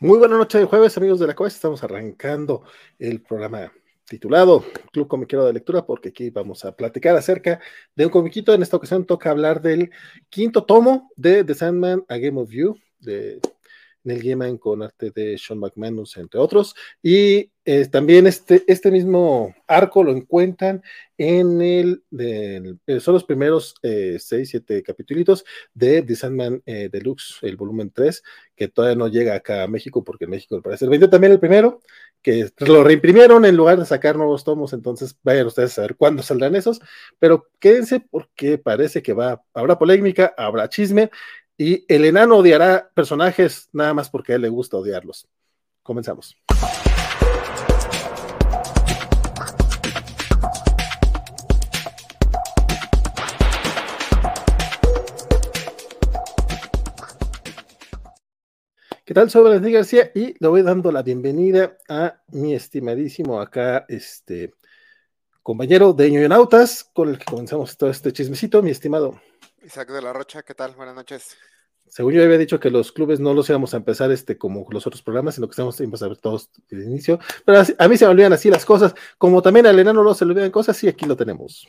Muy buena noche de jueves, amigos de la COES. Estamos arrancando el programa titulado Club Comiquero de Lectura, porque aquí vamos a platicar acerca de un comiquito. En esta ocasión toca hablar del quinto tomo de The Sandman, A Game of You, de Neil Gaiman con arte de Sean McManus, entre otros. Y eh, también este, este mismo arco lo encuentran en el, eh, son los primeros eh, seis, siete capítulos de The Sandman Deluxe, el volumen 3, que todavía no llega acá a México, porque en México parece el vendió también el primero, que lo reimprimieron en lugar de sacar nuevos tomos, entonces vayan ustedes a ver cuándo saldrán esos, pero quédense porque parece que va, habrá polémica, habrá chisme, y el enano odiará personajes nada más porque a él le gusta odiarlos. Comenzamos. ¿Qué tal? Soy Valentín García y le voy dando la bienvenida a mi estimadísimo acá, este compañero de Ñoyonautas, con el que comenzamos todo este chismecito, mi estimado. Isaac de la Rocha, ¿qué tal? Buenas noches. Según yo había dicho que los clubes no los íbamos a empezar este como los otros programas, sino que estamos a ver todos desde el inicio. Pero a mí se me olvidan así las cosas, como también al enano no se le olvidan cosas, y aquí lo tenemos.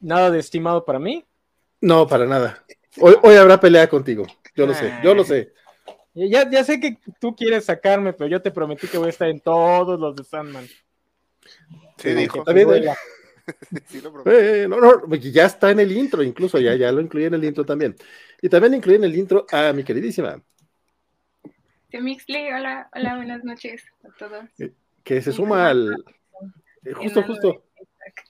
¿Nada de estimado para mí? No, para nada. Hoy, hoy habrá pelea contigo. Yo lo sé, yo lo sé. Ya, ya sé que tú quieres sacarme, pero yo te prometí que voy a estar en todos los de Sandman. Sí, dijo. Eh, no, no, ya está en el intro, incluso ya, ya lo incluí en el intro también. Y también incluí en el intro a mi queridísima. Mixley, hola, hola, buenas noches a todos. Eh, que se suma al. Eh, justo, justo.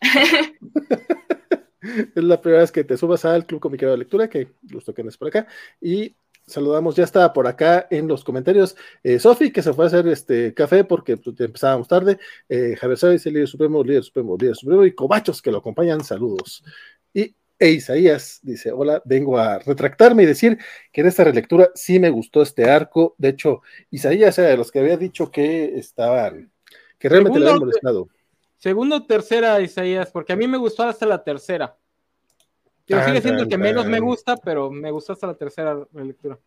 es la primera vez que te subas al Club Comiquero de Lectura, que gusto que andes por acá. Y saludamos, ya está por acá en los comentarios eh, Sofi, que se fue a hacer este café porque pues, empezábamos tarde, eh, Javier Sáenz, el líder supremo, líder supremo, líder supremo, y Cobachos que lo acompañan, saludos. Y e Isaías dice, hola, vengo a retractarme y decir que en esta relectura sí me gustó este arco, de hecho, Isaías era de los que había dicho que estaban, que realmente le habían molestado. Segundo o tercera, Isaías, porque a mí me gustó hasta la tercera. Yo sigue siendo que menos me gusta, pero me gustó hasta la tercera lectura.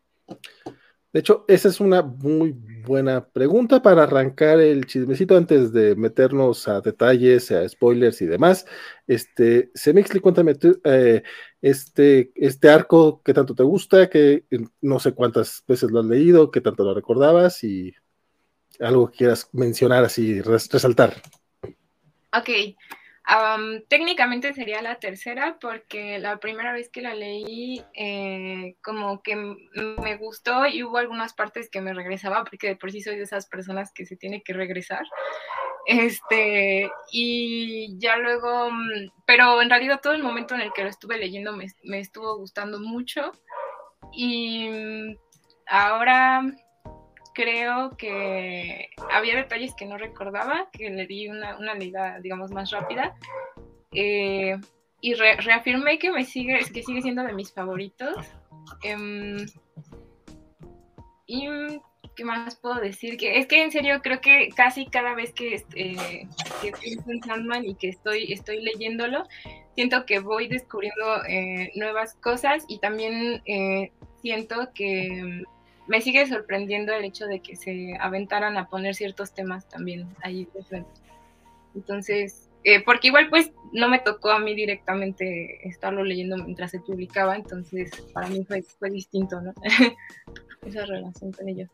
De hecho, esa es una muy buena pregunta para arrancar el chismecito antes de meternos a detalles, a spoilers y demás. Este, Semixli, cuéntame eh, este, este arco, ¿qué tanto te gusta? Que no sé cuántas veces lo has leído, qué tanto lo recordabas y algo que quieras mencionar así, resaltar. Ok, técnicamente sería la tercera porque la primera vez que la leí eh, como que me gustó y hubo algunas partes que me regresaba porque de por sí soy de esas personas que se tiene que regresar. Este, y ya luego, mm, pero en realidad todo el momento en el que lo estuve leyendo me, me estuvo gustando mucho y mm, ahora creo que había detalles que no recordaba, que le di una, una leída, digamos, más rápida. Eh, y reafirmé que me sigue, que sigue siendo de mis favoritos. Em, y qué más puedo decir que es que en serio creo que casi cada vez que, eh, que pienso en Sandman y que estoy, estoy leyéndolo, siento que voy descubriendo eh, nuevas cosas y también eh, siento que me sigue sorprendiendo el hecho de que se aventaran a poner ciertos temas también ahí. Entonces, eh, porque igual pues no me tocó a mí directamente estarlo leyendo mientras se publicaba, entonces para mí fue, fue distinto, ¿no? Esa relación con ellos.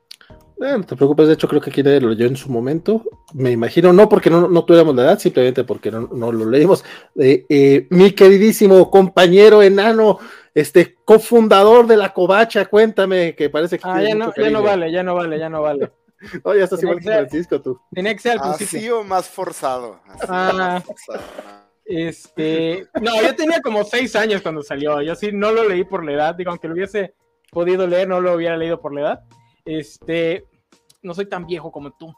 Bueno, no te preocupes, de hecho creo que aquí lo leyó en su momento, me imagino, no porque no, no tuviéramos la edad, simplemente porque no, no lo leímos. Eh, eh, mi queridísimo compañero enano, este cofundador de la Covacha, cuéntame, que parece que... Ah, ya no, ya no vale, ya no vale, ya no vale. no, ya estás igual que Francisco tú. Tenía que ser al principio. Así o más forzado. ah, Este, no, yo tenía como seis años cuando salió, yo sí no lo leí por la edad, digo, aunque lo hubiese podido leer, no lo hubiera leído por la edad. Este, no soy tan viejo como tú.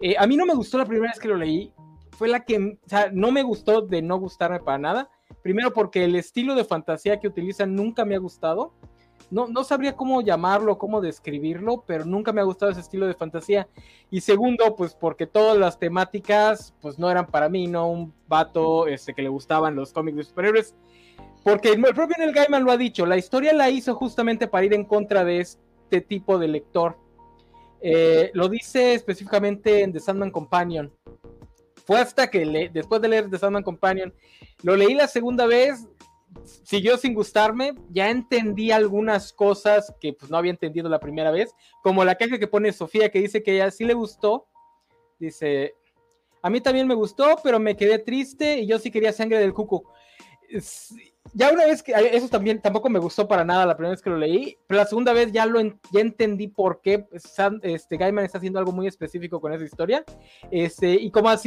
Eh, a mí no me gustó la primera vez que lo leí, fue la que, o sea, no me gustó de no gustarme para nada. Primero porque el estilo de fantasía que utilizan nunca me ha gustado. No, no sabría cómo llamarlo, cómo describirlo, pero nunca me ha gustado ese estilo de fantasía. Y segundo, pues porque todas las temáticas, pues no eran para mí, no un vato este, que le gustaban los cómics de superhéroes. Porque el propio Neil Gaiman lo ha dicho, la historia la hizo justamente para ir en contra de este tipo de lector Eh, lo dice específicamente en The Sandman Companion. Hasta que le, después de leer The Sandman Companion, lo leí la segunda vez, siguió sin gustarme, ya entendí algunas cosas que pues, no había entendido la primera vez, como la queja que pone Sofía que dice que ella sí le gustó, dice, a mí también me gustó, pero me quedé triste y yo sí quería sangre del cuco. Ya una vez que eso también tampoco me gustó para nada la primera vez que lo leí, pero la segunda vez ya lo ya entendí por qué este Gaiman está haciendo algo muy específico con esa historia. Este, y como a,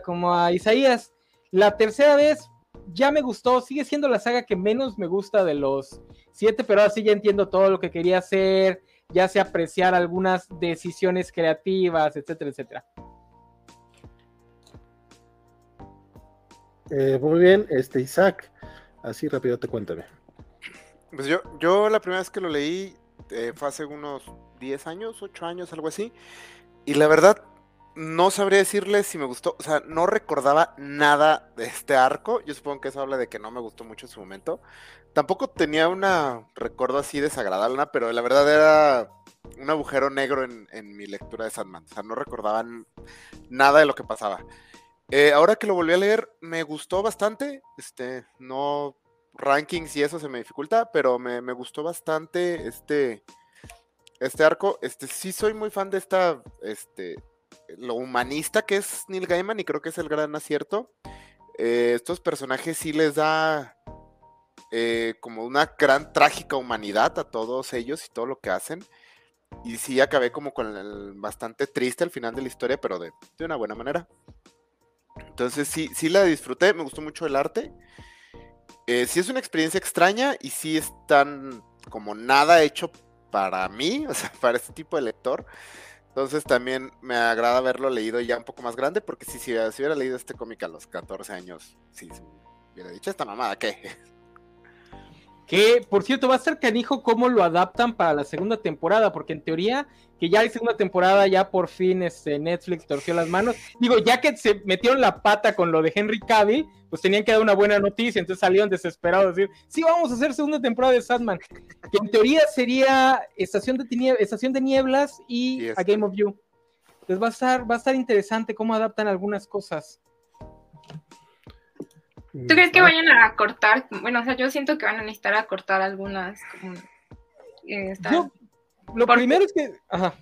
como a Isaías, la tercera vez ya me gustó, sigue siendo la saga que menos me gusta de los siete, pero ahora sí ya entiendo todo lo que quería hacer, ya sé apreciar algunas decisiones creativas, etcétera, etcétera. Eh, muy bien, este Isaac, así rápido te cuéntame. Pues yo, yo la primera vez que lo leí eh, fue hace unos 10 años, 8 años, algo así. Y la verdad, no sabría decirle si me gustó, o sea, no recordaba nada de este arco. Yo supongo que eso habla de que no me gustó mucho en su momento. Tampoco tenía un recuerdo así desagradable, pero la verdad era un agujero negro en, en mi lectura de Sandman. O sea, no recordaban nada de lo que pasaba. Eh, ahora que lo volví a leer, me gustó bastante. Este, no rankings y eso se me dificulta, pero me, gustó bastante este, este arco. Este, sí soy muy fan de esta, este, lo humanista que es Neil Gaiman y creo que es el gran acierto. Eh, estos personajes sí les da eh, como una gran trágica humanidad a todos ellos y todo lo que hacen. Y sí acabé como con bastante triste al final de la historia, pero de, de una buena manera. Entonces sí, sí la disfruté, me gustó mucho el arte. Eh, sí es una experiencia extraña y sí es tan como nada hecho para mí, o sea, para este tipo de lector. Entonces también me agrada haberlo leído ya un poco más grande, porque si, si, hubiera leído este cómic a los 14 años, sí, hubiera dicho esta mamada, ¿qué? Que, por cierto, va a ser canijo cómo lo adaptan para la segunda temporada, porque en teoría, que ya hay segunda temporada, ya por fin este, Netflix torció las manos. Digo, ya que se metieron la pata con lo de Henry Cavill, pues tenían que dar una buena noticia, entonces salieron desesperados a decir, sí, vamos a hacer segunda temporada de Sandman, que en teoría sería Estación de, Estación de Nieblas y A Game of You. Entonces va a estar, va a estar interesante cómo adaptan algunas cosas. ¿Tú crees que vayan a cortar? Bueno, o sea, yo siento que van a necesitar a cortar algunas. Eh, lo primero es que. Ajá.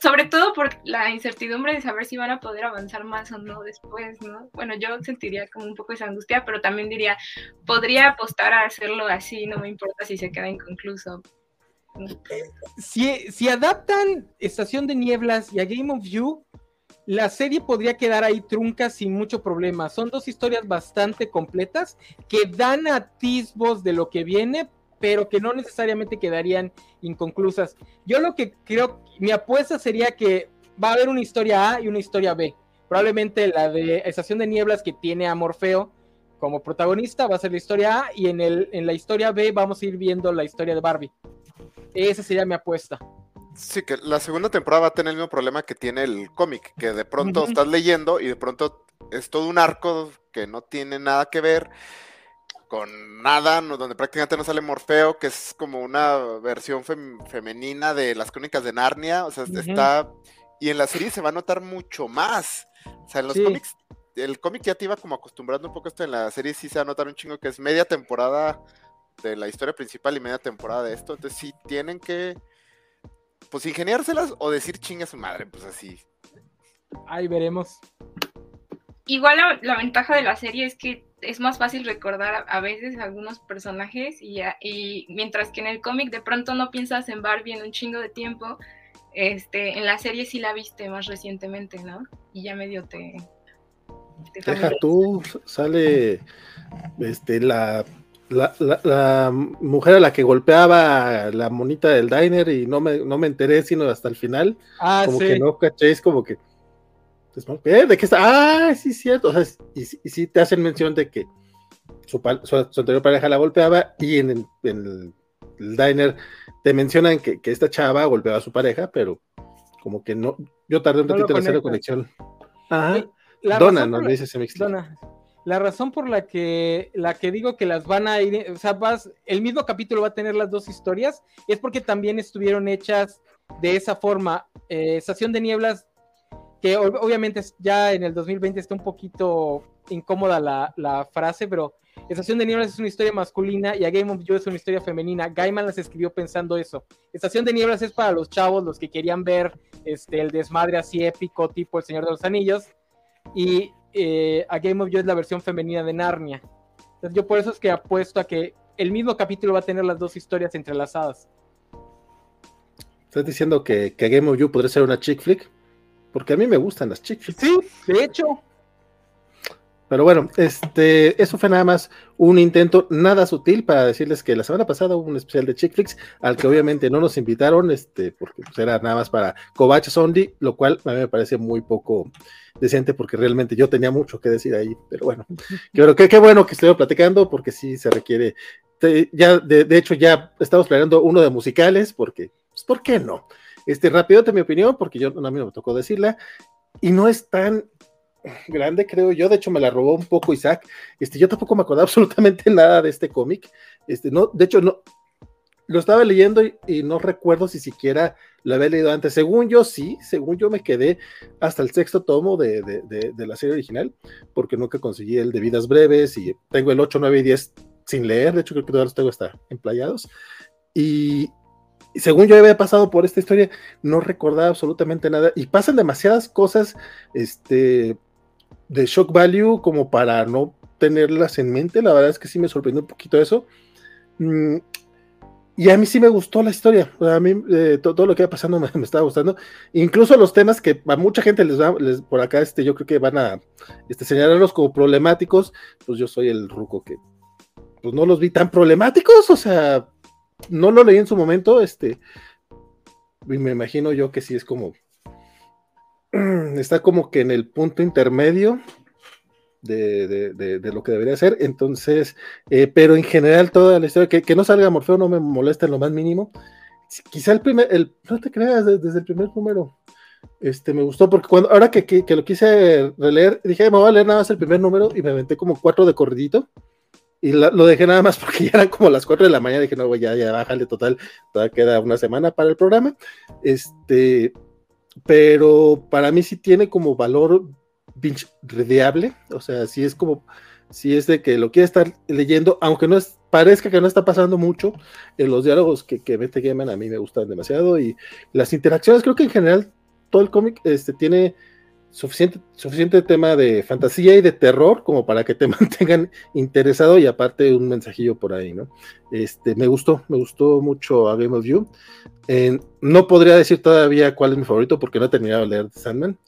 Sobre todo por la incertidumbre de saber si van a poder avanzar más o no después, ¿no? Bueno, yo sentiría como un poco esa angustia, pero también diría, podría apostar a hacerlo así, no me importa si se queda inconcluso. Si, si adaptan Estación de Nieblas y a Game of You, la serie podría quedar ahí trunca sin mucho problema. Son dos historias bastante completas que dan atisbos de lo que viene, pero que no necesariamente quedarían inconclusas. Yo lo que creo, mi apuesta sería que va a haber una historia A y una historia B. Probablemente la de Estación de Nieblas que tiene a Morfeo como protagonista va a ser la historia A y en, el, en la historia B vamos a ir viendo la historia de Barbie. Esa sería mi apuesta. Sí, que la segunda temporada va a tener el mismo problema que tiene el cómic, que de pronto estás leyendo y de pronto es todo un arco que no tiene nada que ver con nada, donde prácticamente no sale Morfeo, que es como una versión femenina de las crónicas de Narnia, o sea, está... Y en la serie se va a notar mucho más. O sea, en los cómics, el cómic ya te iba como acostumbrando un poco esto, en la serie sí se va a notar un chingo que es media temporada de la historia principal y media temporada de esto, entonces sí tienen que pues ingeniárselas o decir chinga a su madre, pues así. Ahí veremos. Igual la, ventaja de la serie es que es más fácil recordar a, veces algunos personajes y, y mientras que en el cómic de pronto no piensas en Barbie en un chingo de tiempo, este, en la serie sí la viste más recientemente, ¿no? Y ya medio te... te Deja tú, sale este, la la, mujer a la que golpeaba la monita del diner y no me, no me enteré sino hasta el final. Ah, como que no caché, es como que. Pues, ¿De qué está? Ah, sí, cierto. O sea, y, sí te hacen mención de que su, anterior pareja la golpeaba y en el, diner te mencionan que, esta chava golpeaba a su pareja, pero como que no. Yo tardé un ratito en hacer la conexión. Ajá. Dona, no dice ese Dona la razón por la que, la que digo que las van a ir, o sea, el mismo capítulo va a tener las dos historias, es porque también estuvieron hechas de esa forma. eh, Estación de Nieblas, que obviamente ya en el 2020 está un poquito incómoda la, frase, pero Estación de Nieblas es una historia masculina y A Game of You es una historia femenina. Gaiman las escribió pensando eso. Estación de Nieblas es para los chavos, los que querían ver este, el desmadre así épico, tipo El Señor de los Anillos. Y eh, A Game of You es la versión femenina de Narnia. Entonces yo por eso es que apuesto a que el mismo capítulo va a tener las dos historias entrelazadas. ¿Estás diciendo que, que Game of You podría ser una chick flick? Porque a mí me gustan las chick flicks. Sí, de hecho. Pero bueno, este, eso fue nada más un intento nada sutil para decirles que la semana pasada hubo un especial de chick flicks al que obviamente no nos invitaron, este, porque pues, era nada más para Kovacs Sondi, lo cual a mí me parece muy poco decente porque realmente yo tenía mucho que decir ahí, pero bueno, que qué bueno que estoy platicando porque sí se requiere, ya de, de hecho ya estamos planeando uno de musicales porque pues, ¿por qué no? Este, rápido mi opinión, porque yo a mí no me tocó decirla, y no es tan grande, creo yo. De hecho, me la robó un poco Isaac. Este, yo tampoco me acordaba absolutamente nada de este cómic. Este, no, de hecho, no, lo estaba leyendo y, no recuerdo si siquiera lo había leído antes. Según yo, sí, según yo me quedé hasta el sexto tomo de, de, la serie original, porque nunca conseguí el de vidas breves y tengo el 8, 9 y 10 sin leer. De hecho, creo que todos los tengo hasta emplayados. Y, según yo había pasado por esta historia, no recordaba absolutamente nada. Y pasan demasiadas cosas este, de shock value como para no tenerlas en mente. La verdad es que sí me sorprendió un poquito eso. Mm, y a mí sí me gustó la historia. A mí eh, todo, lo que iba pasando me, estaba gustando. Incluso los temas que a mucha gente les va, por acá, este, yo creo que van a este, señalarlos como problemáticos. Pues yo soy el ruco que pues no los vi tan problemáticos. O sea, no lo leí en su momento, este, y me imagino yo que sí es como, está como que en el punto intermedio de, lo que debería ser, entonces, eh, pero en general toda la historia, que, no salga Morfeo no me molesta en lo más mínimo, quizá el primer, el, no te creas, desde, el primer número, este, me gustó, porque cuando, ahora que, que, lo quise releer, dije, me voy a leer nada más el primer número, y me aventé como cuatro de corridito, y lo dejé nada más porque ya eran como las 4 de la mañana. Dije, no, ya, ya, bájale total. Todavía queda una semana para el programa. Este, pero para mí sí tiene como valor redeable. O sea, sí es como, si es de que lo quiere estar leyendo, aunque no es, parezca que no está pasando mucho. En los diálogos que, que Bete Gamer a mí me gustan demasiado. Y las interacciones, creo que en general todo el cómic este, tiene suficiente, suficiente tema de fantasía y de terror como para que te mantengan interesado y aparte un mensajillo por ahí, ¿no? Este, me gustó, me gustó mucho a Game of You. no podría decir todavía cuál es mi favorito porque no he terminado de leer Sandman.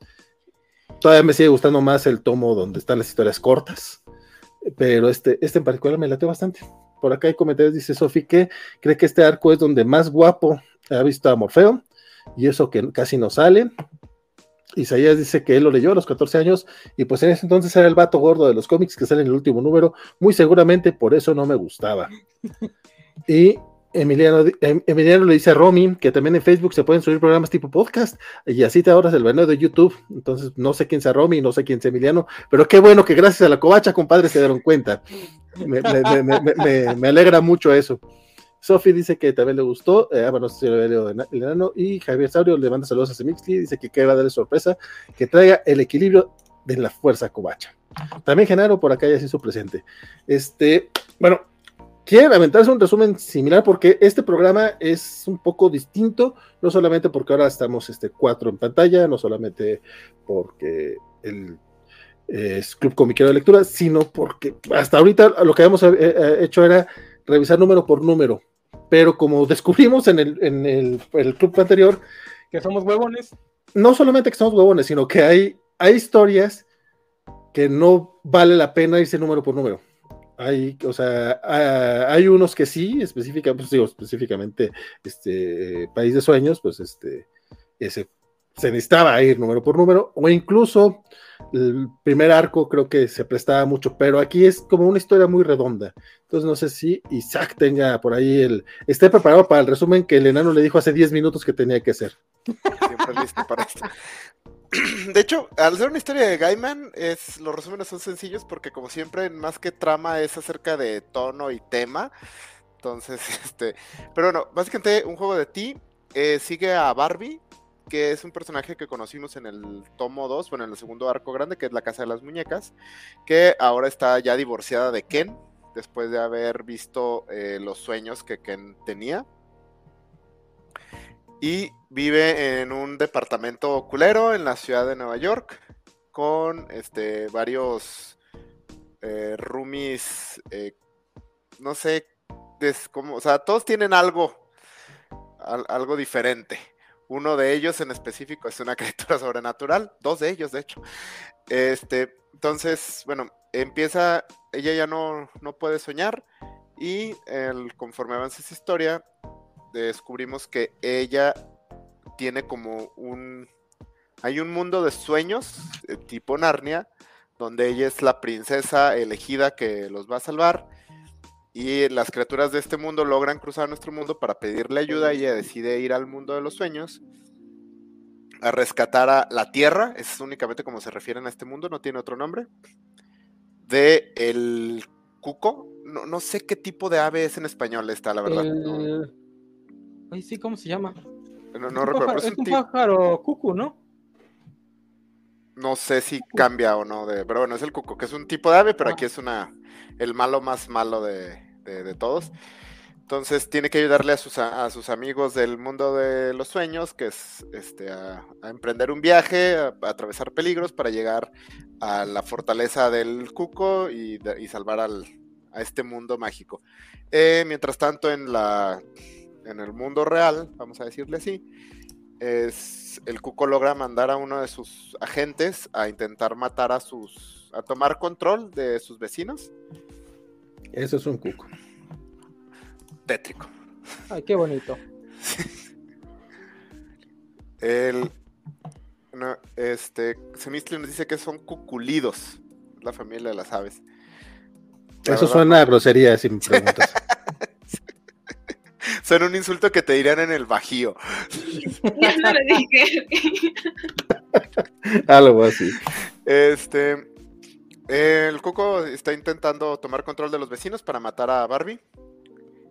Todavía me sigue gustando más el tomo donde están las historias cortas, pero este, este en particular me late bastante. Por acá hay comentarios, dice Sofi que cree que este arco es donde más guapo ha visto a Morfeo y eso que casi no sale. Isaías dice que él lo leyó a los 14 años y pues en ese entonces era el vato gordo de los cómics que sale en el último número, muy seguramente por eso no me gustaba. Y Emiliano, em, Emiliano le dice a Romy que también en Facebook se pueden subir programas tipo podcast y así te ahorras el veneno de YouTube. Entonces no sé quién sea Romy, no sé quién sea Emiliano, pero qué bueno que gracias a la covacha, compadre, se dieron cuenta. me alegra mucho eso. Sofi dice que también le gustó. Eh, bueno, si lo de enano. Y Javier Saurio le manda saludos a Semixli. Dice que quiere darle sorpresa que traiga el equilibrio de la fuerza covacha. También Genaro por acá ya se hizo presente. Este, bueno, quiero aventarse un resumen similar porque este programa es un poco distinto, no solamente porque ahora estamos este, cuatro en pantalla, no solamente porque el eh, es Club Comiquero de Lectura, sino porque hasta ahorita lo que habíamos eh, hecho era revisar número por número pero como descubrimos en el, en el, club anterior, que somos huevones. No solamente que somos huevones, sino que hay, hay historias que no vale la pena irse número por número. Hay, o sea, hay unos que sí, específicamente, pues digo, específicamente, este, País de Sueños, pues este, ese se necesitaba ir número por número, o incluso el primer arco creo que se prestaba mucho, pero aquí es como una historia muy redonda. Entonces no sé si Isaac tenga por ahí el... esté preparado para el resumen que el enano le dijo hace 10 minutos que tenía que hacer. Siempre listo para esto. De hecho, al ser una historia de Gaiman, es, los resúmenes son sencillos porque como siempre, más que trama es acerca de tono y tema. Entonces, este... Pero bueno, básicamente un juego de ti eh, sigue a Barbie que es un personaje que conocimos en el tomo 2, bueno, en el segundo arco grande, que es la Casa de las Muñecas, que ahora está ya divorciada de Ken, después de haber visto eh, los sueños que Ken tenía. Y vive en un departamento culero en la ciudad de Nueva York, con este, varios eh, roomies, eh, no sé, como, o sea, todos tienen algo, algo diferente. Uno de ellos en específico es una criatura sobrenatural, dos de ellos de hecho. Este, entonces, bueno, empieza, ella ya no, no puede soñar y el, conforme avanza esa historia, descubrimos que ella tiene como un... Hay un mundo de sueños, eh, tipo Narnia, donde ella es la princesa elegida que los va a salvar y las criaturas de este mundo logran cruzar nuestro mundo para pedirle ayuda ella decide ir al mundo de los sueños a rescatar a la Tierra, es únicamente como se refieren a este mundo, no tiene otro nombre, de el cuco, no, sé qué tipo de ave es en español esta, la verdad. Ay, sí, ¿cómo se llama? No, recuerdo. es, un, pájaro cucu, ¿no? No sé si cambia o no, de, pero bueno, es el cuco, que es un tipo de ave, pero aquí es una el malo más malo de, de, todos. Entonces tiene que ayudarle a sus, a, sus, amigos del mundo de los sueños, que es este, a, emprender un viaje, a, atravesar peligros para llegar a la fortaleza del Cuco y, salvar al, a este mundo mágico. Eh, mientras tanto, en, la, en el mundo real, vamos a decirle así, es, el Cuco logra mandar a uno de sus agentes a intentar matar a sus, a tomar control de sus vecinos eso es un cuco. Tétrico. Ay, qué bonito. El. No, este. Semistri nos dice que son cuculidos. La familia de las aves. Eso suena a grosería, si me preguntas. Suena un insulto que te dirían en el bajío. Ya no lo dije. Algo así. Este. El Coco está intentando tomar control de los vecinos para matar a Barbie.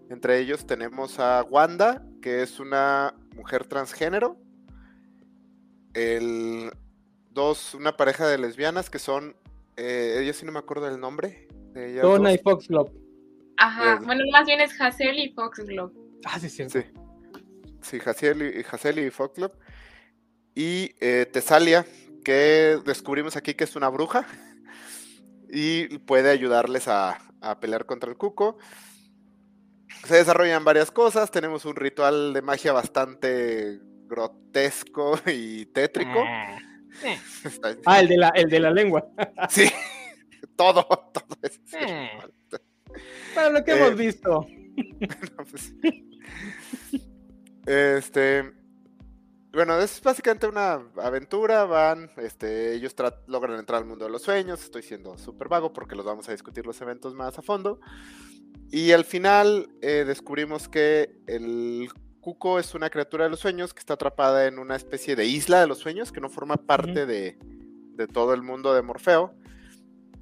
Entre ellos tenemos a Wanda, que es una mujer transgénero. El, dos, una pareja de lesbianas que son. Eh, ella sí no me acuerdo del nombre. De Donna y Foxglove. Ajá, bueno, más bien es Hazel y Foxglove. Ah, sí, sí. Sí, sí Hazel y, y Foxglove. Y eh, Tesalia, que descubrimos aquí que es una bruja y puede ayudarles a, pelear contra el cuco. Se desarrollan varias cosas, tenemos un ritual de magia bastante grotesco y tétrico. Ah, eh. ah el, de la, el de la lengua. sí, todo, todo eso. Eh. Para lo que hemos eh, visto. Pues, este, bueno, es básicamente una aventura, van, este, ellos logran entrar al mundo de los sueños, estoy siendo súper vago porque los vamos a discutir los eventos más a fondo. Y al final eh, descubrimos que el cuco es una criatura de los sueños que está atrapada en una especie de isla de los sueños que no forma parte de, de todo el mundo de Morfeo.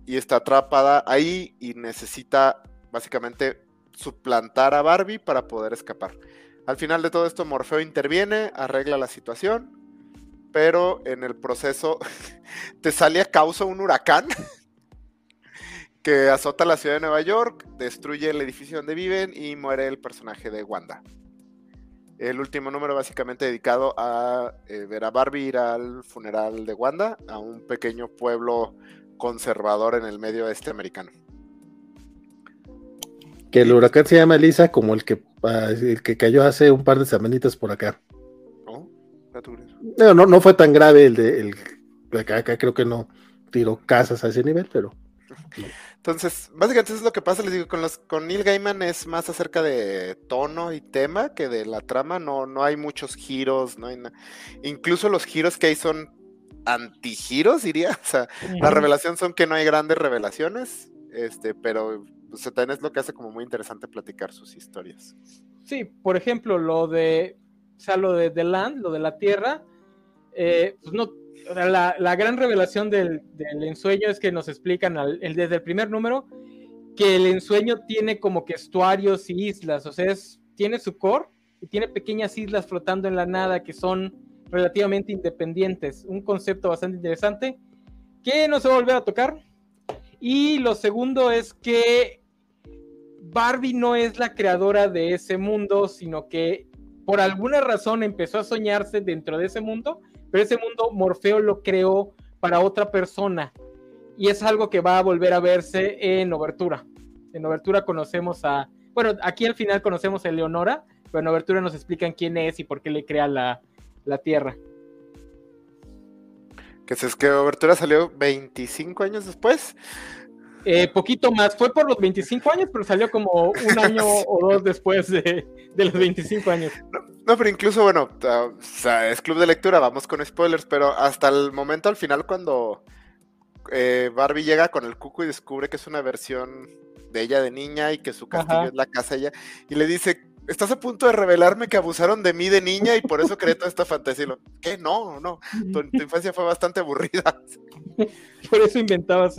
Y está atrapada ahí y necesita básicamente suplantar a Barbie para poder escapar. Al final de todo esto, Morfeo interviene, arregla la situación, pero en el proceso Tesalia causa un huracán que azota la ciudad de Nueva York, destruye el edificio donde viven y muere el personaje de Wanda. El último número básicamente dedicado a eh, ver a Barbie ir al funeral de Wanda, a un pequeño pueblo conservador en el medio este americano. Que el huracán se llama Elisa como el que, ah, el que cayó hace un par de semanitas por acá. No, no, no fue tan grave el de el, acá, acá creo que no tiró casas a ese nivel, pero. Entonces, básicamente eso es lo que pasa, les digo, con los, con Neil Gaiman es más acerca de tono y tema que de la trama, no, no hay muchos giros, no hay incluso los giros que hay son antigiros, diría. O sea, la revelación son que no hay grandes revelaciones, este, pero pues, también es lo que hace como muy interesante platicar sus historias. Sí, por ejemplo, lo de, o sea, lo de The Land, lo de la Tierra, eh, pues no, la, gran revelación del, ensueño es que nos explican el, desde el primer número que el ensueño tiene como que estuarios y islas, o sea, tiene su core y tiene pequeñas islas flotando en la nada que son relativamente independientes. Un concepto bastante interesante que no se va a volver a tocar. Y lo segundo es que Barbie no es la creadora de ese mundo, sino que por alguna razón empezó a soñarse dentro de ese mundo, pero ese mundo Morfeo lo creó para otra persona. Y es algo que va a volver a verse en Obertura. En Obertura conocemos a, bueno, aquí al final conocemos a Eleonora, pero en Obertura nos explican quién es y por qué le crea la, la Tierra. Que es que Obertura salió 25 años después. Eh, poquito más, fue por los 25 años, pero salió como un año o dos después de, los 25 años. No, pero incluso, bueno, o sea, es club de lectura, vamos con spoilers, pero hasta el momento, al final, cuando eh, Barbie llega con el cuco y descubre que es una versión de ella de niña y que su castillo es la casa de ella, y le dice, estás a punto de revelarme que abusaron de mí de niña y por eso creé toda esta fantasía. Lo, ¿Qué? No, no, tu, infancia fue bastante aburrida. por eso inventabas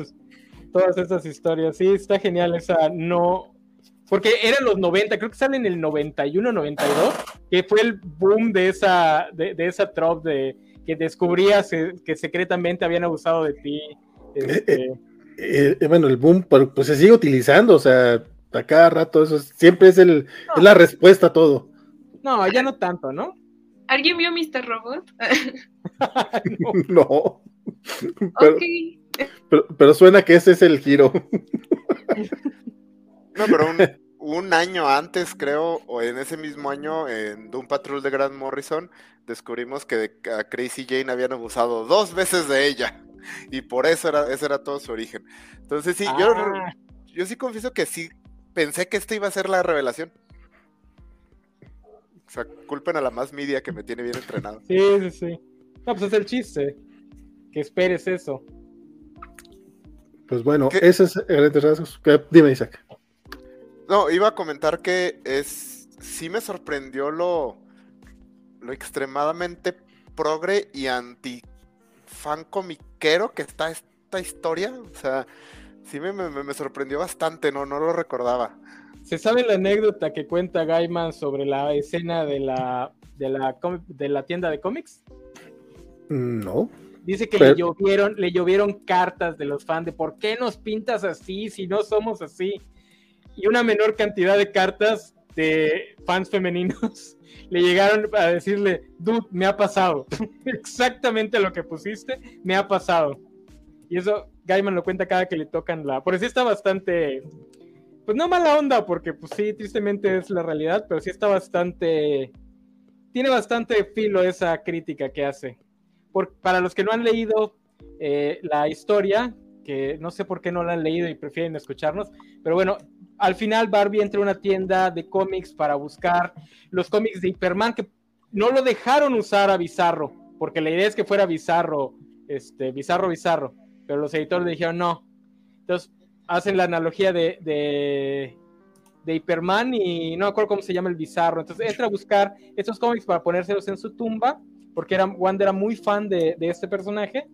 todas esas historias. Sí, está genial esa no. Porque eran los 90, creo que sale en el 91, 92, que fue el boom de esa, de, esa trope de que descubrías que secretamente habían abusado de ti. Este... Eh, eh, bueno, el boom pues se sigue utilizando, o sea, a cada rato eso siempre es, el, la respuesta a todo. No, ya no tanto, ¿no? ¿Alguien vio Mr. Robot? no. ok. Pero, suena que ese es el giro. No, pero un, año antes, creo, o en ese mismo año, en Doom Patrol de Grant Morrison, descubrimos que a Crazy Jane habían abusado dos veces de ella. Y por eso era, ese era todo su origen. Entonces, sí, yo, ah. yo sí confieso que sí pensé que esta iba a ser la revelación. O sea, culpen a la más media que me tiene bien entrenado. Sí, sí, sí. No, pues es el chiste. Que esperes eso. Pues bueno, ese es el rasgos. Dime, Isaac. No, iba a comentar que es. Sí me sorprendió lo. Lo extremadamente progre y anti fan comiquero que está esta historia. O sea, sí me, me, sorprendió bastante, no, no lo recordaba. ¿Se sabe la anécdota que cuenta Gaiman sobre la escena de la, de la, de la tienda de cómics? No. Dice que le, llovieron, le llovieron cartas de los fans de por qué nos pintas así si no somos así. Y una menor cantidad de cartas de fans femeninos le llegaron a decirle, dude, me ha pasado. Exactamente lo que pusiste, me ha pasado. Y eso Gaiman lo cuenta cada que le tocan la... Por eso está bastante... Pues no mala onda, porque pues sí, tristemente es la realidad, pero sí está bastante... Tiene bastante filo esa crítica que hace para los que no han leído eh, la historia, que no sé por qué no la han leído y prefieren escucharnos, pero bueno, al final Barbie entra a una tienda de cómics para buscar los cómics de Hyperman que no lo dejaron usar a Bizarro, porque la idea es que fuera Bizarro, este, Bizarro, Bizarro, pero los editores dijeron no. Entonces hacen la analogía de, de, de Hyperman y no me acuerdo cómo se llama el Bizarro. Entonces entra a buscar estos cómics para ponérselos en su tumba porque era, Wanda era muy fan de, este personaje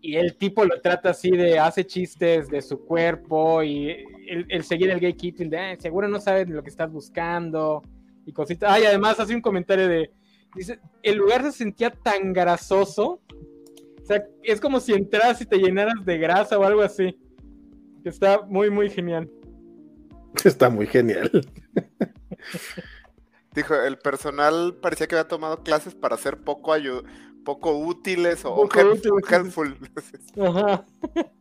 y el tipo lo trata así de hace chistes de su cuerpo y el, seguir el gatekeeping de seguro no sabes lo que estás buscando y cositas. Ay, además hace un comentario de dice, el lugar se sentía tan grasoso. O sea, es como si entras y te llenaras de grasa o algo así. Está muy, muy genial. Está muy genial. Dijo, el personal parecía que había tomado clases para ser poco poco útiles o helpful. Ajá.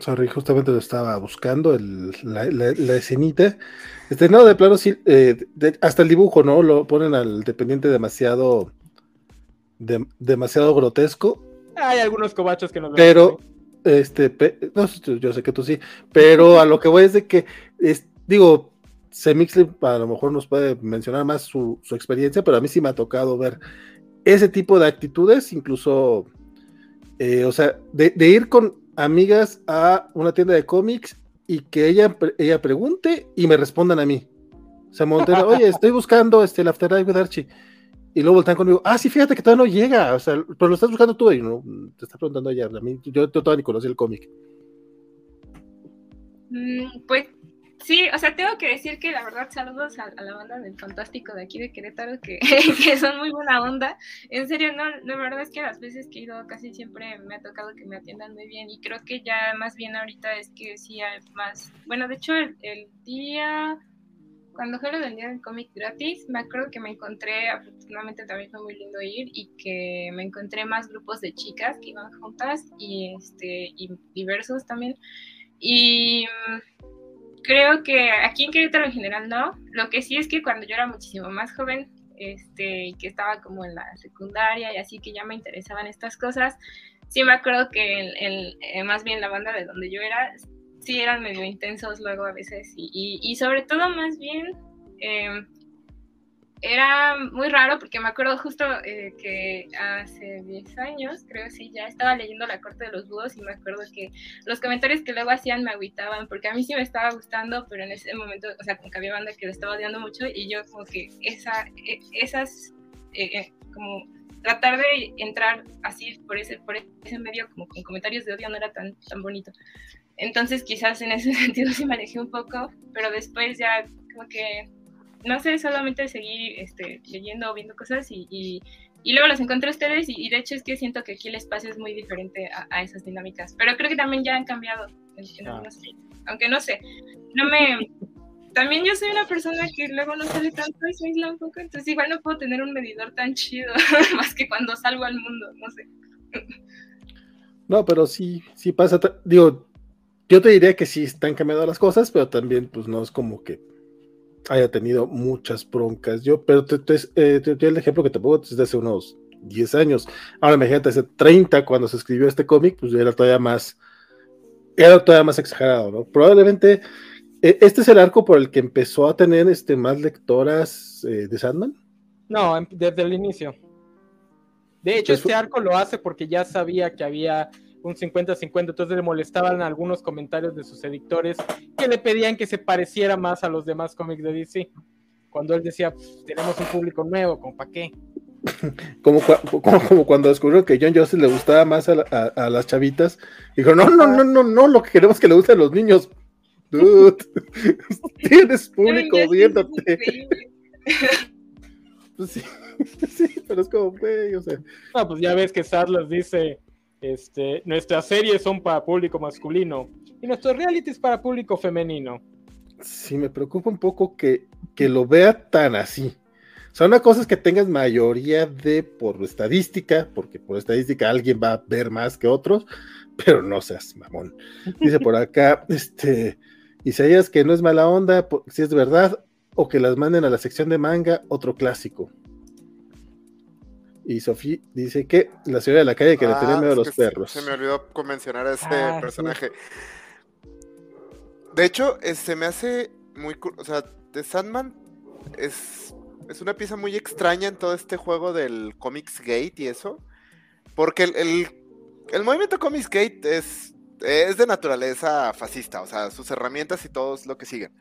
Sorry, justamente lo estaba buscando, la, escenita. Este, no, de plano sí, eh, hasta el dibujo, ¿no? Lo ponen al dependiente demasiado, demasiado grotesco. Hay algunos cobachos que nos Pero, este, no, yo sé que tú sí, pero a lo que voy es de que, es, digo, Semixley a lo mejor nos puede mencionar más su, experiencia, pero a mí sí me ha tocado ver ese tipo de actitudes, incluso, eh, o sea, de, ir con amigas a una tienda de cómics y que ella, ella pregunte y me respondan a mí. O sea, Montero, oye, estoy buscando este, el Afterlife with Archie. Y luego voltean conmigo, ah, sí, fíjate que todavía no llega, o sea, pero lo estás buscando tú y no, te está preguntando ella, a mí, yo, todavía ni conocí el cómic. Mm, pues Sí, o sea, tengo que decir que la verdad saludos a, la banda del Fantástico de aquí de Querétaro, que, que, son muy buena onda. En serio, no, la verdad es que las veces que he ido casi siempre me ha tocado que me atiendan muy bien y creo que ya más bien ahorita es que sí hay más, bueno, de hecho el, día, cuando fue del día del cómic gratis, me acuerdo que me encontré, afortunadamente también fue muy lindo ir y que me encontré más grupos de chicas que iban juntas y, este, y diversos también. Y creo que aquí en Querétaro en general no. Lo que sí es que cuando yo era muchísimo más joven, este, que estaba como en la secundaria y así que ya me interesaban estas cosas, sí me acuerdo que el, eh, más bien la banda de donde yo era, sí eran medio intensos luego a veces y, y, sobre todo más bien eh, era muy raro porque me acuerdo justo eh, que hace 10 años, creo sí, ya estaba leyendo La Corte de los Búhos y me acuerdo que los comentarios que luego hacían me agüitaban porque a mí sí me estaba gustando, pero en ese momento, o sea, como que había banda que lo estaba odiando mucho y yo como que esa, e, esas, eh, eh, como tratar de entrar así por ese, por ese medio como con comentarios de odio no era tan, tan bonito. Entonces quizás en ese sentido sí me alejé un poco, pero después ya como que no sé, solamente seguir este, leyendo o viendo cosas y, y, luego los encontré ustedes y, de hecho es que siento que aquí el espacio es muy diferente a, esas dinámicas, pero creo que también ya han cambiado, ah. aunque no sé, no me... También yo soy una persona que luego no sale tanto y soy un poco, entonces igual no puedo tener un medidor tan chido, más que cuando salgo al mundo, no sé. No, pero sí, sí pasa, digo, yo te diría que sí están cambiando las cosas, pero también pues no es como que haya tenido muchas broncas. Yo, pero te, te, eh, el ejemplo que te pongo desde hace unos 10 años. Ahora imagínate, hace 30 cuando se escribió este cómic, pues era todavía más, era todavía más exagerado, ¿no? Probablemente e, este es el arco por el que empezó a tener este, más lectoras eh, de Sandman. No, em, desde el inicio. De hecho, pues este arco lo hace porque ya sabía que había un 50-50, entonces le molestaban algunos comentarios de sus editores que le pedían que se pareciera más a los demás cómics de DC. Cuando él decía, pues, tenemos un público nuevo, ¿como para qué? Como, como, cuando descubrió que John Justice le gustaba más a, las chavitas, dijo, no, no, no, no, no, lo que queremos es que le guste a los niños. Dude, tienes público viéndote. Pues sí, sí, pero es como, güey, o sea. No, pues ya ves que Sadler dice, este, nuestras series son para público masculino y nuestros realities para público femenino. Sí, me preocupa un poco que, que lo vea tan así. O sea, una cosa es que tengas mayoría de por estadística, porque por estadística alguien va a ver más que otros, pero no seas mamón. Dice por acá, este, Isaías que no es mala onda, si es verdad, o que las manden a la sección de manga, otro clásico. Y Sofía dice que la señora de la calle que le tenía ah, miedo a los perros. Se, me olvidó mencionar a ese ah, personaje. De hecho, se me hace muy. O sea, The Sandman es, es una pieza muy extraña en todo este juego del Comics Gate y eso. Porque el, el, movimiento Comics Gate es, es de naturaleza fascista. O sea, sus herramientas y todo es lo que siguen.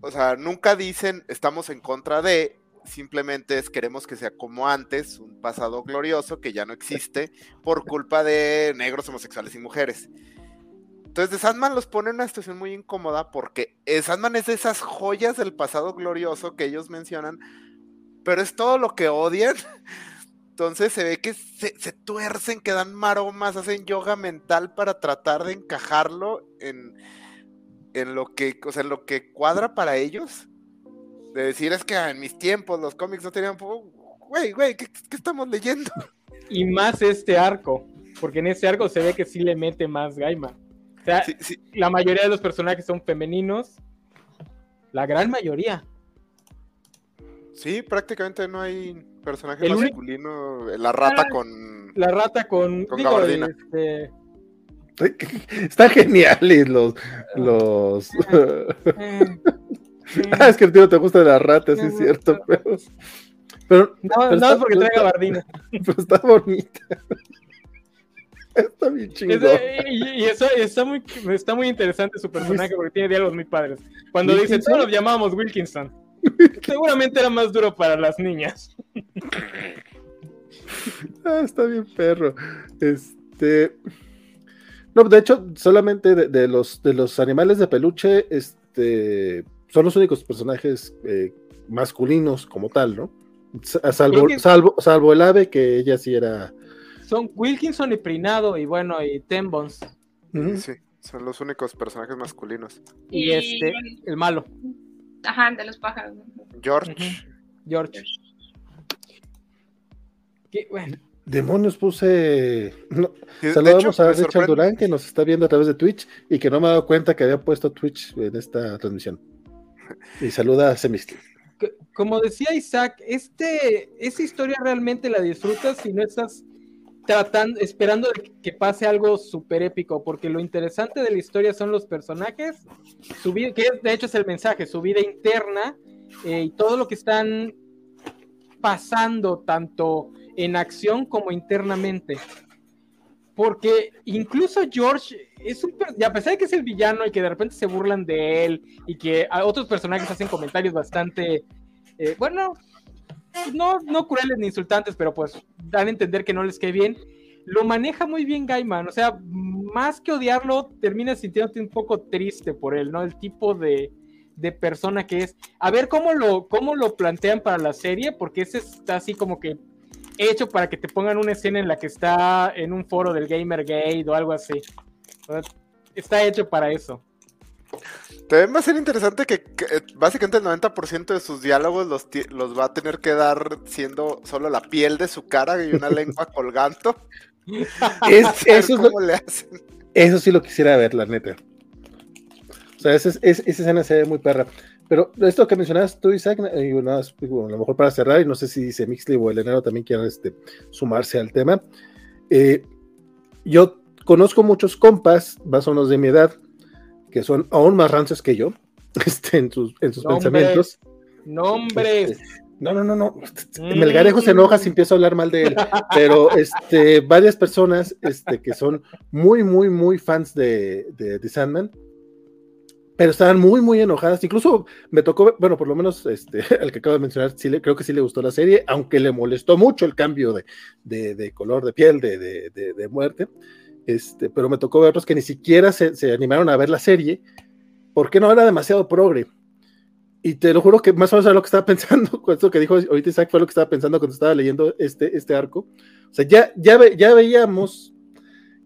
O sea, nunca dicen estamos en contra de, simplemente es queremos que sea como antes, un pasado glorioso que ya no existe por culpa de negros, homosexuales y mujeres. Entonces, Sandman los pone en una situación muy incómoda porque Sandman es de esas joyas del pasado glorioso que ellos mencionan, pero es todo lo que odian. Entonces se ve que se, se tuercen, que dan maromas, hacen yoga mental para tratar de encajarlo en, en lo que, o sea, en lo que cuadra para ellos de decir es que en mis tiempos los cómics no tenían. Güey, güey, ¿qué, estamos leyendo? Y más este arco, porque en este arco se ve que sí le mete más Gaima. O sea, la mayoría de los personajes son femeninos. La gran mayoría. Sí, prácticamente no hay personaje masculino. La rata con. La rata con. con este... Están geniales los. los... Ah, es que el tío te gusta de las ratas, sí es cierto, pero. pero no, no es porque traiga bardina. Pero está bonita. Está bien chingón. y, eso, está, muy, está muy interesante su personaje porque tiene diálogos muy padres. Cuando dice, todos los llamábamos Wilkinson. Seguramente era más duro para las niñas. ah, está bien perro. Este. No, de hecho, solamente de, los, de los animales de peluche, es, este, son los únicos personajes eh, masculinos como tal, ¿no? Salvo, salvo, salvo el ave, que ella sí era. Son Wilkinson y Prinado, y bueno, y Tembons. Sí, son los únicos personajes masculinos. Y, este, el malo. Ajá, de los pájaros. George. George. Qué, bueno. Demonios puse. Saludamos a Richard Durán que nos está viendo a través de Twitch y que no me ha dado cuenta que había puesto Twitch en esta transmisión. Y saluda a Semistri. Como decía Isaac, este, esta historia realmente la disfrutas si no estás tratando, esperando que pase algo súper épico, porque lo interesante de la historia son los personajes, su vida, que de hecho es el mensaje, su vida interna eh, y todo lo que están pasando, tanto en acción como internamente. Porque incluso George es un. Y a pesar de que es el villano y que de repente se burlan de él y que otros personajes hacen comentarios bastante. Eh, bueno, no, no crueles ni insultantes, pero pues dan a entender que no les quede bien. Lo maneja muy bien Gaiman. O sea, más que odiarlo, termina sintiéndote un poco triste por él, ¿no? El tipo de, de persona que es. A ver cómo lo, cómo lo plantean para la serie, porque ese está así como que hecho para que te pongan una escena en la que está en un foro del Gamergate o algo así. Está hecho para eso. También va a ser interesante que, básicamente el 90% de sus diálogos los, los, va a tener que dar siendo solo la piel de su cara y una lengua colgando. eso, eso sí lo quisiera ver, la neta. O sea, esa, esa escena se ve muy perra. Pero esto que mencionabas tú, Isaac, y a lo mejor para cerrar, y no sé si dice Mixley o el enero también quieran este, sumarse al tema. Eh, yo conozco muchos compas, más o menos de mi edad, que son aún más rancios que yo, este, en sus, en sus pensamientos. Nombres. Este, no, no, no, no. Mm. Melgarejo se enoja si empiezo a hablar mal de él. Pero este, varias personas este, que son muy, muy, muy fans de, de, de Sandman pero estaban muy, muy enojadas. Incluso me tocó, bueno, por lo menos este, el que acabo de mencionar, creo que sí le gustó la serie, aunque le molestó mucho el cambio de, de, color de piel, de, de, muerte. Este, pero me tocó verlos que ni siquiera se, se, animaron a ver la serie porque no era demasiado progre. Y te lo juro que más o menos era lo que estaba pensando, con esto que dijo ahorita Isaac fue lo que estaba pensando cuando estaba leyendo este, este arco. O sea, ya, ya, ya veíamos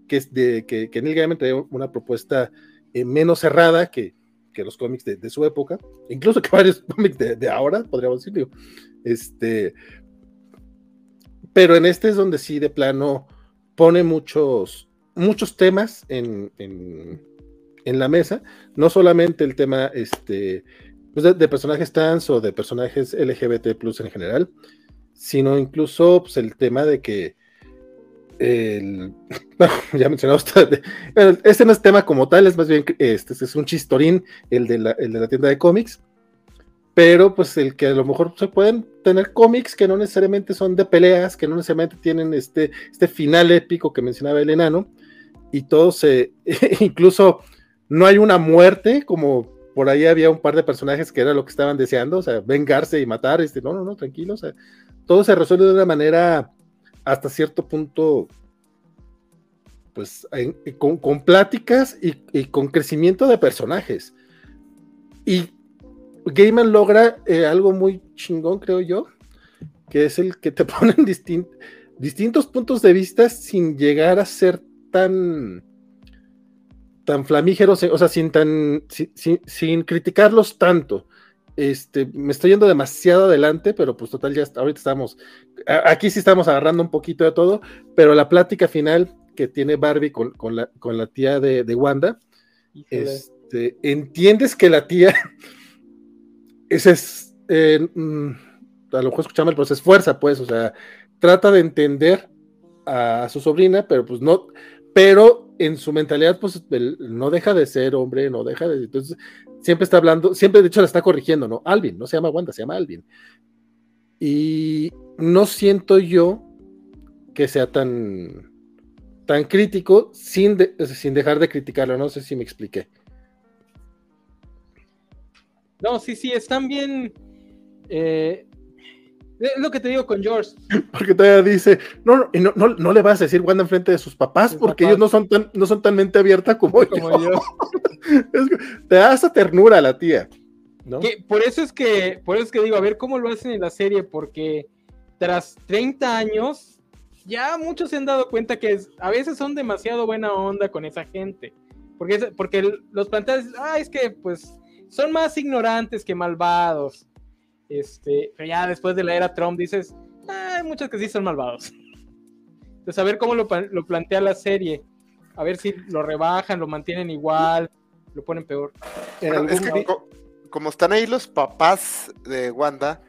que, de, que, que Neil Gaiman traía una propuesta eh, menos cerrada que, que los cómics de, su época, incluso que varios cómics de, ahora, podríamos decirlo. Este, pero en este es donde sí de plano pone muchos, muchos temas en, en, la mesa, no solamente el tema este, pues de, personajes trans o de personajes LGBT plus en general, sino incluso pues, el tema de que el, ya mencionado este no es tema como tal, es más bien este, es un chistorín, el de, la, el de la tienda de cómics, pero pues el que a lo mejor se pueden tener cómics que no necesariamente son de peleas, que no necesariamente tienen este, este final épico que mencionaba el enano, y todo se, incluso no hay una muerte, como por ahí había un par de personajes que era lo que estaban deseando, o sea, vengarse y matar, este, no, no, no, tranquilo, o sea, todo se resuelve de una manera hasta cierto punto, pues, con, pláticas y, con crecimiento de personajes. Y Gaiman logra eh, algo muy chingón, creo yo, que es el que te ponen distintos puntos de vista sin llegar a ser tan tan flamígeros, o sea, sin tan sin criticarlos tanto. Este, me estoy yendo demasiado adelante, pero pues total, ya ahorita estamos, aquí sí estamos agarrando un poquito de todo, pero la plática final que tiene Barbie con, la, con la, tía de, Wanda, este, entiendes que la tía, ese es, eh, mm, a lo mejor escuchamos, pero se esfuerza, pues, o sea, trata de entender a su sobrina, pero pues no, pero en su mentalidad, pues no deja de ser hombre, no deja de. Entonces, siempre está hablando, siempre de hecho la está corrigiendo, ¿no? Alvin, no se llama Wanda, se llama Alvin. Y no siento yo que sea tan, tan crítico sin, sin dejar de criticarlo, no sé si me expliqué. No, sí, sí, están bien. Eh, Es lo que te digo con George. Porque todavía dice, no, no, no, no, le vas a decir Wanda enfrente de sus papás, Sus porque papás. ellos no son tan, no son tan mente abierta como, Como yo. yo. Es que te da esa ternura a la tía. ¿no? Que por eso es que, por eso es que digo, a ver cómo lo hacen en la serie, porque tras 30 años, ya muchos se han dado cuenta que es- a veces son demasiado buena onda con esa gente. Porque, es- porque los planteles, ah, es que pues son más ignorantes que malvados. Este, pero ya después de la era Trump dices, ah, hay muchos que sí son malvados. Entonces, a ver cómo lo, plantea la serie. A ver si lo rebajan, lo mantienen igual, lo ponen peor. Bueno, es que co- como están ahí los papás de Wanda,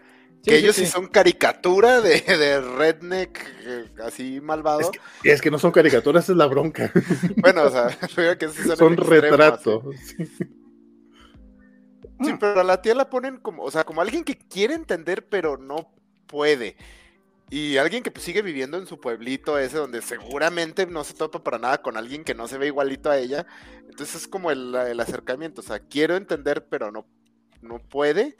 que sí, ellos sí, sí. son caricatura de, de redneck, eh, así malvado. Es que, es que no son caricaturas, es la bronca. Bueno, o sea, creo que son, son retratos. Sí, pero a la tía la ponen como, o sea, como alguien que quiere entender, pero no puede. Y alguien que pues, sigue viviendo en su pueblito ese, donde seguramente no se topa para nada con alguien que no se ve igualito a ella. Entonces es como el, el acercamiento. O sea, quiero entender, pero no, no puede.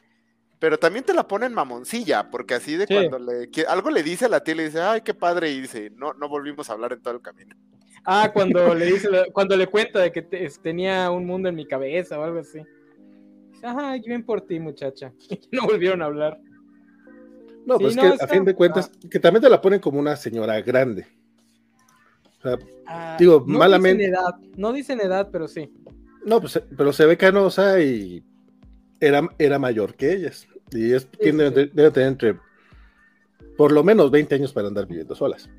Pero también te la ponen mamoncilla, porque así de Sí. cuando le, que algo le dice a la tía, le dice, ay, qué padre, y dice, no, no volvimos a hablar en todo el camino. Ah, cuando le dice, cuando le cuenta de que te- tenía un mundo en mi cabeza o algo así. Ajá, bien por ti, muchacha. No volvieron a hablar. No, Sí, pues no, que a está- fin de cuentas, que también te la ponen como una señora grande. O sea, Ah, Digo, no malamente- Dicen edad, no dicen edad, pero sí. no, pues, pero se ve canosa y era, era mayor que ellas. Y es, tiene- sí. debe tener entre por lo menos 20 años para andar viviendo solas.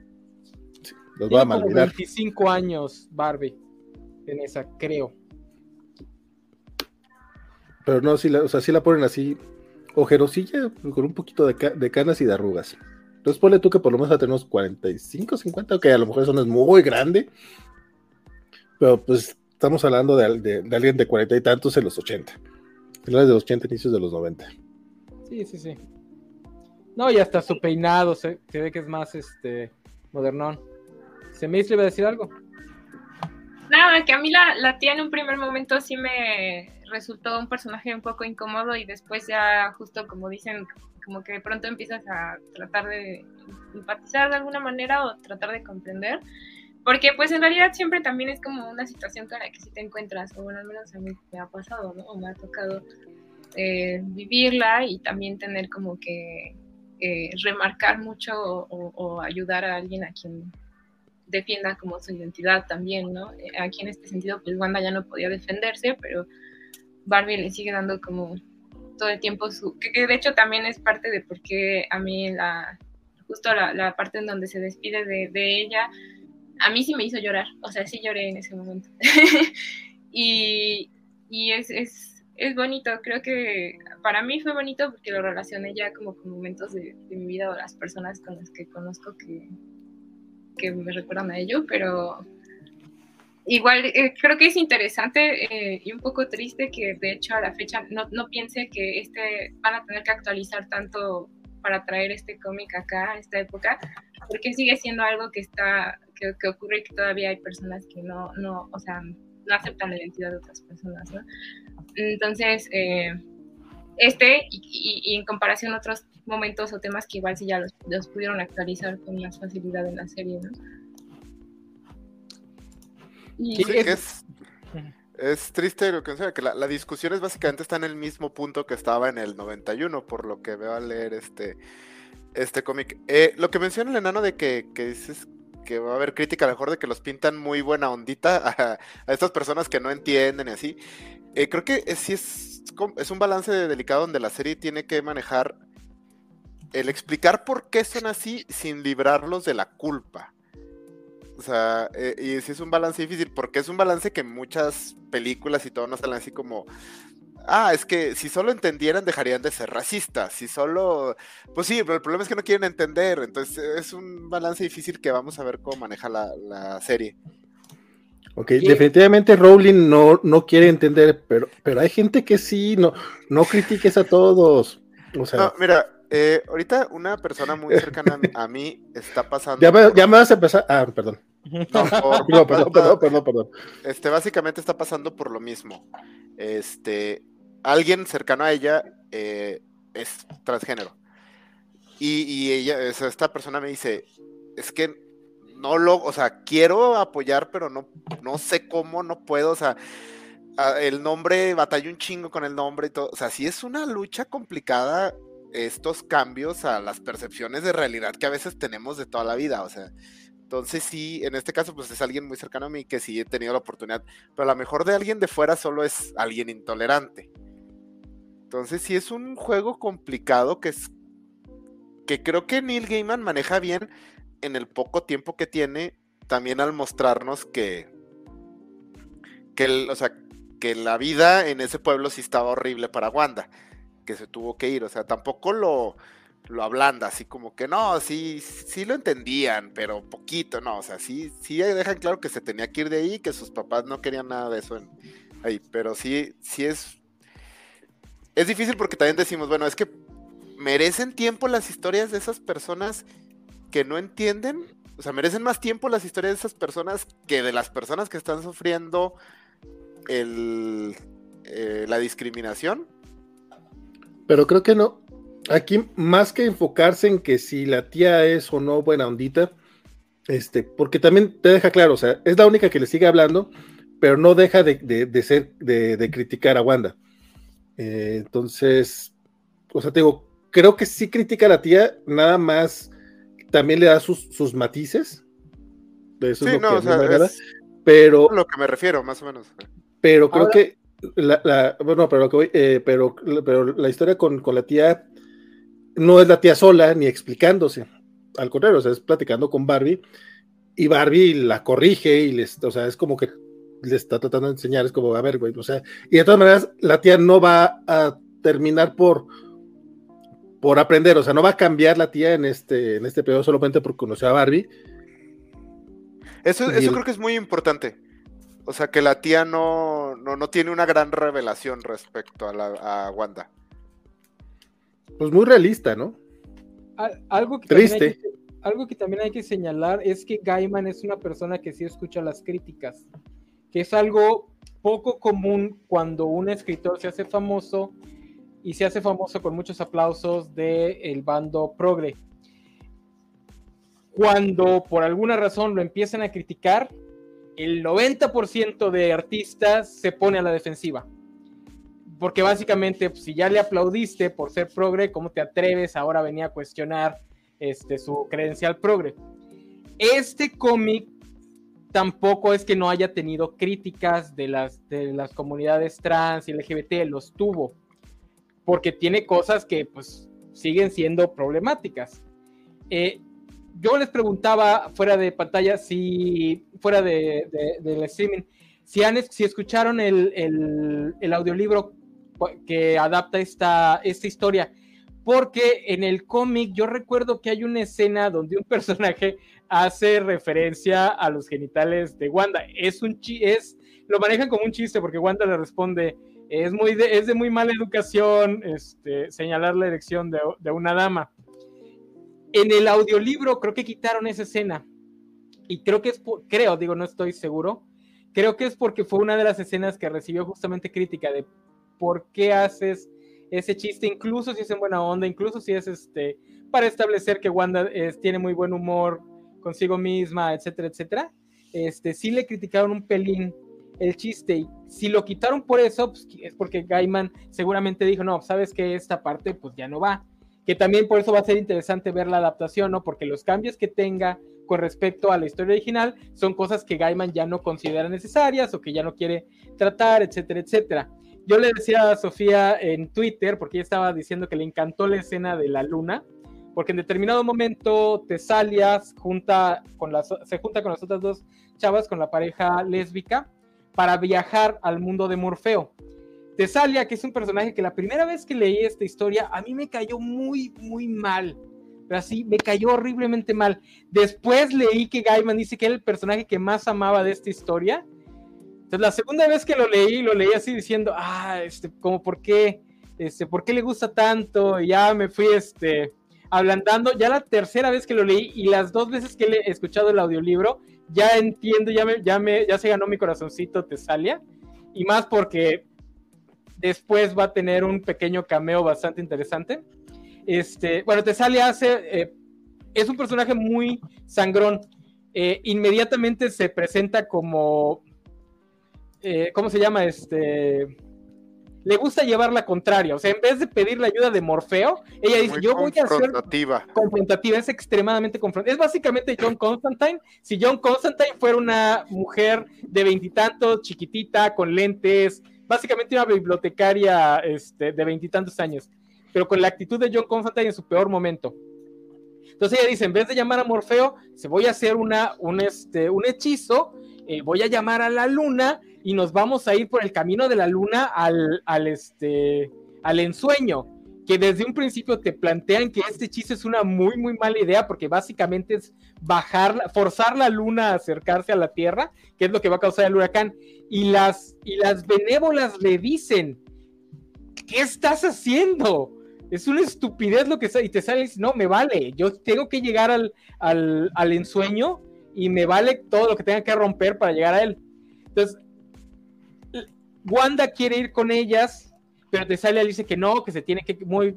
Sí, los va a Tiene malvinar. 25 años Barbie en esa, creo. Pero no, si la, o sea, sí la ponen así, ojerosilla, con un poquito de, ca- de canas y de arrugas. Entonces ponle tú que por lo menos va a tener unos 45, 50, ok, a lo mejor eso no es muy grande. Pero pues estamos hablando de, al- de- de alguien de 40 y tantos en los 80. Finales de los 80, inicios de los 90. Sí, sí, sí. No, y hasta su peinado se, se ve que es más este modernón. ¿Se me iba a decir algo? Nada, que a mí la, la tía en un primer momento sí me resultó un personaje un poco incómodo y después ya justo como dicen, como que de pronto empiezas a tratar de empatizar de alguna manera o tratar de comprender. Porque pues en realidad siempre también es como una situación con la que sí te encuentras, o bueno, al menos a mí me ha pasado, ¿no? O me ha tocado eh, vivirla y también tener como que eh, remarcar mucho o, o- o ayudar a alguien a quien defienda como su identidad también, ¿no? Eh, Aquí en este sentido, pues Wanda ya no podía defenderse, pero Barbie le sigue dando como todo el tiempo su... Que, que de hecho también es parte de por qué a mí la... Justo la, la parte en donde se despide de, de ella, a mí sí me hizo llorar, o sea, sí lloré en ese momento. y y es, es, es bonito, creo que para mí fue bonito porque lo relacioné ya como con momentos de, de mi vida o las personas con las que conozco que, que me recuerdan a ello, pero igual eh, creo que es interesante eh, y un poco triste que de hecho a la fecha no, no piense que este van a tener que actualizar tanto para traer este cómic acá a esta época, porque sigue siendo algo que está, que, que ocurre y que todavía hay personas que no, no, o sea, no aceptan la identidad de otras personas, ¿no? Entonces, eh, este y, y- y en comparación a otros momentos o temas que igual sí ya los, los pudieron actualizar con más facilidad en la serie, ¿no? Y Sí, Sí, es- es, triste lo que menciona, que la, la discusión es básicamente está en el mismo punto que estaba en el 91, por lo que veo al leer este, este cómic. Eh, lo que menciona el enano de que, que dices que va a haber crítica a lo mejor de que los pintan muy buena ondita a, a estas personas que no entienden y así. Eh, creo que sí es, es un balance delicado donde la serie tiene que manejar el explicar por qué son así sin librarlos de la culpa. O sea, eh, y sí es un balance difícil, porque es un balance que muchas películas y todo no salen así como, ah, es que si solo entendieran dejarían de ser racistas, si solo, pues sí, pero el problema es que no quieren entender, entonces eh, es un balance difícil que vamos a ver cómo maneja la, la serie. Ok, definitivamente Rowling no, no quiere entender, pero, pero hay gente que sí, no, no critiques a todos. O sea, No, mira, eh, ahorita una persona muy cercana a mí está pasando... ya, me, por- ya me vas a empezar. Ah, perdón. no, por- No, perdón, perdón, perdón, perdón. este, básicamente está pasando por lo mismo. Este, alguien cercano a ella eh, es transgénero. Y, ella, esta persona me dice, es que no lo, o sea, quiero apoyar, pero no, no sé cómo, no puedo, o sea, el nombre, batalla un chingo con el nombre y todo, o sea, sí es una lucha complicada estos cambios a las percepciones de realidad que a veces tenemos de toda la vida, o sea, entonces sí, en este caso pues es alguien muy cercano a mí que sí he tenido la oportunidad, pero a lo mejor de alguien de fuera solo es alguien intolerante. Entonces sí es un juego complicado que es que creo que Neil Gaiman maneja bien en el poco tiempo que tiene, también al mostrarnos que, que, o sea, que la vida en ese pueblo sí estaba horrible para Wanda, que se tuvo que ir, o sea, tampoco lo, lo ablanda, así como que no, sí, sí lo entendían, pero poquito, no, o sea, sí, sí dejan claro que se tenía que ir de ahí, que sus papás no querían nada de eso ahí, pero sí, sí es, es difícil porque también decimos, bueno, es que merecen tiempo las historias de esas personas que no entienden. O sea, merecen más tiempo las historias de esas personas que de las personas que están sufriendo el, eh, la discriminación. Pero creo que no. Aquí, más que enfocarse en que si la tía es o no buena ondita, este, porque también te deja claro, o sea, es la única que le sigue hablando, pero no deja de, ser, de, criticar a Wanda. Eh, entonces, o sea, te digo, creo que sí critica a la tía, nada más también le da sus, matices. Eso sí, no, o sea, es pero lo que me refiero, más o menos. Pero creo que la, bueno, pero, lo que eh, pero, pero la historia con, la tía no es la tía sola ni explicándose. Al contrario, o sea, es platicando con Barbie y Barbie la corrige y les, o sea, es como que le está tratando de enseñar, es como, a ver, güey, o sea, y de todas maneras, la tía no va a terminar por por aprender, o sea, no va a cambiar la tía en este, en este periodo solamente porque conoció a Barbie. Eso, eso creo que es muy importante. O sea, que la tía no, no, tiene una gran revelación respecto a, la, a Wanda. Pues muy realista, ¿no? algo que Triste. algo que también hay que señalar es que Gaiman es una persona que sí escucha las críticas, que es algo poco común cuando un escritor se hace famoso y se hace famoso con muchos aplausos del el bando progre. Cuando por alguna razón lo empiezan a criticar, el 90% de artistas se pone a la defensiva. Porque básicamente, pues, si ya le aplaudiste por ser progre, ¿cómo te atreves ahora a venir a cuestionar este, su credencial progre? Este cómic tampoco es que no haya tenido críticas de las, de las comunidades trans y LGBT, los tuvo porque tiene cosas que pues siguen siendo problemáticas. Eh, yo les preguntaba fuera de pantalla, si fuera de, del streaming, si, han, si escucharon el, audiolibro que adapta esta, esta historia, porque en el cómic yo recuerdo que hay una escena donde un personaje hace referencia a los genitales de Wanda. Es un es, lo manejan como un chiste porque Wanda le responde, es, muy de, es de muy mala educación este, señalar la erección de, una dama. En el audiolibro creo que quitaron esa escena. Y creo que es, creo, digo, no estoy seguro. Creo que es porque fue una de las escenas que recibió justamente crítica de por qué haces ese chiste, incluso si es en buena onda, incluso si es este, para establecer que Wanda tiene muy buen humor consigo misma, etcétera, etcétera. Este, sí le criticaron un pelín el chiste. Y si lo quitaron por eso, pues, es porque Gaiman seguramente dijo, no, sabes que esta parte pues ya no va. Que también por eso va a ser interesante ver la adaptación, ¿no? Porque los cambios que tenga con respecto a la historia original son cosas que Gaiman ya no considera necesarias o que ya no quiere tratar, etcétera, etcétera. Yo le decía a Sofía en Twitter, porque ella estaba diciendo que le encantó la escena de la luna, porque en determinado momento Tesalias se junta con las otras dos chavas, con la pareja lésbica, para viajar al mundo de Morfeo. Tesalia, que es un personaje que la primera vez que leí esta historia, a mí me cayó muy, muy mal. Pero así, me cayó horriblemente mal. Después leí que Gaiman dice que era el personaje que más amaba de esta historia. Entonces, la segunda vez que lo leí, lo leí así diciendo, ah, este, como, ¿por qué? Este, ¿por qué le gusta tanto? Ya me fui, este, ablandando. Ya la tercera vez que lo leí y las dos veces que he escuchado el audiolibro, ya entiendo, ya, me, ya, me, ya se ganó mi corazoncito Tesalia, y más porque después va a tener un pequeño cameo bastante interesante. Este, bueno, Tesalia hace, eh, es un personaje muy sangrón. Eh, inmediatamente se presenta como, eh, ¿cómo se llama? Este, le gusta llevar la contraria. O sea, en vez de pedir la ayuda de Morfeo, ella dice, Muy yo voy a hacer confrontativa. confrontativa, es extremadamente confrontativa. Es básicamente John Constantine. Si John Constantine fuera una mujer de veintitantos, chiquitita, con lentes, básicamente una bibliotecaria este, de veintitantos años, pero con la actitud de John Constantine en su peor momento. Entonces ella dice, en vez de llamar a Morfeo, se voy a hacer una, un, este, un hechizo, eh, voy a llamar a la luna y nos vamos a ir por el camino de la luna al, al, este, al ensueño que desde un principio te plantean que este hechizo es una muy, muy mala idea, porque básicamente es bajar, forzar la luna a acercarse a la Tierra, que es lo que va a causar el huracán. Y las, y las benévolas le dicen, ¿qué estás haciendo? Es una estupidez lo que está, y te sales, no, me vale, yo tengo que llegar al, al, al ensueño y me vale todo lo que tenga que romper para llegar a él. Entonces, Wanda quiere ir con ellas, pero Tesalia dice que no, que se tiene que, muy,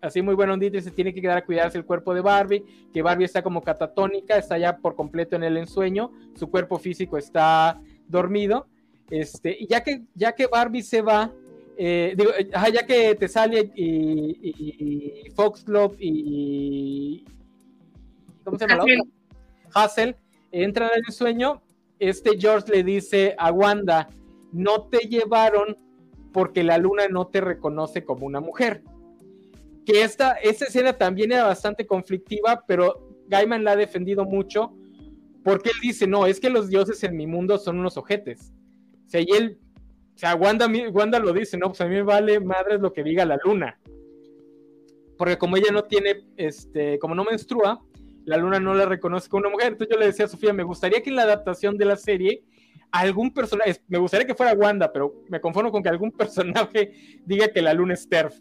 así muy buen ondito, se tiene que quedar a cuidarse el cuerpo de Barbie, que Barbie está como catatónica, está ya por completo en el ensueño, su cuerpo físico está dormido, este, y ya que, ya que Barbie se va, eh, digo, ya que Tesalia y, y, y y, ¿cómo se llama la otra? Hassel entran en el sueño, este George le dice a Wanda, no te llevaron porque la luna no te reconoce como una mujer. Que esta, esta escena también era bastante conflictiva, pero Gaiman la ha defendido mucho porque él dice, no, es que los dioses en mi mundo son unos ojetes. O sea, y él, o sea, Wanda, Wanda lo dice, no, pues a mí me vale madre lo que diga la luna. Porque como ella no tiene, este, como no menstrua, la luna no la reconoce como una mujer. Entonces yo le decía a Sofía, me gustaría que en la adaptación de la serie algún personaje, me gustaría que fuera Wanda, pero me conformo con que algún personaje diga que la luna es TERF.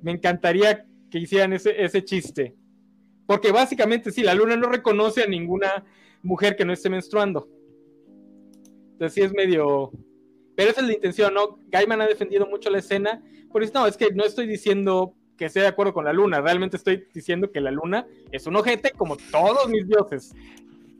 Me encantaría que hicieran ese, ese chiste. Porque básicamente sí, la luna no reconoce a ninguna mujer que no esté menstruando. Entonces sí es medio... Pero esa es la intención, ¿no? Gaiman ha defendido mucho la escena. Por eso no, es que no estoy diciendo que esté de acuerdo con la luna. Realmente estoy diciendo que la luna es un ojete como todos mis dioses.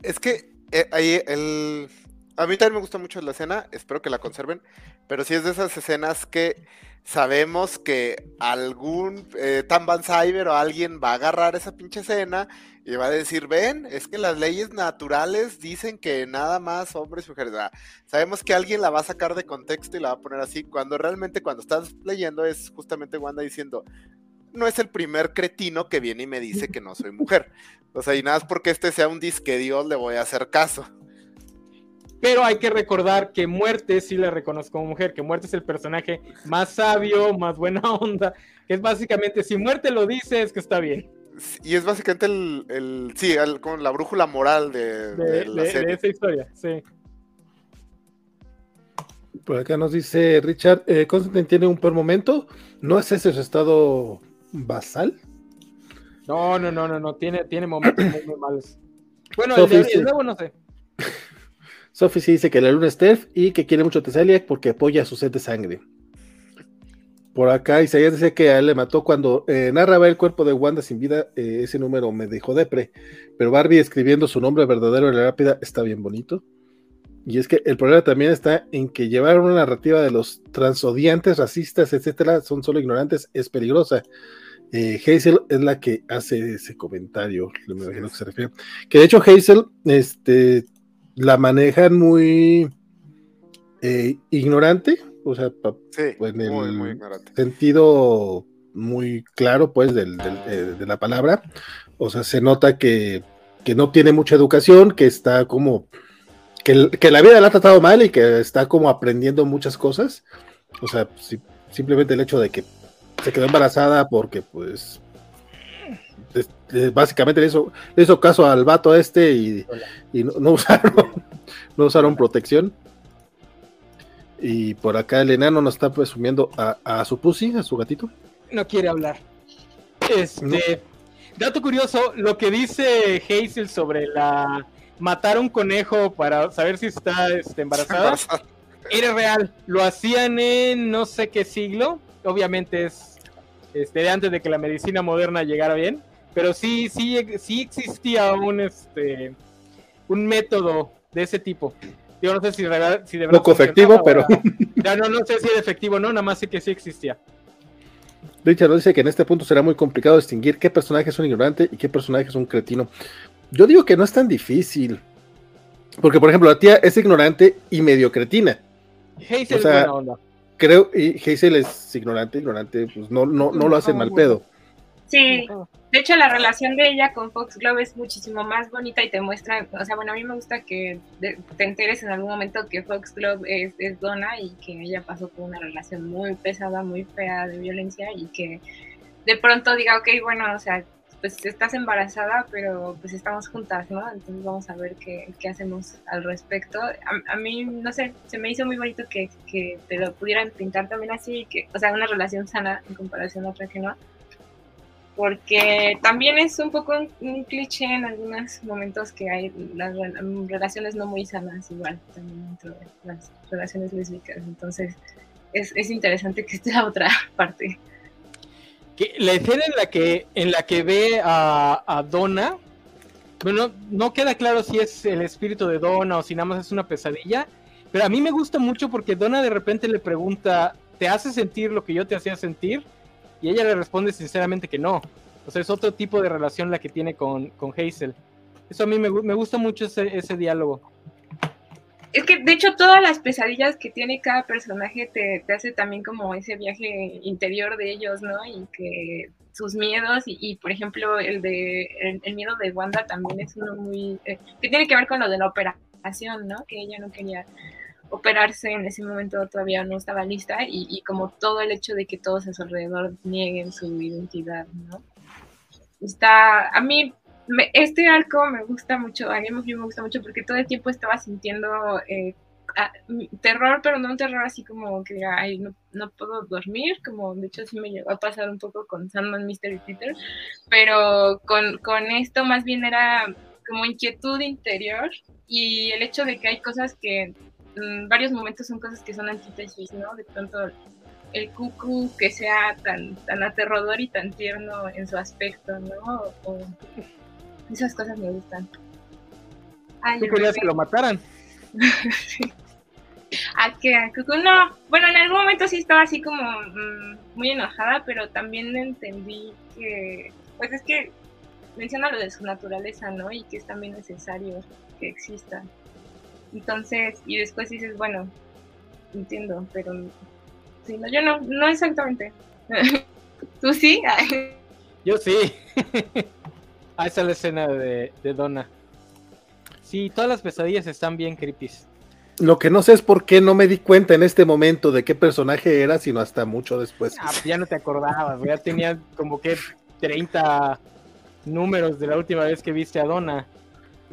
Es que eh, ahí el... A mí también me gusta mucho la escena, espero que la conserven, pero sí es de esas escenas que sabemos que algún eh, Cyber o alguien va a agarrar esa pinche escena y va a decir, ven, es que las leyes naturales dicen que nada más hombres y mujeres. Sabemos que alguien la va a sacar de contexto y la va a poner así, cuando realmente cuando estás leyendo es justamente Wanda diciendo, no es el primer cretino que viene y me dice que no soy mujer. O sea, y nada más porque este sea un disque Dios le voy a hacer caso. Pero hay que recordar que Muerte sí la reconozco como mujer, que Muerte es el personaje más sabio, más buena onda, que es básicamente, si Muerte lo dice, es que está bien. Y es básicamente el, el sí, el, como la brújula moral de, De, de la de- serie. de esa historia, sí. Por acá nos dice Richard, eh, Constantine tiene un peor momento. ¿No es ese su estado basal? No, no, no, no, no, tiene, tiene momentos muy, muy malos. Bueno, Sophie, el, de- sí. el nuevo no sé. Sophie sí dice que la luna es Terf y que quiere mucho a Tesalia porque apoya su sed de sangre. Por acá Isaías dice que a él le mató cuando eh, narraba el cuerpo de Wanda sin vida. eh, ese número me dejó depre. Pero Barbie escribiendo su nombre verdadero en la lápida está bien bonito. Y es que el problema también está en que llevar una narrativa de los transodiantes, racistas, etcétera, son solo ignorantes, es peligrosa. Eh, Hazel es la que hace ese comentario, me imagino que se refiere. Que de hecho Hazel, este, la manejan muy eh, ignorante, o sea, pa- Sí, en el- muy, sentido muy claro, pues, del- del- eh, de la palabra. O sea, se nota que, que no tiene mucha educación, que está como, que, que la vida la ha tratado mal y que está como aprendiendo muchas cosas. O sea, si- simplemente el hecho de que se quedó embarazada porque, pues, es- es- básicamente le hizo, le hizo caso al vato este y, y no, no usaron, no usaron protección. Y por acá el enano nos está presumiendo a, a su pussy, a su gatito. No quiere hablar. Este, No. dato curioso, lo que dice Hazel sobre la matar a un conejo para saber si está este, embarazada era real. Lo hacían en no sé qué siglo. Obviamente es este, de antes de que la medicina moderna llegara bien, pero sí, sí, sí existía un, este, un método de ese tipo. Yo no sé si, de verdad, si de Poco efectivo, pero... Ya no, no sé si es efectivo no, nada más sé que sí existía. Richard nos dice que en este punto será muy complicado distinguir qué personaje es un ignorante y qué personaje es un cretino. Yo digo que no es tan difícil. Porque, por ejemplo, la tía es ignorante y medio cretina. Hazel es buena onda. Creo, y Hazel es ignorante, ignorante, pues no, no, no lo hacen mal pedo. Sí, de hecho la relación de ella con Fox Glove es muchísimo más bonita y te muestra, o sea, bueno, a mí me gusta que te enteres en algún momento que Fox Glove es, Donna y que ella pasó por una relación muy pesada, muy fea de violencia y que de pronto diga, ok, bueno, o sea, pues estás embarazada, pero pues estamos juntas, ¿no? Entonces vamos a ver qué, qué hacemos al respecto. A, mí, no sé, se me hizo muy bonito que, que, te lo pudieran pintar también así, que, o sea, una relación sana en comparación a otra que no porque también es un poco un, cliché en algunos momentos que hay las relaciones no muy sanas igual también dentro de las relaciones lésbicas entonces es, es interesante que esté la otra parte que la escena en la que en la que ve a, a Donna bueno no queda claro si es el espíritu de Donna o si nada más es una pesadilla pero a mí me gusta mucho porque Donna de repente le pregunta ¿te hace sentir lo que yo te hacía sentir? Y ella le responde sinceramente que no. O sea, es otro tipo de relación la que tiene con, con Hazel. Eso a mí me, me gusta mucho ese, ese, diálogo. Es que, de hecho, todas las pesadillas que tiene cada personaje te, te, hace también como ese viaje interior de ellos, ¿no? Y que sus miedos, y, por ejemplo, el de el, miedo de Wanda también es uno muy... Eh, que tiene que ver con lo de la operación, ¿no? Que ella no quería operarse en ese momento todavía no estaba lista y, como todo el hecho de que todos a su alrededor nieguen su identidad, ¿no? Está, a mí este arco me gusta mucho, a mí me gusta mucho porque todo el tiempo estaba sintiendo eh, terror, pero no un terror así como que ay, no, no, puedo dormir, como de hecho sí me llegó a pasar un poco con Sandman Mystery Peter, pero con, con esto más bien era como inquietud interior y el hecho de que hay cosas que en varios momentos son cosas que son antítesis, ¿no? De pronto el cucu que sea tan, tan aterrador y tan tierno en su aspecto, ¿no? O, esas cosas me gustan. Ay, ¿Tú querías que lo mataran? sí. ¿A qué? ¿A Cucu? No, bueno, en algún momento sí estaba así como mmm, muy enojada, pero también entendí que, pues es que menciona lo de su naturaleza, ¿no? Y que es también necesario que exista. Entonces, y después dices, bueno, entiendo, pero sí, no, yo no, no exactamente. ¿Tú sí? yo sí. Ahí está la escena de, de Donna. Sí, todas las pesadillas están bien creepy. Lo que no sé es por qué no me di cuenta en este momento de qué personaje era, sino hasta mucho después. Ah, ya no te acordabas, ya tenía como que 30 números de la última vez que viste a Donna.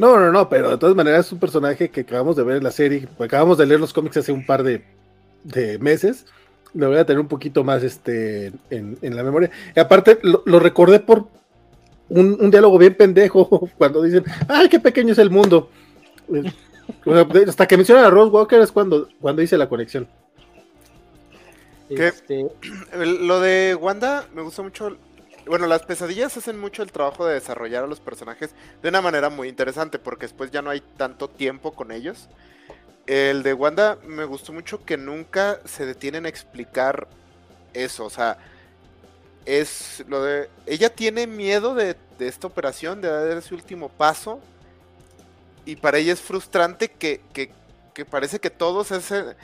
No, no, no, pero de todas maneras es un personaje que acabamos de ver en la serie, acabamos de leer los cómics hace un par de, meses. Lo voy a tener un poquito más este, en, la memoria. Y aparte, lo, recordé por un, diálogo bien pendejo cuando dicen, ¡ay, qué pequeño es el mundo! hasta que mencionan a Rose Walker es cuando, cuando hice la conexión. Este... Lo de Wanda me gustó mucho bueno, las pesadillas hacen mucho el trabajo de desarrollar a los personajes de una manera muy interesante, porque después ya no hay tanto tiempo con ellos. El de Wanda me gustó mucho que nunca se detienen a explicar eso, o sea, es lo de... Ella tiene miedo de, esta operación, de dar ese último paso, y para ella es frustrante que, que, que parece que todos ese...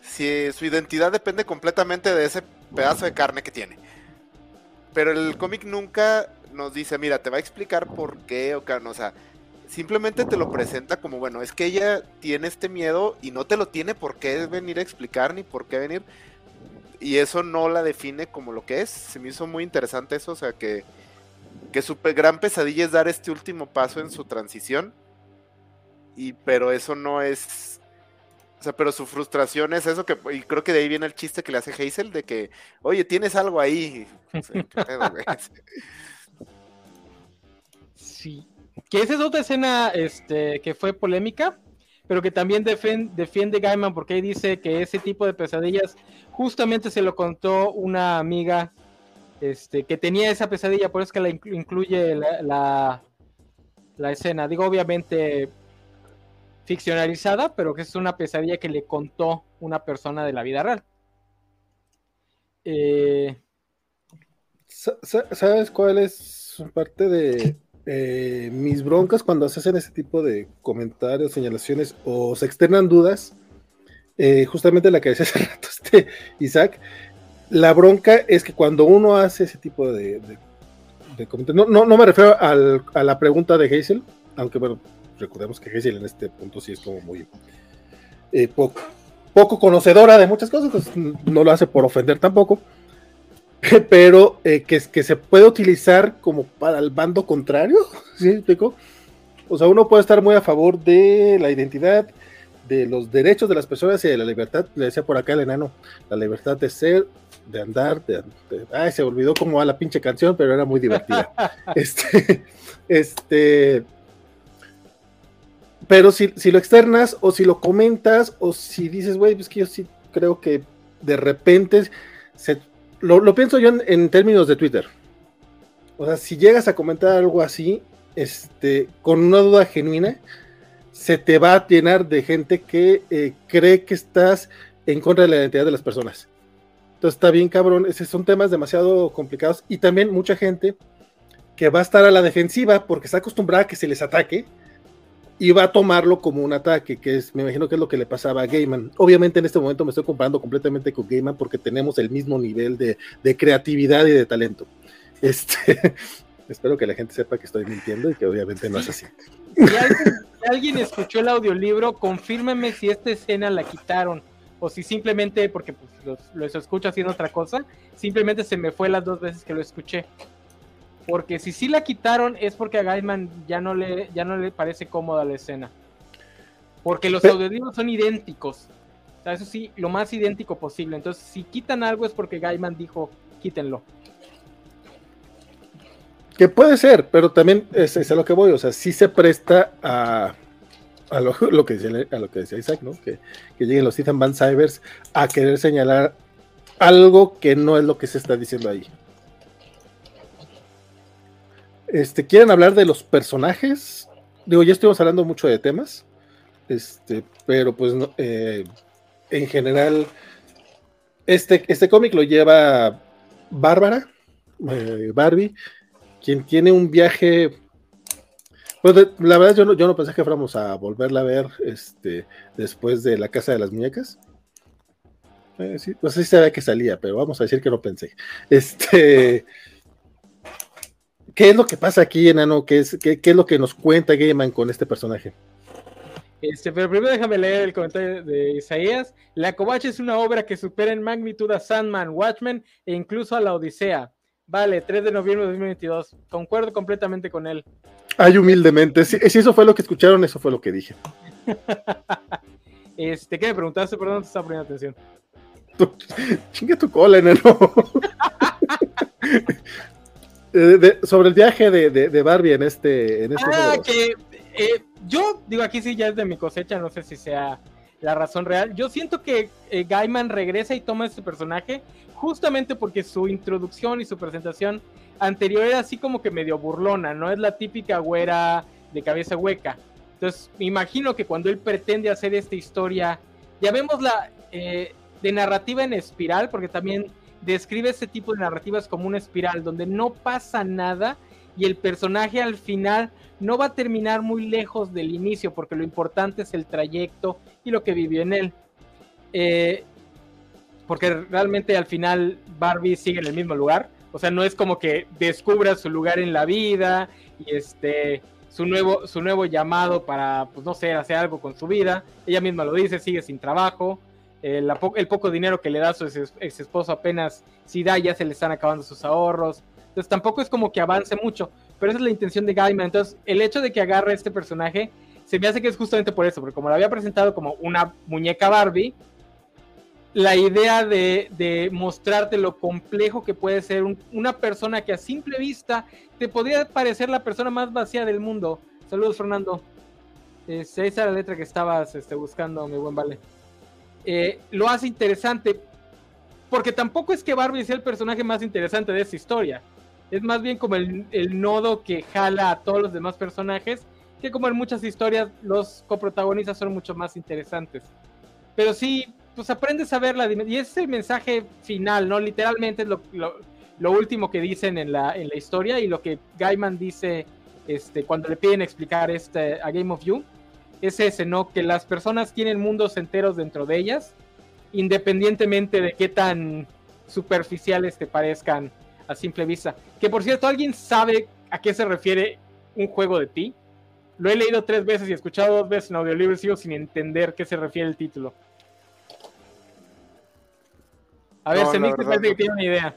Si su identidad depende completamente de ese pedazo de carne que tiene. Pero el cómic nunca nos dice, mira, te va a explicar por qué o o sea, simplemente te lo presenta como, bueno, es que ella tiene este miedo y no te lo tiene por qué venir a explicar ni por qué venir. Y eso no la define como lo que es. Se me hizo muy interesante eso, o sea, que, que su gran pesadilla es dar este último paso en su transición. Y pero eso no es o sea, pero su frustración es eso que, y creo que de ahí viene el chiste que le hace Hazel de que, oye, tienes algo ahí. sí. Que esa es otra escena este, que fue polémica, pero que también defiende Gaiman porque ahí dice que ese tipo de pesadillas justamente se lo contó una amiga este, que tenía esa pesadilla, por eso es que la incluye la, la, escena. Digo, obviamente ficcionalizada, pero que es una pesadilla que le contó una persona de la vida real. Eh, ¿Sabes cuál es parte de eh, mis broncas cuando se hacen ese tipo de comentarios, señalaciones o se externan dudas? Eh, justamente la que decía hace rato este Isaac, la bronca es que cuando uno hace ese tipo de, comentarios, no, no, me refiero a la pregunta de Hazel, aunque bueno, recordemos que Hazel en este punto sí es como muy poco, poco conocedora de muchas cosas, pues no lo hace por ofender tampoco, pero eh, que, que se puede utilizar como para el bando contrario, ¿sí explico? O sea, uno puede estar muy a favor de la identidad, de los derechos de las personas y de la libertad, le decía por acá el enano, la libertad de ser, de andar, de, ay, se olvidó cómo va la pinche canción, pero era muy divertida. este, este, pero si, lo externas o si lo comentas o si dices, güey, pues que yo sí creo que de repente se, lo, pienso yo en, términos de Twitter. O sea, si llegas a comentar algo así, este, con una duda genuina, se te va a llenar de gente que eh, cree que estás en contra de la identidad de las personas. Entonces está bien, cabrón. Esos son temas demasiado complicados. Y también mucha gente que va a estar a la defensiva porque está acostumbrada a que se les ataque y va a tomarlo como un ataque, que es, me imagino que es lo que le pasaba a Gaiman. Obviamente en este momento me estoy comparando completamente con Gaiman porque tenemos el mismo nivel de, creatividad y de talento. Este, espero que la gente sepa que estoy mintiendo y que obviamente no es así. Si alguien, escuchó el audiolibro, confírmeme si esta escena la quitaron o si simplemente, porque pues, los, escucho haciendo otra cosa, simplemente se me fue las dos veces que lo escuché. Porque si sí la quitaron es porque a Gaiman ya no le, ya no le parece cómoda la escena. Porque los audiolibros son idénticos. O sea, eso sí, lo más idéntico posible. Entonces, si quitan algo es porque Gaiman dijo, quítenlo. Que puede ser, pero también es, a lo que voy. O sea, sí se presta a, a, lo, que decía, a lo que decía Isaac, ¿no? Que, que lleguen los Ethan Van Cybers a querer señalar algo que no es lo que se está diciendo ahí. Este, ¿Quieren hablar de los personajes? Digo, ya estuvimos hablando mucho de temas, este, pero pues eh, en general, este, este cómic lo lleva Bárbara, eh, Barbie, quien tiene un viaje. Pues la verdad, yo no, yo no pensé que fuéramos a volverla a ver este, después de la Casa de las Muñecas. Eh, no sé si sabía que salía, pero vamos a decir que no pensé. Este. ¿Qué es lo que pasa aquí, enano? ¿Qué es, qué, es lo que nos cuenta Gaiman con este personaje? Este, pero primero déjame leer el comentario de Isaías. La Covacha es una obra que supera en magnitud a Sandman, Watchmen e incluso a la Odisea. Vale, 3 de noviembre de 2022. Concuerdo completamente con él. Ay, humildemente. Si, eso fue lo que escucharon, eso fue lo que dije. este, ¿qué me preguntaste? Perdón, te estaba poniendo atención. Chinga tu cola, enano. Eh, sobre el viaje de, Barbie en este. En este ah, que eh, yo digo aquí sí ya es de mi cosecha, no sé si sea la razón real. Yo siento que eh, Gaiman regresa y toma este personaje justamente porque su introducción y su presentación anterior era así como que medio burlona, no es la típica güera de cabeza hueca. Entonces, me imagino que cuando él pretende hacer esta historia, ya vemos la de narrativa en espiral, porque también describe ese tipo de narrativas como una espiral donde no pasa nada y el personaje al final no va a terminar muy lejos del inicio porque lo importante es el trayecto y lo que vivió en él. Eh, porque realmente al final Barbie sigue en el mismo lugar. O sea, no es como que descubra su lugar en la vida y este su nuevo, su nuevo llamado para, pues no sé, hacer algo con su vida. Ella misma lo dice, sigue sin trabajo el, poco dinero que le da su ex, esposo apenas si da, ya se le están acabando sus ahorros. Entonces tampoco es como que avance mucho, pero esa es la intención de Gaiman. Entonces el hecho de que agarre este personaje se me hace que es justamente por eso, porque como lo había presentado como una muñeca Barbie, la idea de, mostrarte lo complejo que puede ser una persona que a simple vista te podría parecer la persona más vacía del mundo. Saludos, Fernando. esa es la letra que estabas este, buscando, mi buen Vale. Eh, lo hace interesante porque tampoco es que Barbie sea el personaje más interesante de esta historia. Es más bien como el, el nodo que jala a todos los demás personajes, que como en muchas historias los coprotagonistas son mucho más interesantes. Pero sí, pues aprendes a ver la y ese es el mensaje final, ¿no? Literalmente es lo, lo, lo último que dicen en la, en la historia y lo que Gaiman dice este, cuando le piden explicar este, a Game of You, es ese, ¿no? Que las personas tienen mundos enteros dentro de ellas, independientemente de qué tan superficiales te parezcan a simple vista. Que por cierto, ¿alguien sabe a qué se refiere un juego de ti? Lo he leído tres veces y escuchado dos veces en audiolibro y sigo sin entender qué se refiere el título. A ver, No, se me parece que no. tiene una idea.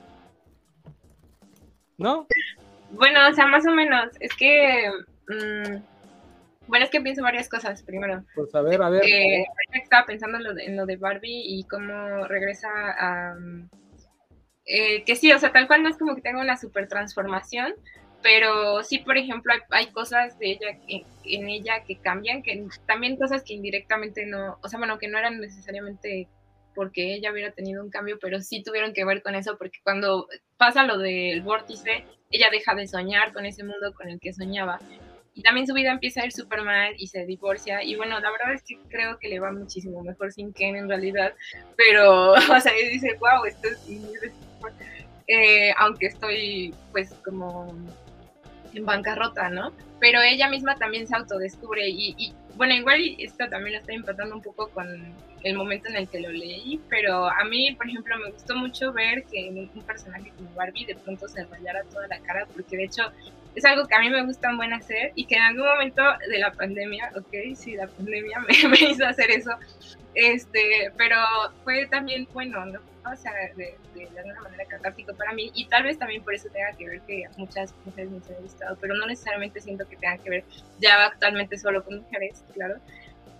¿No? Bueno, o sea, más o menos. Es que. mm, bueno, es que pienso varias cosas primero. Pues a ver, a ver. Eh, estaba pensando en lo, de, en lo de Barbie y cómo regresa a. eh, que sí, o sea, tal cual no es como que tenga una super transformación, pero sí, por ejemplo, hay, hay cosas de ella que- en ella que cambian, que también cosas que indirectamente no, o sea, bueno, que no eran necesariamente porque ella hubiera tenido un cambio, pero sí tuvieron que ver con eso, porque cuando pasa lo del vórtice, ella deja de soñar con ese mundo con el que soñaba. Y también su vida empieza a ir súper mal y se divorcia. Y bueno, la verdad es que creo que le va muchísimo mejor sin Ken en realidad. Pero, o sea, dice, wow, esto es eh, aunque estoy pues como en bancarrota, ¿no? Pero ella misma también se autodescubre y, y, bueno, igual esto también lo estoy empatando un poco con el momento en el que lo leí, pero a mí, por ejemplo, me gustó mucho ver que un personaje como Barbie de pronto se rayara toda la cara, porque de hecho es algo que a mí me gusta en buen hacer y que en algún momento de la pandemia, ok, sí, la pandemia me, me hizo hacer eso, este, pero fue también bueno, ¿no? O sea, de, de, alguna manera catártico para mí y tal vez también por eso tenga que ver que muchas mujeres me ha gustado, pero no necesariamente siento que tenga que ver ya actualmente solo con mujeres, claro.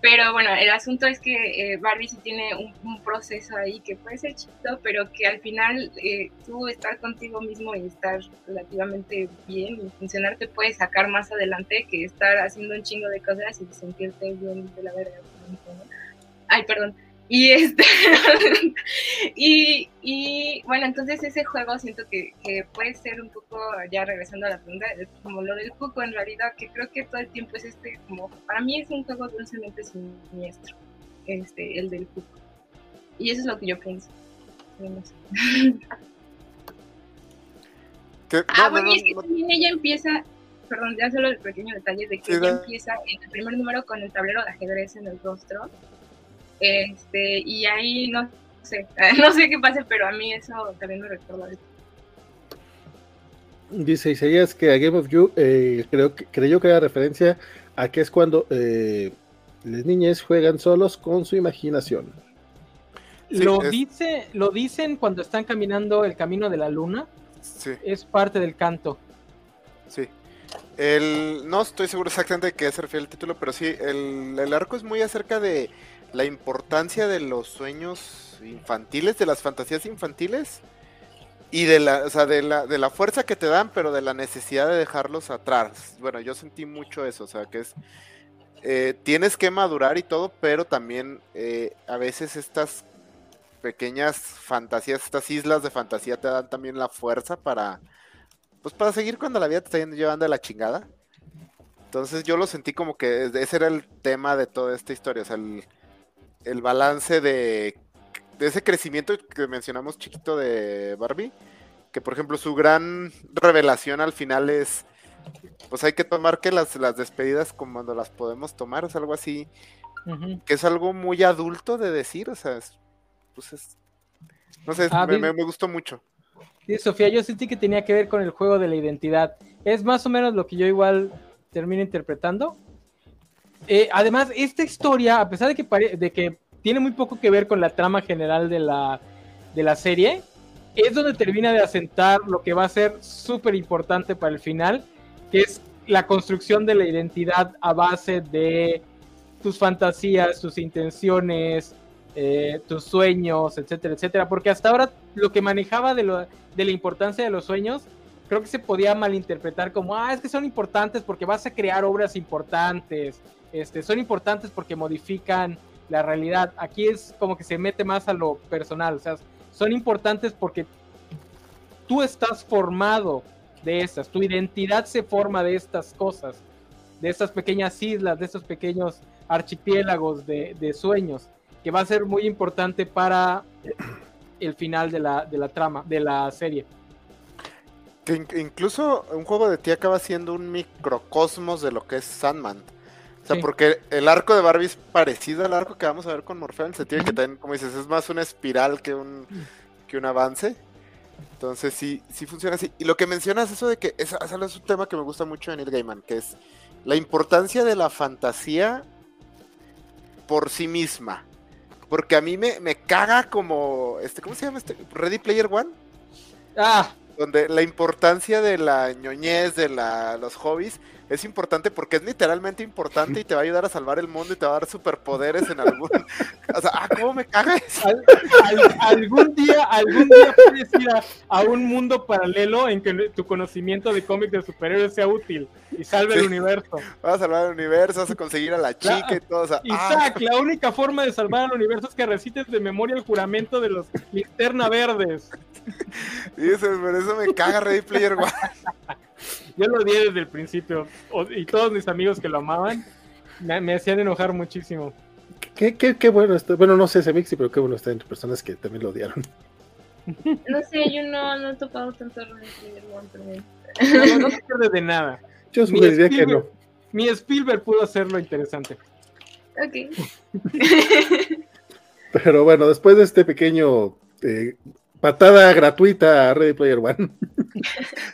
Pero bueno, el asunto es que eh, Barbie sí tiene un, proceso ahí que puede ser chiquito, pero que al final eh, tú estar contigo mismo y estar relativamente bien y funcionar te puede sacar más adelante que estar haciendo un chingo de cosas y sentirte bien de la verga. Ay, perdón. Y este y, y, bueno, entonces ese juego siento que, que, puede ser un poco, ya regresando a la pregunta, como lo del cuco en realidad, que creo que todo el tiempo es este, como, para mí es un juego dulcemente siniestro, este, el del cuco. Y eso es lo que yo pienso. No sé. ¿Qué? ah, no, bueno, no, y es que también ella empieza, perdón, ya solo el pequeño detalle de que sí, ella empieza en el primer número con el tablero de ajedrez en el rostro este, y ahí no sé, no sé qué pase, pero a mí eso también me recuerda. Dice Isaías que a Game of You eh, creo que, creyó que era referencia a que es cuando eh, las niñas juegan solos con su imaginación. Sí, lo, es... dice, lo dicen cuando están caminando el camino de la luna. Sí. Es parte del canto. Sí. El, no estoy seguro exactamente de qué se refiere el título, pero sí, el, el arco es muy acerca de la importancia de los sueños infantiles, de las fantasías infantiles y de la, o sea, de la, de la fuerza que te dan, pero de la necesidad de dejarlos atrás. Bueno, yo sentí mucho eso, o sea, que es eh, tienes que madurar y todo, pero también eh, a veces estas pequeñas fantasías, estas islas de fantasía te dan también la fuerza para, pues para seguir cuando la vida te está llevando a la chingada. Entonces yo lo sentí como que ese era el tema de toda esta historia, o sea, el, el balance de, de, ese crecimiento que mencionamos chiquito de Barbie, que por ejemplo su gran revelación al final es, pues hay que tomar que las, las despedidas como cuando las podemos tomar, es algo así, uh -huh. que es algo muy adulto de decir, o sea, es, pues es, no sé, ah, me, me, me, gustó mucho. Sí, Sofía, yo sentí que tenía que ver con el juego de la identidad. Es más o menos lo que yo igual termino interpretando. Eh, además, esta historia, a pesar de que, tiene muy poco que ver con la trama general de la, de la serie, es donde termina de asentar lo que va a ser súper importante para el final, que es la construcción de la identidad a base de tus fantasías, tus intenciones, eh, tus sueños, etcétera, etcétera. Porque hasta ahora lo que manejaba de, de la importancia de los sueños creo que se podía malinterpretar como, ah, es que son importantes porque vas a crear obras importantes, este, son importantes porque modifican la realidad. Aquí es como que se mete más a lo personal, son importantes porque tú estás formado de estas, tu identidad se forma de estas cosas, de estas pequeñas islas, de estos pequeños archipiélagos de, sueños, que va a ser muy importante para el final de la, de la trama, de la serie. Que in- incluso un juego de ti acaba siendo un microcosmos de lo que es Sandman. O sea, Sí. porque el arco de Barbie es parecido al arco que vamos a ver con Morfeo, en el sentido que también, como dices, es más una espiral que un, que un avance. Entonces sí, sí funciona así. Y lo que mencionas, eso de que es, es un tema que me gusta mucho de Neil Gaiman, que es la importancia de la fantasía por sí misma. Porque a mí me, me caga como, este, ¿cómo se llama este? Ready Player One Ah, donde la importancia de la ñoñez, de la, los hobbies, es importante porque es literalmente importante y te va a ayudar a salvar el mundo y te va a dar superpoderes en algún... O sea, ah, ¿cómo me caga eso? al- al- algún día, algún día puedes ir a, a un mundo paralelo en que tu conocimiento de cómics de superhéroes sea útil y salve el universo. Vas a salvar el universo, vas a conseguir a la chica y todo. O sea, ah, Isaac, la única forma de salvar al universo es que recites de memoria el juramento de los linterna verdes. eso, por eso me caga Ready Player One. Yo lo odié desde el principio y todos mis amigos que lo amaban me, me hacían enojar muchísimo. Qué, qué, qué bueno está. Bueno, no sé ese Mixi, pero qué bueno está entre personas que también lo odiaron. No sé, yo no, no he tocado tanto Ready Player One también. No, no se pierde de nada. Yo Mi sugeriría que no. mi Spielberg pudo hacerlo interesante. Ok. Pero bueno, después de este pequeño eh, patada gratuita a Ready Player One.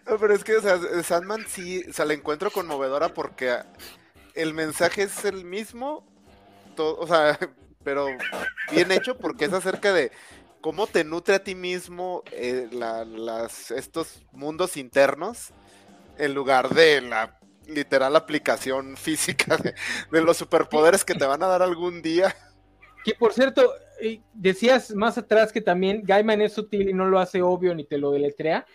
No, pero es que, o sea, Sandman sí, o sea, la encuentro conmovedora porque el mensaje es el mismo, o sea, pero bien hecho porque es acerca de cómo te nutre a ti mismo eh, estos mundos internos en lugar de la literal aplicación física de, de los superpoderes que te van a dar algún día. Que por cierto, eh, decías más atrás que también Gaiman es sutil y no lo hace obvio ni te lo deletrea.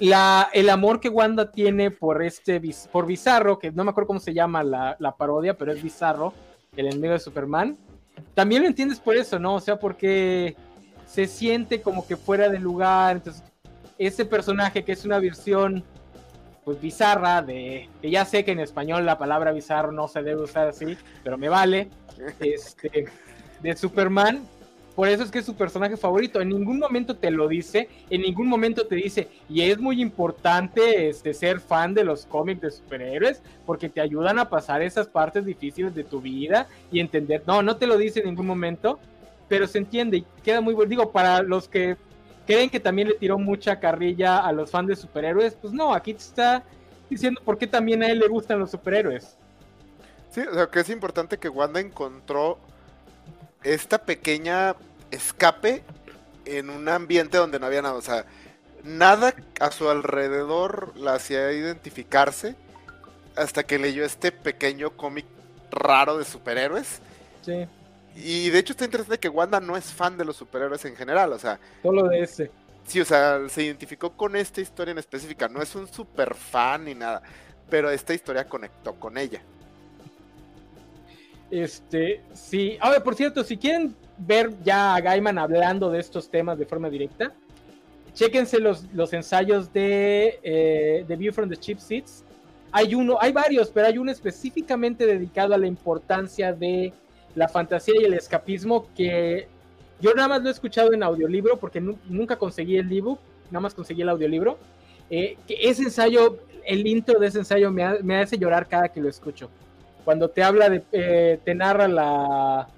La, el amor que Wanda tiene por este por Bizarro, que no me acuerdo cómo se llama la, la parodia, pero es Bizarro, el enemigo de Superman. También lo entiendes por eso, ¿no? O sea, porque se siente como que fuera de lugar. Entonces, ese personaje que es una versión pues bizarra de que ya sé que en español la palabra bizarro no se debe usar así, pero me vale. Este de Superman. Por eso es que es su personaje favorito. En ningún momento te lo dice, en ningún momento te dice, y es muy importante este, ser fan de los cómics de superhéroes, porque te ayudan a pasar esas partes difíciles de tu vida y entender. No, no te lo dice en ningún momento, pero se entiende y queda muy bueno. Digo, para los que creen que también le tiró mucha carrilla a los fans de superhéroes, pues no, aquí te está diciendo por qué también a él le gustan los superhéroes. Sí, o sea, que es importante que Wanda encontró esta pequeña escape en un ambiente donde no había nada. O sea, nada a su alrededor la hacía identificarse hasta que leyó este pequeño cómic raro de superhéroes. Sí, Y de hecho está interesante que Wanda no es fan de los superhéroes en general. O sea, solo de ese. sí, o sea, se identificó con esta historia en específica. No es un super fan ni nada. Pero esta historia conectó con ella. Este, sí. Ahora, por cierto, si quieren ver ya a Gaiman hablando de estos temas de forma directa, chéquense los, los ensayos de eh, The View from the Cheap Seats. Hay uno, hay varios, pero hay uno específicamente dedicado a la importancia de la fantasía y el escapismo que yo nada más lo he escuchado en audiolibro porque nu- nunca conseguí el ebook, nada más conseguí el audiolibro. Eh, que ese ensayo, el intro de ese ensayo me hace llorar cada que lo escucho cuando te habla de, eh, te narra la,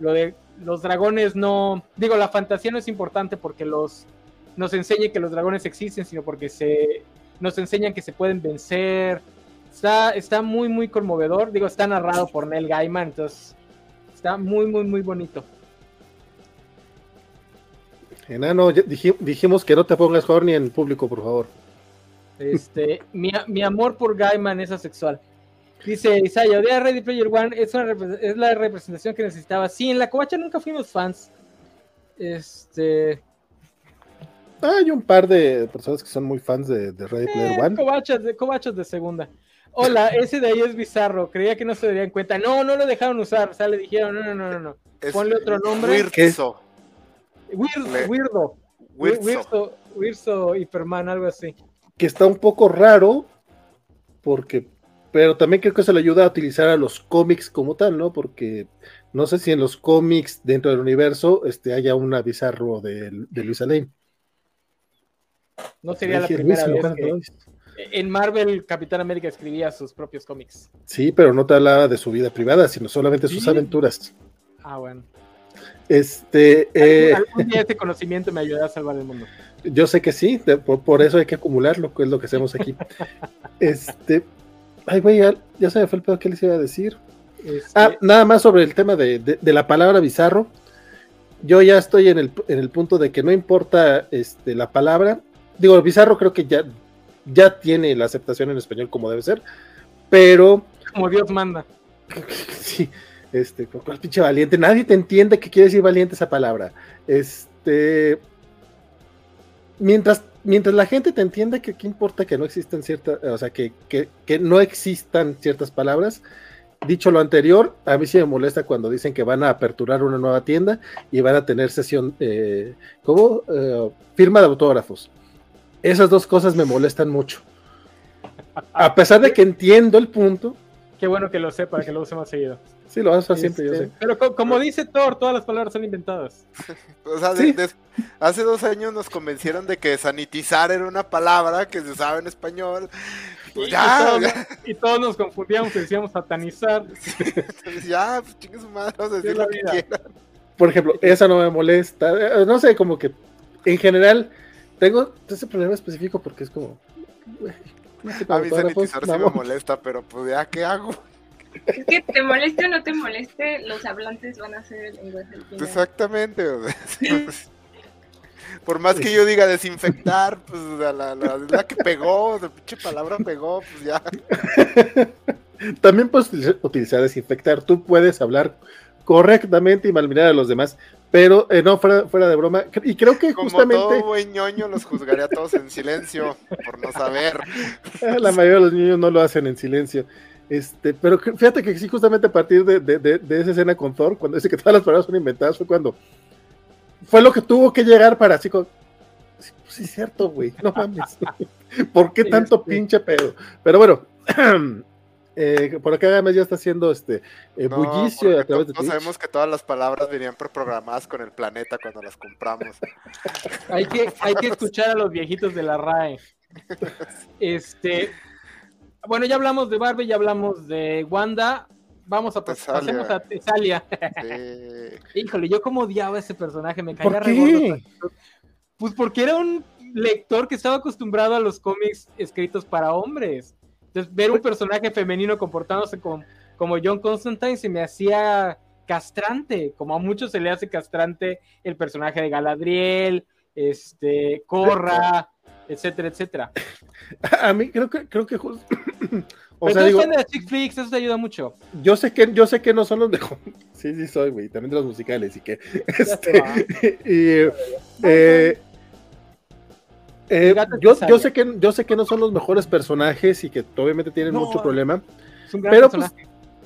lo de los dragones no, digo, la fantasía no es importante porque los, nos enseña que los dragones existen, sino porque se, nos enseñan que se pueden vencer. Está, está muy, muy conmovedor, digo, está narrado por Neil Gaiman, entonces está muy, muy, muy bonito. Enano, dij- dijimos que no te pongas horny en público, por favor. Este, mi, mi amor por Gaiman es asexual. Dice Isaiah, odia Ready Player One, es, una repre- es la representación que necesitaba. Sí, en la covacha nunca fuimos fans. Este. Hay un par de personas que son muy fans de, de Ready Player eh, One. covachas, de, covachos de segunda. Hola, ese de ahí es bizarro. Creía que no se darían cuenta. No, no lo dejaron usar. O sea, le dijeron, no, no, no, no. no. Ponle otro nombre. Wirtzo. Weird- Le- weirdo. Wirtzo. Wirso, Wirso Hiperman, algo así. que está un poco raro, porque, pero también creo que se le ayuda a utilizar a los cómics como tal, ¿no? Porque no sé si en los cómics dentro del universo este, haya una bizarro de, de Luisa Lane. No sería la primera vez que en Marvel Capitán América escribía sus propios cómics. Sí, pero no te hablaba de su vida privada, sino solamente sus Sí. aventuras. Ah, bueno. Este, eh, Algún día ese conocimiento me ayudará a salvar el mundo. yo sé que sí, por, por eso hay que acumularlo, que es lo que hacemos aquí. Este, ay, güey, ya, ya se me fue el pedo que les iba a decir. Este, Ah, nada más sobre el tema de, de- de la palabra bizarro. Yo ya estoy en el, en el punto de que no importa este, la palabra. Digo, bizarro creo que ya, ya tiene la aceptación en español como debe ser. Pero, como Dios manda. sí, este, ¿con cuál pinche valiente? Nadie te entiende qué quiere decir valiente esa palabra. Este, mientras, mientras la gente te entienda que qué importa que no existan ciertas, o sea, que, que, que no existan ciertas palabras. Dicho lo anterior, a mí sí me molesta cuando dicen que van a aperturar una nueva tienda y van a tener sesión, eh, ¿cómo? Eh, firma de autógrafos. Esas dos cosas me molestan mucho. A pesar de que entiendo el punto, Qué bueno que lo sepa, que lo use más seguido. sí lo vas a hacer siempre, yo Este, sé. Pero co- como dice Thor, todas las palabras son inventadas. O sea, de- Sí. hace dos años nos convencieron de que sanitizar era una palabra que se usaba en español. Pues Y- ya, y, todos, ya, y todos nos confundíamos y decíamos satanizar. entonces ya, pues chingue su madre, vamos a decir lo que quieran. Por ejemplo, esa no me molesta. eh, No sé, como que en general tengo ese problema específico porque es como. A mí sanitizar sí me molesta, pero pues ya, ¿qué hago? Es que te moleste o no te moleste, los hablantes van a ser el lenguaje del final. Exactamente. o sea, Por más que yo diga desinfectar, pues a la, la, la que pegó, la pinche palabra pegó, pues ya. También puedes utilizar, utilizar desinfectar. Tú puedes hablar correctamente y malmirar a los demás. Pero eh, no, fuera, fuera de broma. Y creo que Como justamente todo buen ñoño, los juzgaré a todos en silencio por no saber. la mayoría de los niños no lo hacen en silencio. Este, pero fíjate que sí, justamente a partir de, de- de- de esa escena con Thor, cuando dice que todas las palabras son inventadas, fue cuando fue lo que tuvo que llegar para así con. Sí, pues cierto, güey, no mames. ¿Por qué tanto pinche pedo? Pero bueno, eh, por acá además ya está haciendo este eh, No, bullicio porque a través de todos Twitch. sabemos que todas las palabras venían preprogramadas con el planeta cuando las compramos. Hay que, hay que escuchar a los viejitos de la RAE. Este, bueno, ya hablamos de Barbie, ya hablamos de Wanda. Vamos a pas- Tesalia. pasemos a Tesalia. Sí. Híjole, yo como odiaba a ese personaje, me caía ¿Por re? Pues porque era un lector que estaba acostumbrado a los cómics escritos para hombres. Entonces, ver un personaje femenino comportándose como, como John Constantine se me hacía castrante, como a muchos se le hace castrante el personaje de Galadriel, este, Corra, etcétera, etcétera. A mí creo que creo que jus- o Pero sea, digo, de chick flicks, eso te ayuda mucho. yo sé que yo sé que no son los mejores. Sí, sí soy, güey, también de los musicales y que este, y, eh, eh, Gato yo, yo sé que yo sé que no son los mejores personajes y que obviamente tienen No. mucho problema. Es un gran Pero pues,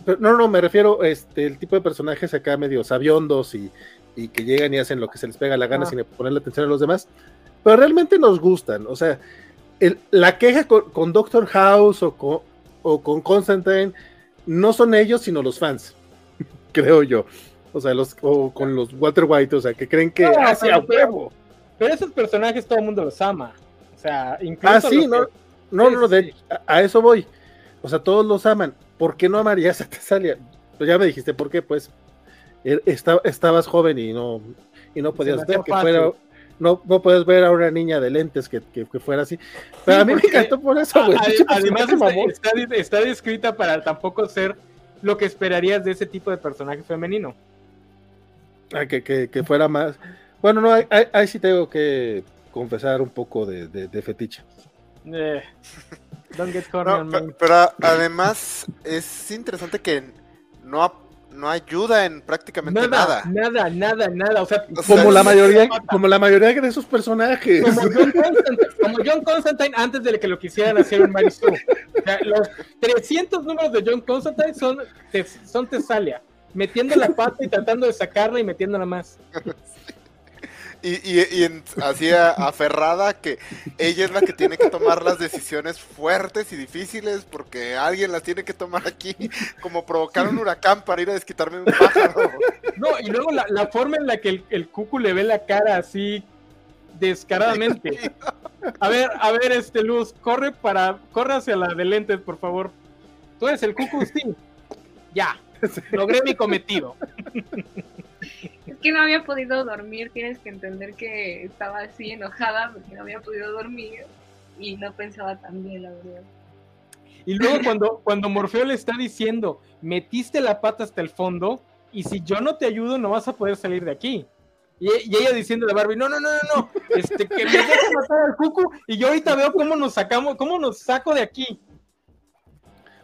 pero, no, no, me refiero este el tipo de personajes acá medio sabiondos y, y que llegan y hacen lo que se les pega la gana Ah. sin ponerle atención a los demás. Pero realmente nos gustan. O sea, el- la queja con, con Doctor House o con, o con Constantine no son ellos, sino los fans. Creo yo. O sea, los, o con los Walter White, o sea, que creen que "Ah, sí, a pero- huevo". Pero esos personajes todo el mundo los ama. O sea, incluso Ah, sí, no, que- no, no, de- a, a eso voy. O sea, todos los aman. ¿Por qué no amarías a Tesalia? Pues ya me dijiste por qué, pues esta- estabas joven y no, y no podías ver que fácil. fuera, no, no puedes ver a una niña de lentes que, que- que fuera así. Pero Sí, a mí me encantó por eso, güey. Además, está, está- está descrita para tampoco ser lo que esperarías de ese tipo de personaje femenino. Ah, que, que- que fuera más. Bueno, no, ahí, ahí- ahí sí tengo que confesar un poco de, de- de fetiche. Eh, don't get horny No, pero además es interesante que no, no ayuda en prácticamente Nada, nada. nada, nada, nada. O sea, O sea, Como la mayoría, como la mayoría de esos personajes. como John Constantine, como John Constantine antes de que lo quisieran hacer en Mary Sue. O sea, los 300 números de John Constantine son, son Tesalia, metiendo la pata y tratando de sacarla y metiéndola más. Y, y, y en- así a- aferrada que ella es la que tiene que tomar las decisiones fuertes y difíciles porque alguien las tiene que tomar aquí, como provocar un huracán para ir a desquitarme de un pájaro. No, y luego la, la forma en la que el, el cucu le ve la cara así descaradamente. A ver, a ver, este Luz, corre para, corre hacia la de lentes, por favor. Tú eres el cucu, sí. Ya, logré mi cometido. Es que no había podido dormir, tienes que entender que estaba así enojada porque no había podido dormir y no pensaba tan bien, la verdad. Y luego cuando, cuando Morfeo le está diciendo, metiste la pata hasta el fondo y si yo no te ayudo no vas a poder salir de aquí. Y, y ella diciendo a Barbie, no, no, no, no, no, este, que me deje matar al cucu y yo ahorita veo cómo nos sacamos, cómo nos saco de aquí.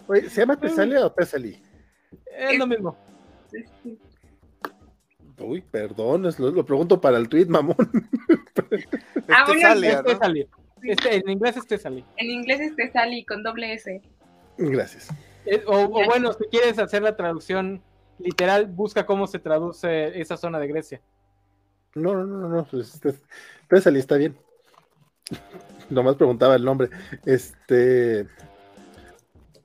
Oye, ¿se llama Tesalia o Tesalí? Es lo mismo. Sí, sí. Uy, perdón, es lo, lo pregunto para el tweet, mamón. Ah, Este bueno, Salia, Este ¿no? sale. Este, en inglés este sale. En inglés es Tesali con doble S. Gracias. Eh, O, o bueno, si quieres hacer la traducción literal, busca cómo se traduce esa zona de Grecia. No, no, no, no, pues, Tes- Tesalí está bien. Nomás preguntaba el nombre. Este.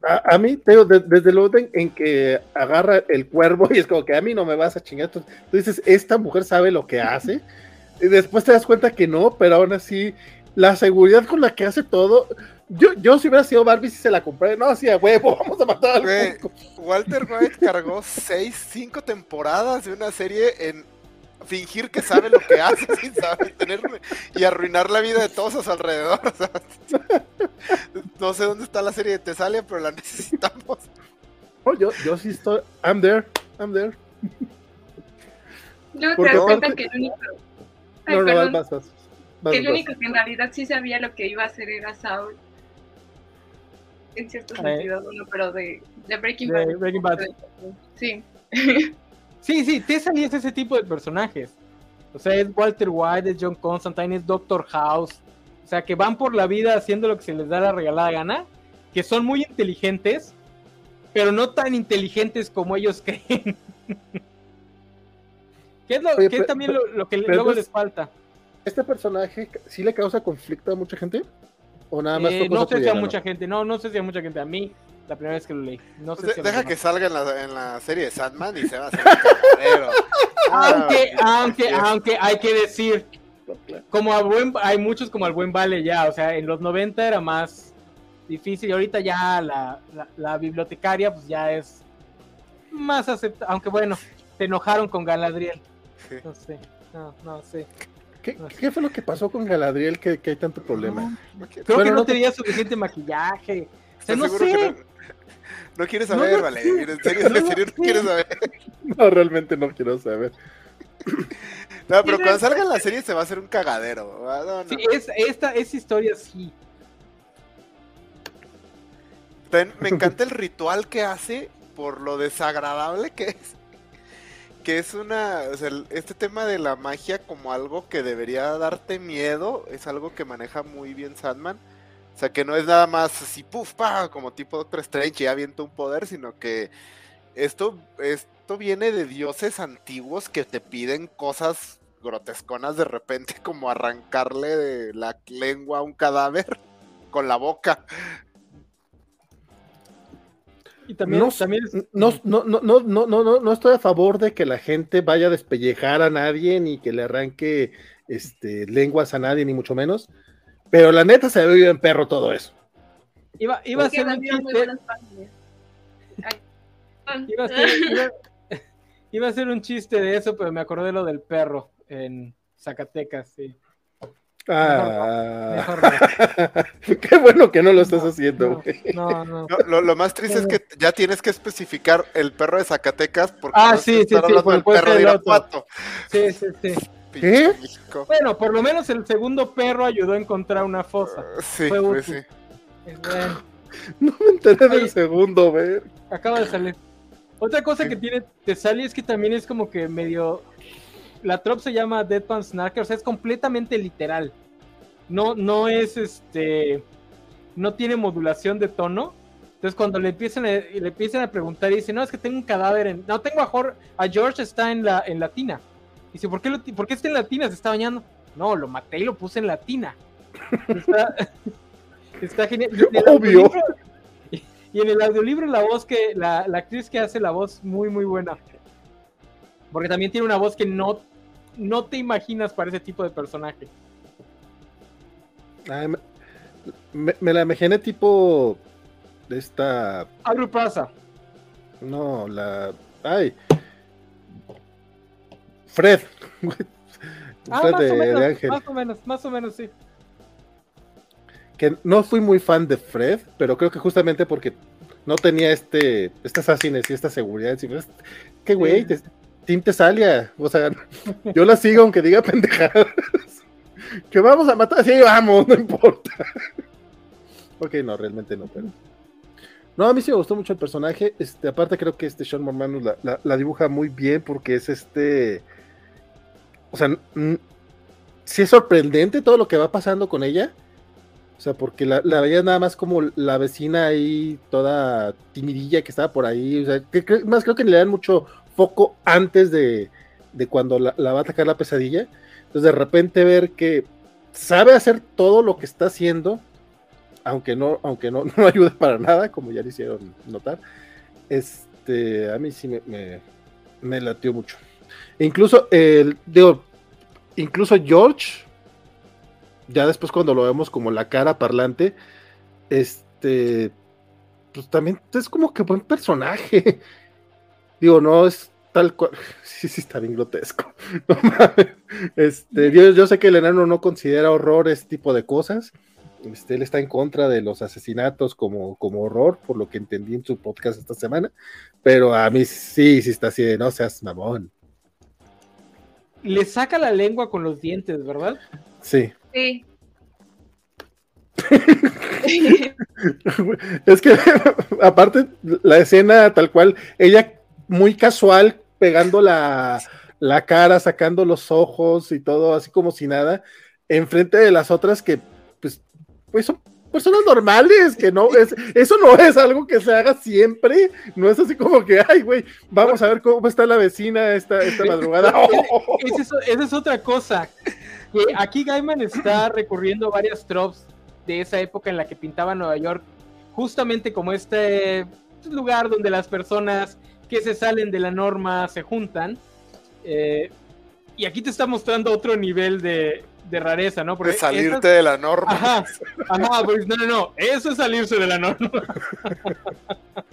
A, a mí, te desde el orden en que agarra el cuervo y es como que a mí no me vas a chingar. Tú, tú dices, esta mujer sabe lo que hace. Y después te das cuenta que no, pero aún así, la seguridad con la que hace todo. Yo, yo si hubiera sido Barbie, si se la compré. No, así a huevo, vamos a matar al. Walter White cargó seis, cinco temporadas de una serie en fingir que sabe lo que hace sin saber tener y arruinar la vida de todos a su alrededor. o sea, no sé dónde está la serie de Tesalia, pero la necesitamos. No, yo, yo sí estoy. I'm there, I'm there. Luego Porque te das cuenta aparte- que el único, Ay, No, no, perdón, vas, vas, vas. Vas, que el vas. único que en realidad sí sabía lo que iba a hacer era Saul. En cierto sentido, bueno, pero de, de Breaking De Bad. Breaking Bad. Sí. Sí, sí, Tessali es ese tipo de personajes. O sea, es Walter White, es John Constantine, es Doctor House. O sea, que van por la vida haciendo lo que se les da la regalada gana, que son muy inteligentes, pero no tan inteligentes como ellos creen. ¿Qué es, lo, Oye, pero- también lo, lo que luego les falta? ¿Este personaje sí le causa conflicto a mucha gente? ¿O nada más Eh, no sé si a mucha gente, no, no sé si a mucha gente. A mí, la primera vez que lo leí. No sé si deja que salga en la, en la serie de Sandman y se va a hacer un. Aunque, Ah, aunque, aunque hay que decir, como a buen, hay muchos como al buen vale ya, o sea, en los 90 era más difícil y ahorita ya la, la, la bibliotecaria pues ya es más aceptada, aunque bueno, se enojaron con Galadriel, no sé, no, no sé. ¿Qué, qué fue lo que pasó con Galadriel que, que hay tanto problema? No Creo Bueno, que no no te- tenía suficiente maquillaje, o sea, ¿Estás no sé, no, no quieres No saber, vale? sé. En serio, No en serio no quieres saber. No, realmente no quiero saber. No, pero cuando salga en la serie se va a hacer un cagadero. No, no. sí, es, esta, esa historia sí, me encanta el ritual que hace por lo desagradable que es. Que es una. o sea, el- este tema de la magia como algo que debería darte miedo es algo que maneja muy bien Sandman. O sea, que no es nada más así, puf, pa, como tipo Doctor Strange y avienta un poder, sino que esto, esto viene de dioses antiguos que te piden cosas grotesconas de repente, como arrancarle de la lengua a un cadáver con la boca. y también, No, también es- no, no, no, no, no, no, no, no estoy a favor de que la gente vaya a despellejar a nadie ni que le arranque este, lenguas a nadie, ni mucho menos. Pero la neta se ve bien perro todo eso. iba, iba a ser un chiste. Iba a, ser, iba- iba a ser un chiste de eso, pero me acordé de lo del perro en Zacatecas, sí. Ah, Mejor no. qué bueno que no lo estás No, haciendo, no, güey. no, no. No, lo, lo más triste es que ya tienes que especificar el perro de Zacatecas porque Ah, sí, sí, sí, perro de. Irapuato. Sí, sí, sí. México. Bueno, por lo menos el segundo perro ayudó a encontrar una fosa. Sí, Fue pues útil. sí. Bueno, No me enteré del segundo, ver. acaba de salir. Otra cosa que tiene Tesali es que también es como que medio. La trop se llama Deadpan Snarker, o sea, es completamente literal. No, no es este. No tiene modulación de tono. Entonces, cuando le empiezan a, le empiezan a preguntar, y dice: No, es que tengo un cadáver en. No, tengo a, Jor- a George, está en la en latina. Dice, ¿por qué, lo, ¿por qué está en latina? Se está bañando. No, lo maté y lo puse en latina. Está, está genial. Y Obvio. Y en el audiolibro la voz que, la, la actriz que hace la voz muy, muy buena. Porque también tiene una voz que no, no te imaginas para ese tipo de personaje. Ay, me, la imaginé tipo de esta. Algo pasa. No, la. Ay. Fred. Ah, Fred más de, o de menos, Ángel. más o menos, más o menos, sí. Que no fui muy fan de Fred, pero creo que justamente porque no tenía este estas asines y esta seguridad. ¿Qué güey? Sí. Te- Team Tesalia. O sea, yo la sigo aunque diga pendejadas. que vamos a matar. Sí, vamos, no importa. ok, no, realmente no, pero. No, a mí sí me gustó mucho el personaje. Este, aparte, creo que este Sean Mormanus la, la- la dibuja muy bien porque es este. O sea, sí es sorprendente todo lo que va pasando con ella. O sea, porque la, la veía nada más como la vecina ahí, toda timidilla que estaba por ahí. O sea, que, más creo que le dan mucho foco antes de, de cuando la, va a atacar la pesadilla. Entonces, de repente ver que sabe hacer todo lo que está haciendo, aunque no, aunque no, no ayude para nada, como ya le hicieron notar. Este, a mí sí me, me latió mucho. Incluso, el, digo, incluso George, ya después cuando lo vemos como la cara parlante, este, pues también es como que buen personaje. Digo, no es tal cual. Sí, sí, está bien grotesco. Este, yo, yo sé que el enano no considera horror ese tipo de cosas. Este, él está en contra de los asesinatos como, como horror, por lo que entendí en su podcast esta semana. Pero a mí sí, sí está así de no seas mamón. Le saca la lengua con los dientes, ¿verdad? Sí. Sí. Es que, aparte, la escena tal cual, ella muy casual, pegando la, la cara, sacando los ojos y todo, así como si nada, enfrente de las otras que, pues, pues son personas normales, que no es, eso no es algo que se haga siempre, no es así como que, ay, güey, vamos a ver cómo está la vecina esta, esta madrugada. Esa es, esa es otra cosa. Que aquí Gaiman está recurriendo a varias tropes de esa época en la que pintaba Nueva York, justamente como este lugar donde las personas que se salen de la norma se juntan. Eh, y aquí te está mostrando otro nivel de, de rareza, ¿no? De esas- salirte de la norma. Ajá, ajá, pues no, no, no, eso es salirse de la norma.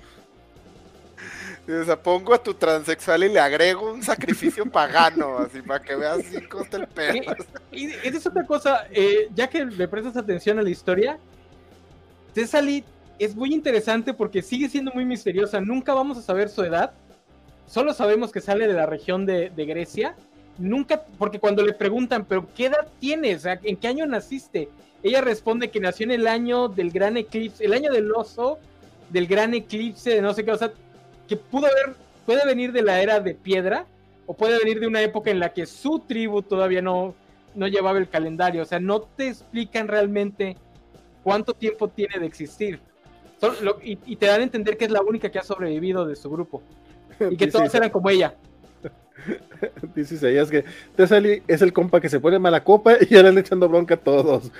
O sea, pongo a tu transexual y le agrego un sacrificio pagano, así para que veas si costa el pedo. Y esa es otra cosa, eh, ya que le prestas atención a la historia, Thessaly es muy interesante porque sigue siendo muy misteriosa. Nunca vamos a saber su edad. Solo sabemos que sale de la región de, de Grecia. Nunca, porque cuando le preguntan, ¿pero qué edad tienes? ¿En qué año naciste? Ella responde que nació en el año del gran eclipse, el año del oso, del gran eclipse, de no sé qué, o sea, que pudo haber, puede venir de la era de piedra, o puede venir de una época en la que su tribu todavía no, no llevaba el calendario. O sea, no te explican realmente cuánto tiempo tiene de existir. Lo- y, y te dan a entender que es la única que ha sobrevivido de su grupo. Y que todos eran como ella. Dice Isaías que Tessali es el compa que se pone mala copa y ya le echando bronca a todos.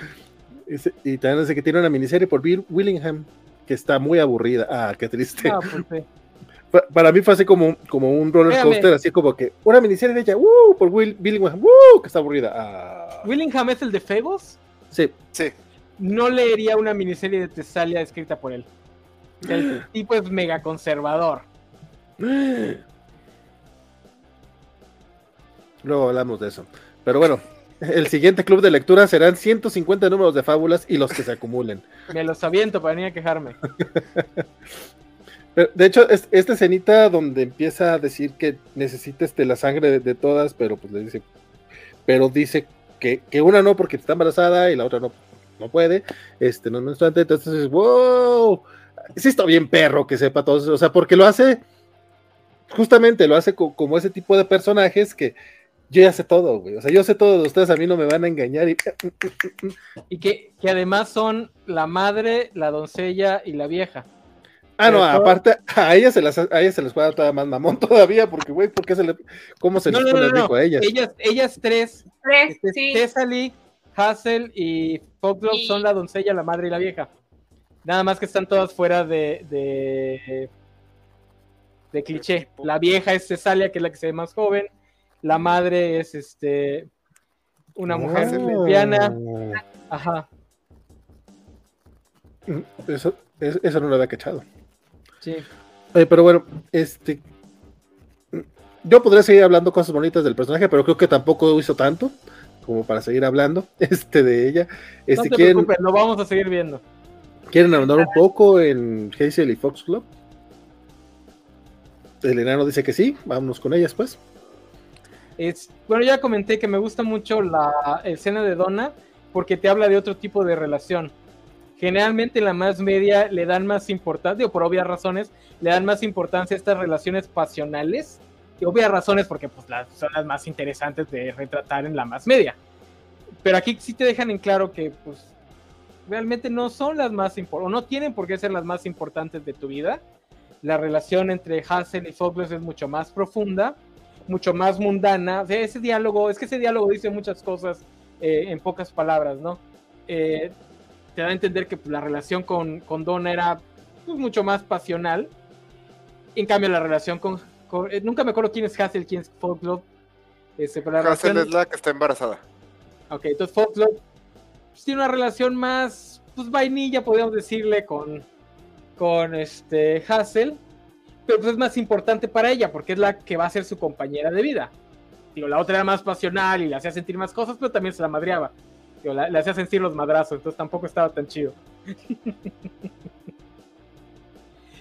Dice- y también dice que tiene una miniserie por Bill Willingham que está muy aburrida. Ah, qué triste. Ah, pues, sí. Para mí fue así como, un- como un roller coaster, así como que una miniserie de ella, ¡uh! por Will Willingham, ¡uh! que está aburrida. Ah, Willingham es el de Fegos. sí. Sí. No leería una miniserie de Tesalia escrita por él. El tipo es mega conservador. Luego hablamos de eso. Pero bueno, el siguiente club de lectura serán 150 números de fábulas y los que se acumulen. Me los aviento para venir a quejarme. Pero, De hecho, es- esta escenita donde empieza a decir que necesita este, la sangre de, de todas, pero pues le dice, pero dice que, que una no porque está embarazada y la otra no, no puede, este, no es menstruante, entonces dices, wow, sí está bien perro que sepa todo eso, o sea, porque lo hace, justamente lo hace co- como ese tipo de personajes que yo ya sé todo, güey, o sea, yo sé todo de ustedes, a mí no me van a engañar y Y que, que además son la madre, la doncella y la vieja. Ah, no, todo- aparte, a ella se las, a ella se les puede dar todavía más mamón todavía, porque, güey, ¿por qué se le, cómo se No, les no, pone no, rico a ellas? Ellas, ellas tres, Tres, este, sí. Hazel y Foxglove Y- son la doncella, la madre y la vieja. Nada más que están todas fuera de, de, de cliché. La vieja es Cesalia, que es la que se ve más joven. La madre es este una mujer Oh. lesbiana. Ajá, Eso, eso, eso no lo había cachado. sí. Oye, pero bueno, este. Yo podría seguir hablando cosas bonitas del personaje, pero creo que tampoco hizo tanto como para seguir hablando este, de ella. No Este, te ¿quieren, preocupes, lo vamos a seguir viendo. ¿Quieren ahondar un poco en Hazel y Fox Club? El enano dice que sí, vámonos con ellas pues. Es, bueno, ya comenté que me gusta mucho la escena de Donna porque te habla de otro tipo de relación. Generalmente en la más media le dan más importancia, o por obvias razones, le dan más importancia a estas relaciones pasionales. Y obvias razones porque pues, las, son las más interesantes de retratar en la más media. Pero aquí sí te dejan en claro que pues realmente no son las más importantes, o no tienen por qué ser las más importantes de tu vida. La relación entre Hazel y Fogles es mucho más profunda mucho más mundana. O sea, ese diálogo, es que ese diálogo dice muchas cosas eh, en pocas palabras, ¿no? Eh, te da a entender que pues, la relación con, con Donna era pues, mucho más pasional. En cambio, la relación con. con- eh, nunca me acuerdo quién es Hazel, quién es Folklore. Este, la Hazel relación- es la que está embarazada. Ok, entonces Folklore pues, tiene una relación más, pues vainilla, podríamos decirle, con, con este Hazel, pero pues es más importante para ella porque es la que va a ser su compañera de vida. Digo, la otra era más pasional y le hacía sentir más cosas, pero también se la madreaba. Digo, la- le hacía sentir los madrazos, entonces tampoco estaba tan chido.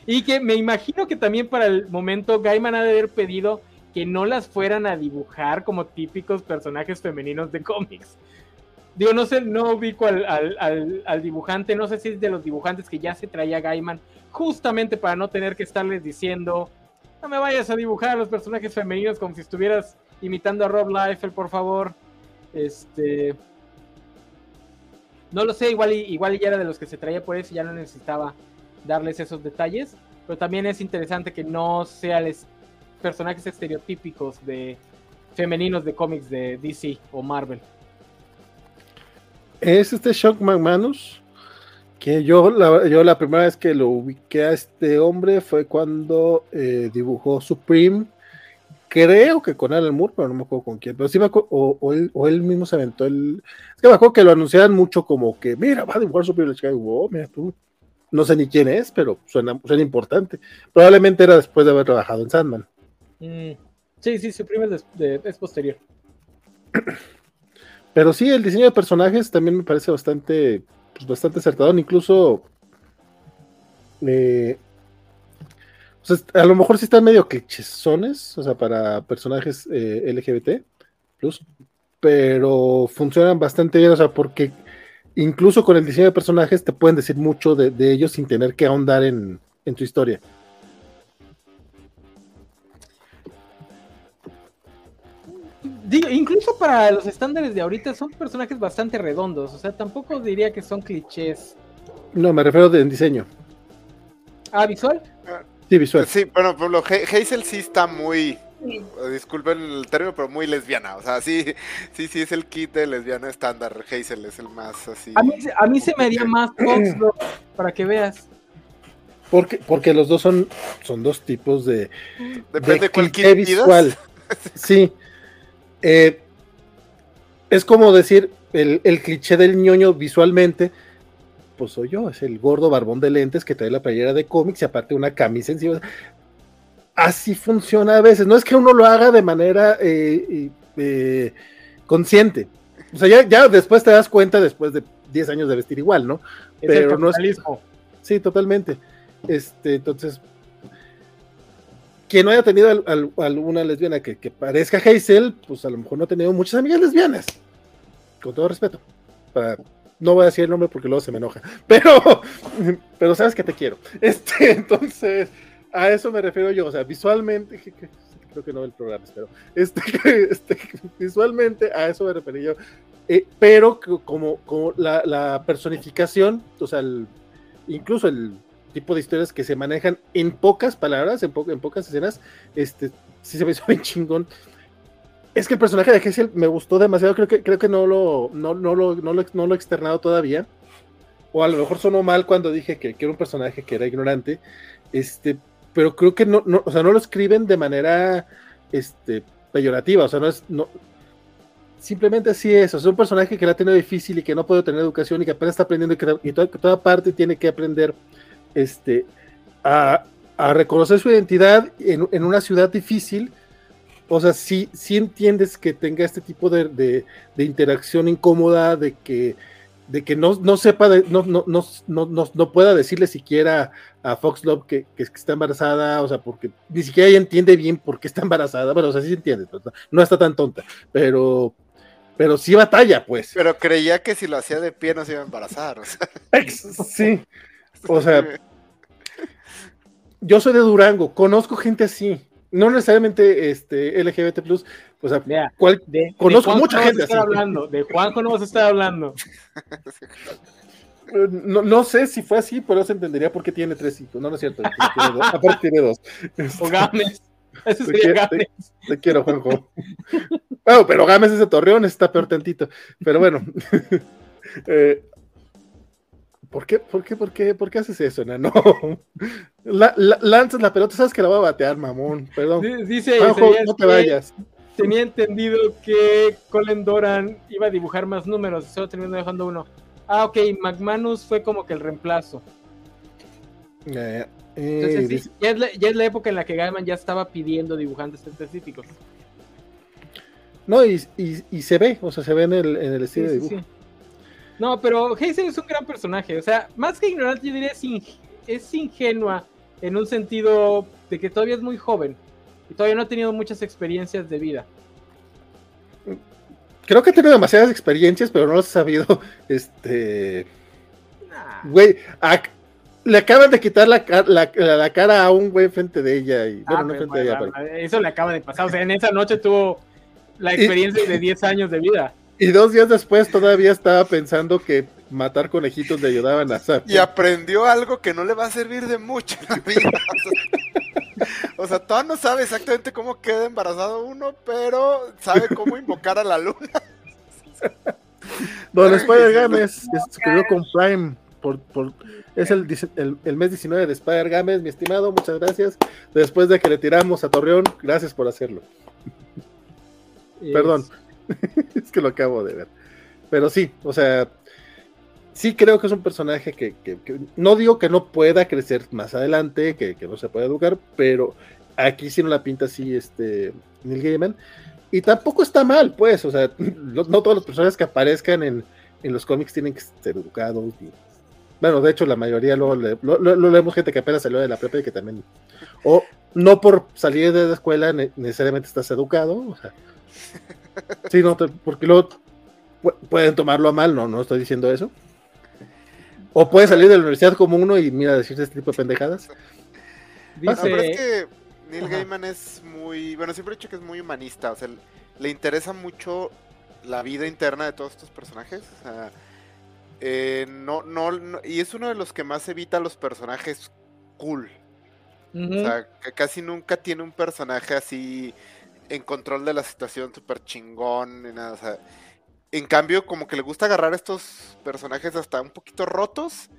y que me imagino que también para el momento Gaiman ha de haber pedido que no las fueran a dibujar como típicos personajes femeninos de cómics. Digo, no sé, no ubico al- al- al dibujante, no sé si es de los dibujantes que ya se traía Gaiman, justamente para no tener que estarles diciendo, no me vayas a dibujar a los personajes femeninos como si estuvieras imitando a Rob Liefeld, por favor. Este. No lo sé, igual igual ya era de los que se traía por eso y ya no necesitaba darles esos detalles. Pero también es interesante que no sean personajes estereotípicos de femeninos de cómics de DC o Marvel. Es este Shock McManus, que yo la, yo la primera vez que lo ubiqué a este hombre fue cuando eh, dibujó Supreme, creo que con Alan Moore, pero no me acuerdo con quién, pero sí me acuerdo, o, o él, o él mismo se aventó el... Es que me acuerdo que lo anunciaban mucho como que, mira, va a dibujar Supreme, la chica, oh, mira tú, no sé ni quién es, pero suena, suena importante. Probablemente era después de haber trabajado en Sandman. Mm, sí, sí, Supreme es, des- de- es posterior. Pero sí, el diseño de personajes también me parece bastante, pues, bastante acertado. Incluso, eh, sea, a lo mejor sí están medio clichesones, o sea, para personajes eh, LGBT, plus, pero funcionan bastante bien, o sea, porque incluso con el diseño de personajes te pueden decir mucho de, de ellos sin tener que ahondar en, en tu historia. Digo, incluso para los estándares de ahorita son personajes bastante redondos, o sea, tampoco diría que son clichés. No, me refiero de, en diseño, Ah, visual. sí, visual. Sí, bueno, por lo Ha- Hazel sí está muy, eh, disculpen el término, pero muy lesbiana. O sea, sí, sí, sí es el kit de lesbiana estándar. Hazel es el más así. A mí, se- a mí se me haría más Foxglove, para que veas. Porque, porque los dos son, son dos tipos de, Depende de cuál kit pidas. visual. Sí. Eh, es como decir el, el cliché del ñoño visualmente. Pues soy yo, es el gordo barbón de lentes que trae la playera de cómics y aparte una camisa encima. Así funciona a veces. No es que uno lo haga de manera eh, eh, consciente. O sea, ya, ya después te das cuenta, después de 10 años de vestir igual, ¿no? Es Pero el no es-. Sí, totalmente. Este, entonces, quien no haya tenido al- al- alguna lesbiana que, que parezca Hazel, pues a lo mejor no ha tenido muchas amigas lesbianas. Con todo respeto. No voy a decir el nombre porque luego se me enoja. Pero, pero sabes que te quiero. Este, entonces, a eso me refiero yo. O sea, visualmente, creo que no el programa, pero este, este, visualmente a eso me refería yo. Eh, pero como, como la, la personificación, o sea, el- incluso el, tipo de historias que se manejan en pocas palabras, en, en pocas escenas, este, sí se me hizo bien chingón. Es que el personaje de Hessel me gustó demasiado, creo que, creo que no, lo, no, lo, no, lo, no lo he externado todavía. O a lo mejor sonó mal cuando dije que, que era un personaje que era ignorante. Este, pero creo que no, o sea, no lo escriben de manera este, peyorativa, o sea, no es, no, simplemente así es, o sea, es un personaje que la ha tenido difícil y que no puede tener educación y que apenas está aprendiendo y que y toda, toda, parte tiene que aprender este, a, a reconocer su identidad en, en, una ciudad difícil. O sea, sí, sí entiendes que tenga este tipo de, de, de interacción incómoda, de que de que no, no sepa, de, no, no, no, no, no pueda decirle siquiera a Fox Love que, que, está embarazada, o sea, porque ni siquiera ella entiende bien por qué está embarazada, bueno, o sea, sí entiende, no está tan tonta, pero, pero sí batalla, pues. Pero creía que si lo hacía de pie no se iba a embarazar, o sea. Sí, o sea, yo soy de Durango, conozco gente así, no necesariamente este LGBT o sea, Mira, cual, de, conozco de mucha gente así. Hablando, de Juanjo no vas a estar hablando. No, no, sé si fue así, pero se entendería por qué tiene tres hijos. No, no es cierto. Tiene dos, aparte tiene dos. O Gámez. Ese sería te, Gámez. Te, te, quiero, Juanjo. bueno, pero Gámez es de Torreón, está peor tantito. Pero bueno. eh, ¿Por qué, por, qué, por, qué, ¿Por qué haces eso, no? La, la, lanzas la pelota, sabes que la voy a batear, mamón. Perdón. Dice, Juanjo, no te vayas. Tenía entendido que Colin Doran iba a dibujar más números, solo terminó dejando uno. Ah, ok, McManus fue como que el reemplazo. Eh, Entonces, eh, sí, ya, es la, ya, es la, época en la que Gaiman ya estaba pidiendo dibujantes específicos. No, y, y, y, se ve, o sea, se ve en el, en el estilo sí, de sí, dibujo. sí. No, pero Hazel es un gran personaje. O sea, más que ignorante, yo diría es, ing es ingenua en un sentido de que todavía es muy joven y todavía no ha tenido muchas experiencias de vida. Creo que ha tenido demasiadas experiencias, pero no las ha sabido. Este. Güey, nah. le acaban de quitar la, la, la, cara a un güey frente de ella. Y, ah, bueno, no frente de ella, pero... Eso le acaba de pasar. O sea, en esa noche tuvo la experiencia y, de 10 años de vida. Y dos días después todavía estaba pensando que matar conejitos le ayudaban a hacer. Y aprendió algo que no le va a servir de mucho en la vida. O sea, todavía no sabe exactamente cómo queda embarazado uno, pero sabe cómo invocar a la luna. Don Spider Games se suscribió con Prime. Por, por, es el, el, el, mes 19 de Spider Games, mi estimado. Muchas gracias. Después de que le tiramos a Torreón, gracias por hacerlo. Yes. Perdón, es que lo acabo de ver. Pero sí, o sea, sí creo que es un personaje que, que, que, no digo que no pueda crecer más adelante, que, que no se pueda educar, pero aquí sí no la pinta así este Neil Gaiman. Y tampoco está mal, pues, o sea, no, no todos los personajes que aparezcan en, en, los cómics tienen que ser educados. Y, bueno, de hecho, la mayoría luego lo, lo, lo, lo, leemos gente que apenas salió de la prepa y que también. O no por salir de la escuela necesariamente estás educado, o sea. Sí, no, porque luego pueden tomarlo a mal, no, no estoy diciendo eso. O puede salir de la universidad como uno y mira decirse este tipo de pendejadas. Dice... No, pero es que Neil Ajá. Gaiman es muy, bueno, siempre he dicho que es muy humanista, o sea, le interesa mucho la vida interna de todos estos personajes, o sea, eh, no, no, no, y es uno de los que más evita los personajes cool. Uh -huh. O sea, que casi nunca tiene un personaje así en control de la situación súper chingón, ni nada, o sea, en cambio, como que le gusta agarrar estos personajes hasta un poquito rotos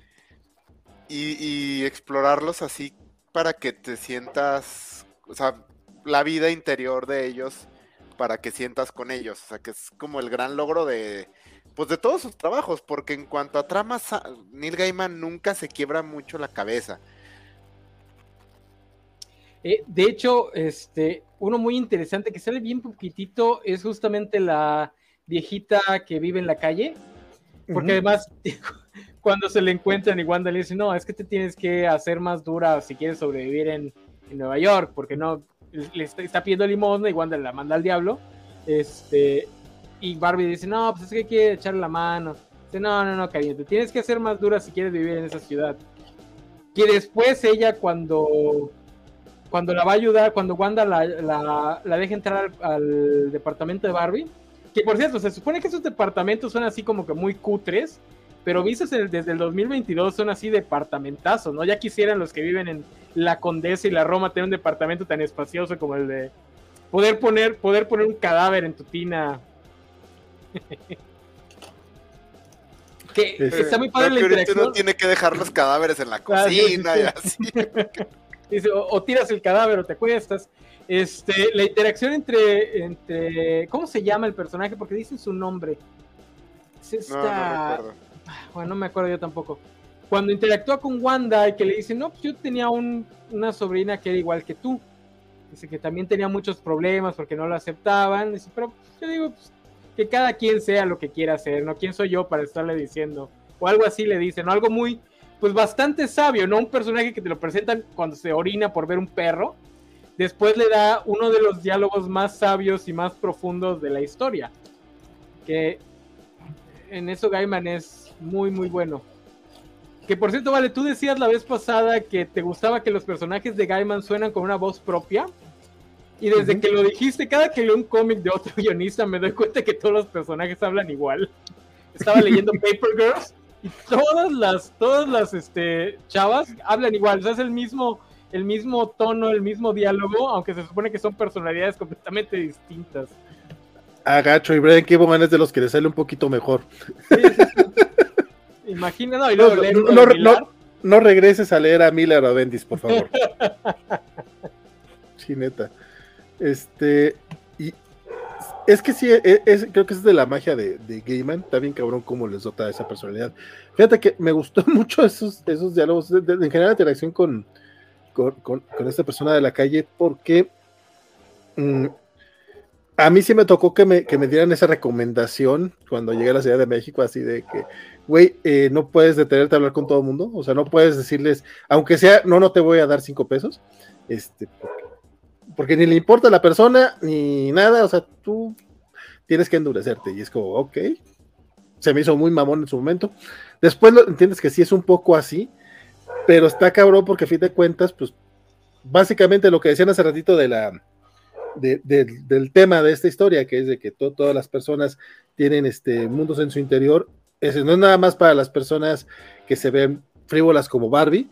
y, y, explorarlos así para que te sientas, o sea, la vida interior de ellos para que sientas con ellos. O sea, que es como el gran logro de, pues de todos sus trabajos, porque en cuanto a tramas, Neil Gaiman nunca se quiebra mucho la cabeza. Eh, de hecho, este, uno muy interesante que sale bien poquitito es justamente la viejita que vive en la calle, porque uh -huh. además cuando se le encuentran y Wanda le dice, no, es que te tienes que hacer más dura si quieres sobrevivir en, en Nueva York, porque no, le está, está, pidiendo limosna y Wanda la manda al diablo, este, y Barbie dice, no, pues es que quiere echarle la mano, dice, no, no, no, cariño, te tienes que hacer más dura si quieres vivir en esa ciudad. Que después ella cuando cuando la va a ayudar, cuando Wanda la, la, la deja entrar al, al departamento de Barbie, que por cierto, se supone que esos departamentos son así como que muy cutres, pero vistas desde el 2022 son así departamentazos, ¿no? Ya quisieran los que viven en la Condesa y la Roma tener un departamento tan espacioso como el de poder poner, poder poner un cadáver en tu tina. que está muy padre la interacción. Uno tiene que dejar los cadáveres en la cocina y así. Dice, o, tiras el cadáver o te acuestas. Este, la interacción entre, entre. ¿Cómo se llama el personaje? Porque dicen su nombre. Es no, bueno, no me acuerdo yo tampoco. Cuando interactúa con Wanda y que le dice, no, pues yo tenía una sobrina que era igual que tú. Dice que también tenía muchos problemas porque no lo aceptaban. Dice, pero yo digo, pues, que cada quien sea lo que quiera hacer, ¿no? ¿Quién soy yo para estarle diciendo? O algo así le dicen, ¿no? Algo muy, pues bastante sabio, ¿no? Un personaje que te lo presentan cuando se orina por ver un perro. Después le da uno de los diálogos más sabios y más profundos de la historia. Que en eso Gaiman es muy, muy bueno. Que por cierto, vale, tú decías la vez pasada que te gustaba que los personajes de Gaiman suenan con una voz propia. Y desde que lo dijiste, cada que leo un cómic de otro guionista me doy cuenta que todos los personajes hablan igual. Estaba leyendo Paper Girls y todas las, todas las este, chavas hablan igual. O sea, es el mismo, el mismo tono, el mismo diálogo, aunque se supone que son personalidades completamente distintas. Agacho y Brian Kiboman es de los que le sale un poquito mejor. Imagina, no, y luego no, no, regreses a leer a Miller o Bendis, por favor. sí, neta. Este, es que sí, e, creo que es de la magia de, de Gaiman, bien cabrón cómo les dota esa personalidad. Fíjate que me gustó mucho esos, esos diálogos, en general la interacción con, con, esta persona de la calle, porque mm, a mí sí me tocó que me, que me, dieran esa recomendación cuando llegué a la Ciudad de México, así de que, güey, eh, no puedes detenerte a hablar con todo el mundo, o sea, no puedes decirles, aunque sea, no, no te voy a dar cinco pesos, este, porque, ni le importa la persona, ni nada, o sea, tú tienes que endurecerte, y es como, ok, se me hizo muy mamón en su momento, después lo, entiendes que sí es un poco así, pero está cabrón porque a fin de cuentas, pues, básicamente lo que decían hace ratito de la del tema de esta historia, que es de que todas las personas tienen este, mundos en su interior. Ese no es nada más para las personas que se ven frívolas como Barbie,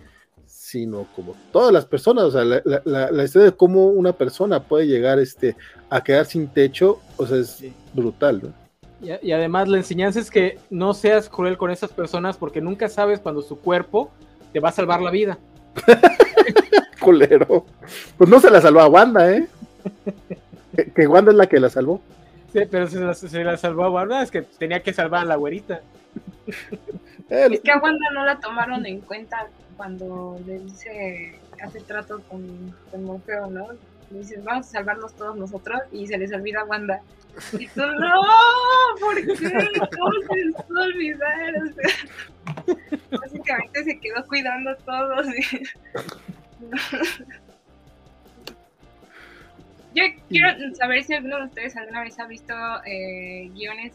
sino como todas las personas. O sea, la, historia de cómo una persona puede llegar este, a quedar sin techo, o sea, es brutal, ¿no? Y, y, además la enseñanza es que no seas cruel con esas personas porque nunca sabes cuando su cuerpo te va a salvar la vida. Culero. Pues no se la salvó a Wanda, ¿eh? que, Wanda es la que la salvó. Sí, pero se la, se la salvó a Wanda, es que tenía que salvar a la güerita. es que a Wanda no la tomaron en cuenta cuando le dice, hace trato con, con Morfeo, ¿no? Le dice, vamos a salvarnos todos nosotros y se les olvida Wanda. Y tú, no, ¿por qué? ¿Cómo se les pudo olvidar? básicamente se quedó cuidando a todos. Yo quiero saber si alguno de ustedes alguna vez ha visto eh, guiones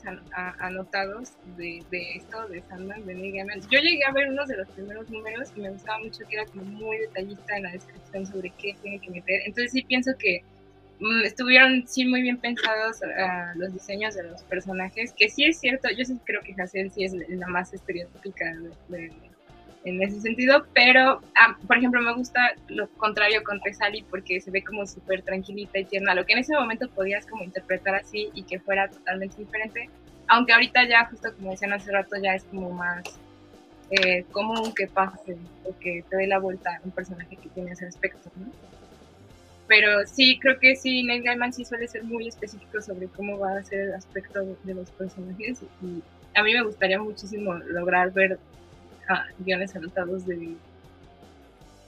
anotados de, esto, de Sandman, de Neil Gaiman. Yo llegué a ver unos de los primeros números y me gustaba mucho que era como muy detallista en la descripción sobre qué tiene que meter. Entonces sí pienso que mm, estuvieron sí muy bien pensados uh, los diseños de los personajes, que sí es cierto, yo sí creo que Hassel sí es la más estereotípica de en ese sentido, pero ah, por ejemplo me gusta lo contrario con Resali porque se ve como súper tranquilita y tierna, lo que en ese momento podías como interpretar así y que fuera totalmente diferente, aunque ahorita ya justo como decían hace rato ya es como más eh, común que pase o que te dé la vuelta un personaje que tiene ese aspecto, ¿no? Pero sí, creo que sí, Neil Gaiman sí suele ser muy específico sobre cómo va a ser el aspecto de los personajes y a mí me gustaría muchísimo lograr ver guiones anotados de,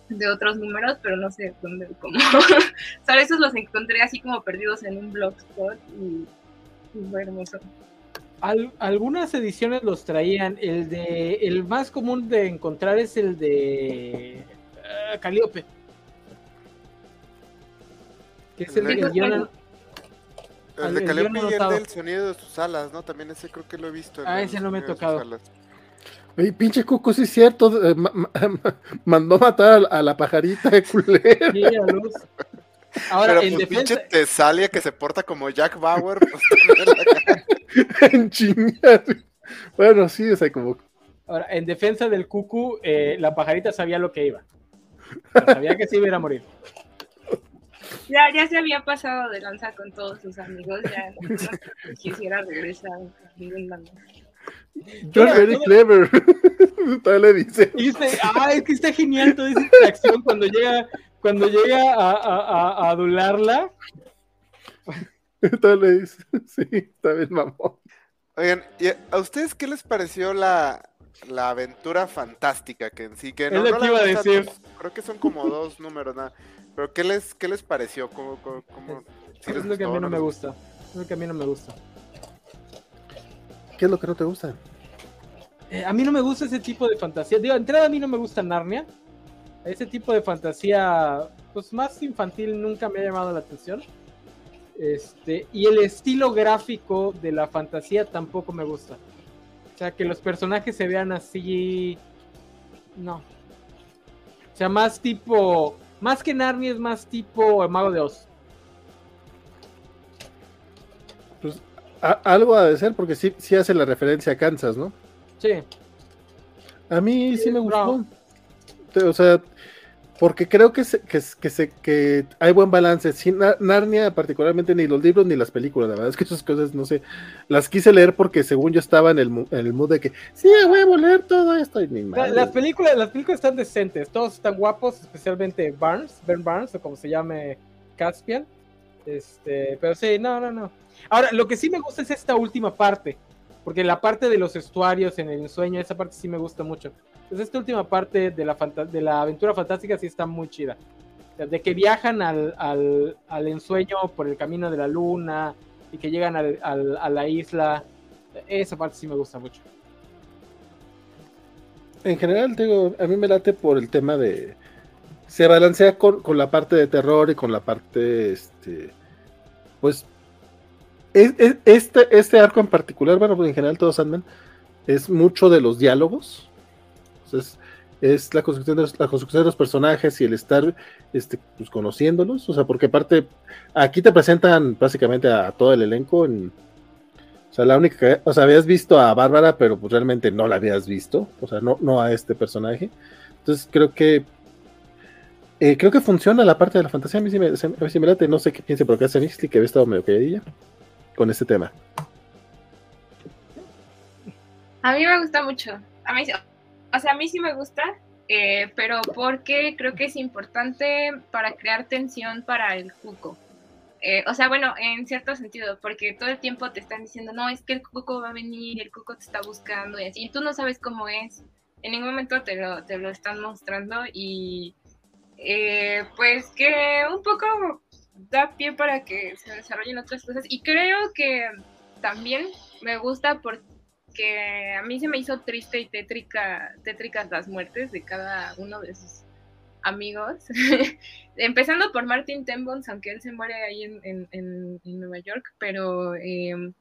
de otros números, pero no sé dónde cómo. o esos los encontré así como perdidos en un blogspot y, fue hermoso. algunas ediciones los traían. El de el más común de encontrar es el de uh, Calíope. Que es el, de guion, el de Calíope y el del sonido de sus alas, ¿no? También ese creo que lo he visto. Ah, ese no me ha tocado. Oye, pinche Cuco, sí es cierto. Eh, mandó matar a, la pajarita de culero. Sí, a luz. Ahora, Pero en pues, defensa... pinche Tesalia que se porta como Jack Bauer. Pues, en chingas. Bueno, sí, o sea, como. Ahora, en defensa del cucu, eh, la pajarita sabía lo que iba. Sabía que se iba a, ir a morir. Ya, ya se había pasado de lanza con todos sus amigos, ya no quisiera regresar a ningún lado. You're very clever. Todavía le dice. Y dice, ah, es que está genial toda esa interacción cuando llega, cuando llega a, a, a- a adularla. Todavía le dice. Sí, está bien, mamón. Oigan, ¿y a ustedes qué les pareció la, la aventura fantástica? Que en sí, que Es lo que la iba a decir. Creo que son como dos números, nada. Pero ¿qué les, qué les pareció? ¿Cómo, cómo, cómo- si les Es lo que a mí no me gusta. Es lo que a mí no me gusta. ¿Qué es lo que no te gusta? Eh, a mí no me gusta ese tipo de fantasía. Digo, entrada a mí no me gusta Narnia. Ese tipo de fantasía, pues más infantil, nunca me ha llamado la atención. Este, y el estilo gráfico de la fantasía tampoco me gusta. O sea, que los personajes se vean así. No. O sea, más tipo. Más que Narnia es más tipo el de Oz. A- algo ha de ser, porque sí, sí hace la referencia a Kansas, ¿no? Sí. A mí sí me gustó. O sea, porque creo que, se- que, que, se- que hay buen balance. Sin Na- Narnia, particularmente ni los libros ni las películas. La verdad es que esas cosas, no sé, las quise leer porque según yo estaba en el, en el mood de que, sí, a huevo, leer todo esto. Y ni madre. las películas, las películas están decentes, todos están guapos, especialmente Barnes, Ben Barnes, o como se llame Caspian. Este, pero sí, no, no, no. Ahora, lo que sí me gusta es esta última parte, porque la parte de los estuarios en el ensueño, esa parte sí me gusta mucho. Entonces, esta última parte de la, aventura fantástica sí está muy chida. De que viajan al, al, al ensueño por el camino de la luna y que llegan a la isla, esa parte sí me gusta mucho. En general, digo, a mí me late por el tema de. Se balancea con, con la parte de terror y con la parte. Este. Pues. Es- es- este, este arco en particular, bueno, pues en general todo Sandman, es mucho de los diálogos. Sea, es, la construcción de los, la construcción de los personajes y el estar este, pues, conociéndolos. O sea, porque aparte, aquí te presentan básicamente a, todo el elenco en. O sea, la única o sea, habías visto a Bárbara, pero pues realmente no la habías visto, o sea, no, no a este personaje. Entonces creo que eh, creo que funciona la parte de la fantasía. A mí sí me, a mí sí me late, no sé qué piense por qué hace Mixly, que había estado medio calladilla con este tema. A mí me gusta mucho. A mí, o sea, a mí sí me gusta, eh, pero porque creo que es importante para crear tensión para el cuco. Eh, o sea, bueno, en cierto sentido, porque todo el tiempo te están diciendo, no, es que el cuco va a venir, el cuco te está buscando y así, y tú no sabes cómo es. En ningún momento te lo, te lo están mostrando y eh, pues que un poco da pie para que se desarrollen otras cosas. Y creo que también me gusta porque a mí se me hizo triste y tétrica, tétricas las muertes de cada uno de sus amigos. Empezando por Martin Tembons, aunque él se muere ahí en, en- en- Nueva York, pero eh,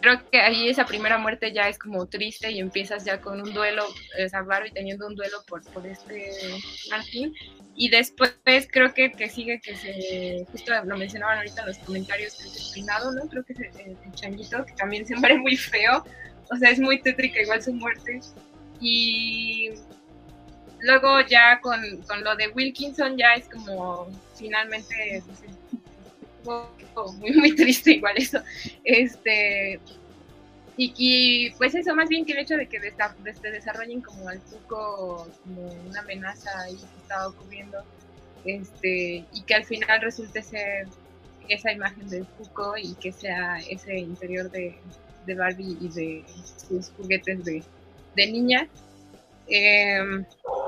creo que ahí esa primera muerte ya es como triste y empiezas ya con un duelo, o sea, Barbie teniendo un duelo por, por este Martin. Y después creo que, que sigue que se, justo lo mencionaban ahorita en los comentarios, el peinado, ¿no? Creo que es el, el changuito, que también se muere muy feo, o sea, es muy tétrica igual su muerte. Y luego ya con, con lo de Wilkinson ya es como finalmente sé, muy, muy triste igual eso. Este, y, y, pues eso, más bien que el hecho de que desta- de- se desarrollen como al Tuco como una amenaza ahí que está ocurriendo, este, y que al final resulte ser esa imagen del Tuco y que sea ese interior de, de Barbie y de sus juguetes de, de niña. Em,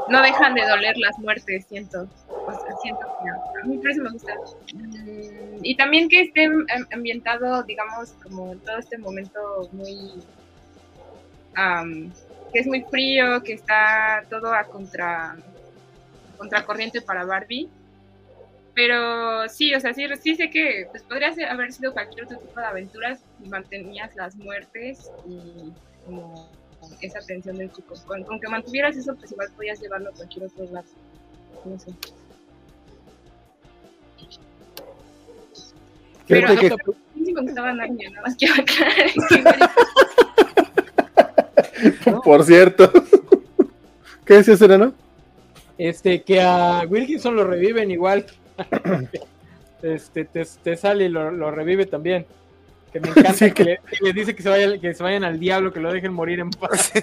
no dejan de doler las muertes, siento. Sea, siento que mí por eso me gusta. Mm, Y también que esté am- ambientado, digamos, como todo este momento muy. am, que es muy frío, que está todo a contra contracorriente para Barbie. Pero sí, o sea, sí, sí sé que pues, podría ser- haber sido cualquier otro tipo de aventuras y mantenías las muertes y como esa tensión del chico. Con, con mantuvieras eso, pues igual podías llevarlo a cualquier otro lado. No sé. Pero Fíjate a que- mí sí me gustaba Narnia, nada más quiero aclarar que Por cierto. ¿Qué decías, Sereno? Este, que a Wilkinson lo reviven igual. este, te, sale y lo, revive también. Que me encanta que, le, dice que se, vaya, que se vayan al diablo, que lo dejen morir en paz.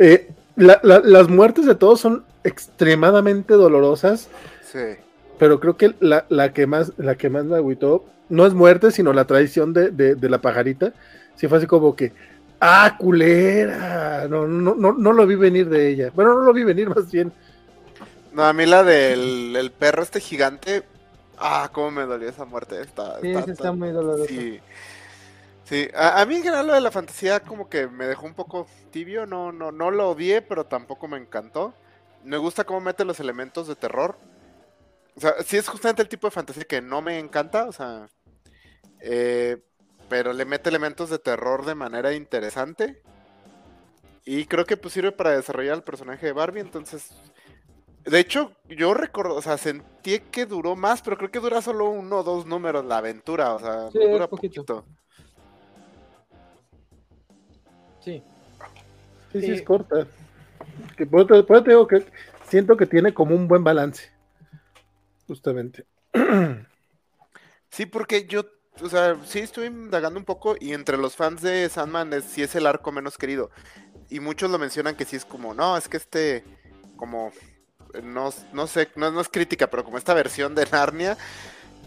Eh, las muertes de todos son extremadamente dolorosas. Sí. Pero creo que la, que, más, la que más me agüitó no es muerte, sino la traición de, la pajarita. Sí fue así como que, ¡ah, culera! No, no, no, no lo vi venir de ella. Bueno, no lo vi venir más bien. No, a mí la del perro este gigante, ah, cómo me dolió esa muerte. Está, sí, está, muy doloroso. Sí. Sí, a, mí en general lo de la fantasía como que me dejó un poco tibio, no, no, no lo odié, pero tampoco me encantó. Me gusta cómo mete los elementos de terror. O sea, sí es justamente el tipo de fantasía que no me encanta, o sea, eh, pero le mete elementos de terror de manera interesante. Y creo que pues sirve para desarrollar el personaje de Barbie, entonces... De hecho, yo recuerdo, o sea, sentí que duró más, pero creo que dura solo uno o dos números la aventura, o sea, dura poquito. Sí. Sí, sí, es corta. Que por, por te digo que siento que tiene como un buen balance. Justamente. Sí, porque yo, o sea, sí estoy indagando un poco y entre los fans de Sandman es, sí es el arco menos querido. Y muchos lo mencionan que sí es como, no, es que este, como, no, no sé, no, no es crítica, pero como esta versión de Narnia,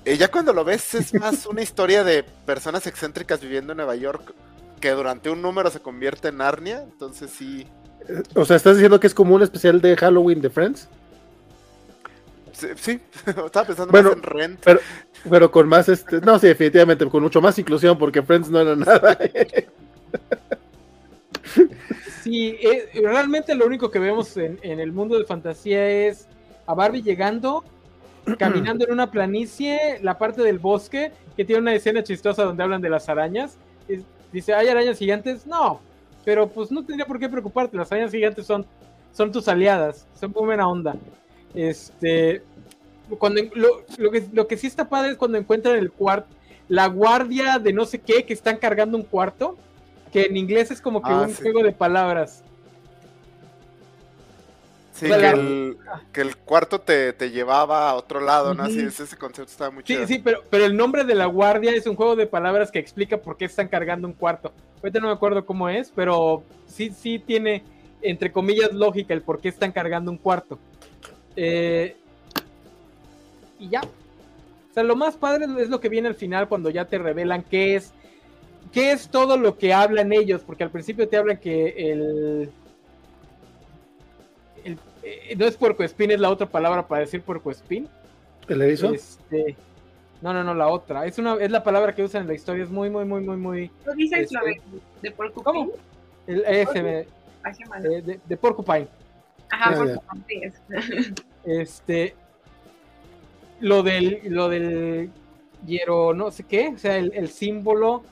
eh, ya cuando lo ves es más una historia de personas excéntricas viviendo en Nueva York que durante un número se convierte en Narnia, entonces sí. O sea, ¿estás diciendo que es como un especial de Halloween de Friends? Sí, estaba pensando más en Rent. Pero, pero con más, este, no, sí, definitivamente, con mucho más inclusión, porque Friends no era nada. sí, eh, realmente lo único que vemos en, el mundo de fantasía es a Barbie llegando, caminando en una planicie, la parte del bosque, que tiene una escena chistosa donde hablan de las arañas. dice, ¿hay arañas gigantes? No, pero pues no tendría por qué preocuparte, las arañas gigantes son, son tus aliadas, son buena onda. Este, cuando lo, que, lo que sí está padre es cuando encuentran el cuarto, la guardia de no sé qué que están cargando un cuarto, que en inglés es como que ah, un juego de palabras. Sí, que, el, cuarto te, llevaba a otro lado, ¿no? Así ese concepto estaba muy chido. Sí, sí, pero, pero el nombre de la guardia es un juego de palabras que explica por qué están cargando un cuarto. Ahorita no me acuerdo cómo es, pero sí, sí tiene, entre comillas, lógica el por qué están cargando un cuarto. Eh, y ya. O sea, lo más padre es lo que viene al final cuando ya te revelan qué es, qué es todo lo que hablan ellos, porque al principio te hablan que el, eh, no es puercoespín, es la otra palabra para decir puercoespín. ¿El erizo? Este, no, no, no, la otra. Es una, es la palabra que usan en la historia, es muy, muy, muy, muy, muy. ¿Lo dices este, de porcupine? ¿Cómo? El ese de, de, de porcupine. Ajá, Este. Lo del. Lo del. Hiero, no sé qué. O sea, el, símbolo.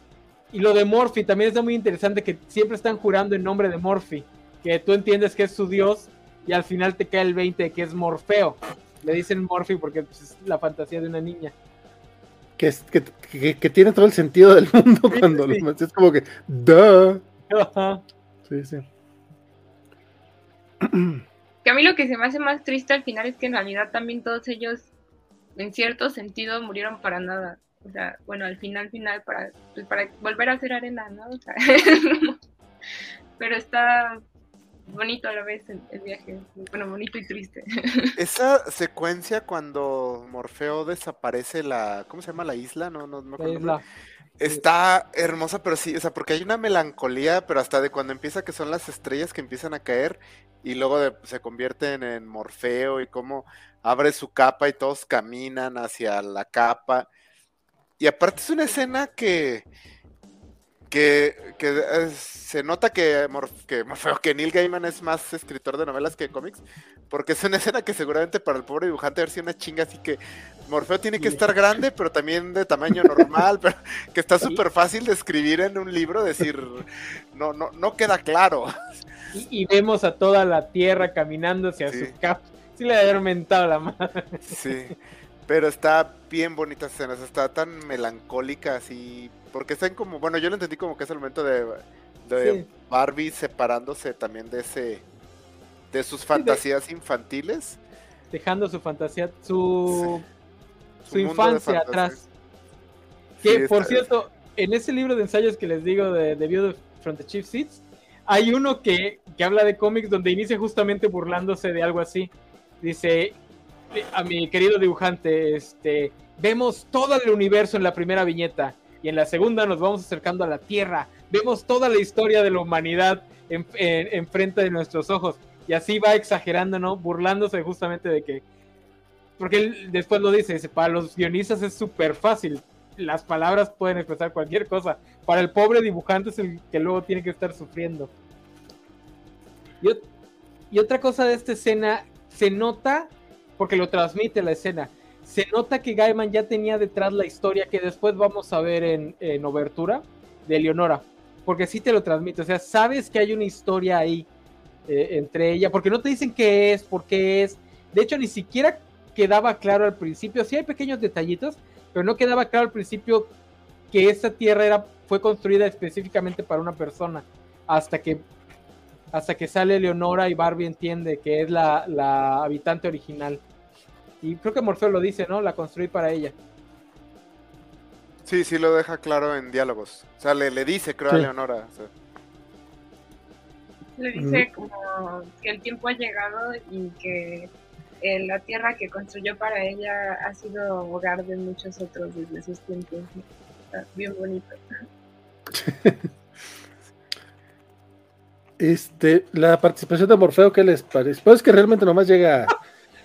Y lo de Morphy también es muy interesante que siempre están jurando en nombre de Morphy. Que tú entiendes que es su dios. Y al final te cae el 20 de que es Morfeo. Le dicen Morphy porque pues, es la fantasía de una niña. Que, es, que, que, tiene todo el sentido del mundo cuando es como que. ¡Duh! Sí, sí. Que a mí lo que se me hace más triste al final es que en realidad también todos ellos, en cierto sentido, murieron para nada. O sea, bueno, al final, final, para, pues, para volver a hacer arena, ¿no? O sea, pero está bonito a la vez el, viaje. Bueno, bonito y triste. Esa secuencia cuando Morfeo desaparece la. ¿Cómo se llama la isla? No, no, no me acuerdo. Está hermosa, pero sí, o sea, porque hay una melancolía, pero hasta de cuando empieza que son las estrellas que empiezan a caer y luego se convierten en Morfeo y cómo abre su capa y todos caminan hacia la capa. Y aparte es una escena que, que, se nota que, que, que Neil Gaiman es más escritor de novelas que de cómics, porque es una escena que seguramente para el pobre dibujante haber sido una chinga, así que Morfeo tiene que estar grande, pero también de tamaño normal, pero que está súper fácil de escribir en un libro, decir, no, no, no queda claro. Y, vemos a toda la Tierra caminando hacia su capa. Sí le había aumentado la madre. Sí, pero está bien bonita escena, está tan melancólica así, porque están como, bueno, yo lo entendí como que es el momento de de Barbie separándose también de ese de sus fantasías infantiles. Dejando su fantasía, su, su, infancia atrás. Que por cierto, en ese libro de ensayos que les digo de, de View from the Chief Seats, hay uno que, que habla de cómics donde inicia justamente burlándose de algo así. Dice a mi querido dibujante, este, vemos todo el universo en la primera viñeta y en la segunda nos vamos acercando a la Tierra. Vemos toda la historia de la humanidad en, frente de nuestros ojos. Y así va exagerando, ¿no? Burlándose justamente de que... Porque él después lo dice, para los guionistas es súper fácil. Las palabras pueden expresar cualquier cosa. Para el pobre dibujante es el que luego tiene que estar sufriendo. Y otra cosa de esta escena, se nota, porque lo transmite la escena, se nota que Gaiman ya tenía detrás la historia que después vamos a ver en, en Obertura de Leonora, porque sí te lo transmite, o sea, sabes que hay una historia ahí eh, entre ella, porque no te dicen qué es, por qué es, de hecho ni siquiera quedaba claro al principio, sí hay pequeños detallitos, pero no quedaba claro al principio que esta tierra era, fue construida específicamente para una persona, hasta que hasta que sale Leonora y Barbie entiende que es la, la habitante original. Y creo que Morfeo lo dice, ¿no? La construí para ella. Sí, sí lo deja claro en diálogos. O sea, le, dice, creo, a Leonora. Le dice como que el tiempo ha llegado y que eh, la tierra que construyó para ella ha sido hogar de muchos otros desde sus tiempos. Está bien bonito. Este, la participación de Morfeo, ¿qué les parece? Pues es que realmente nomás llega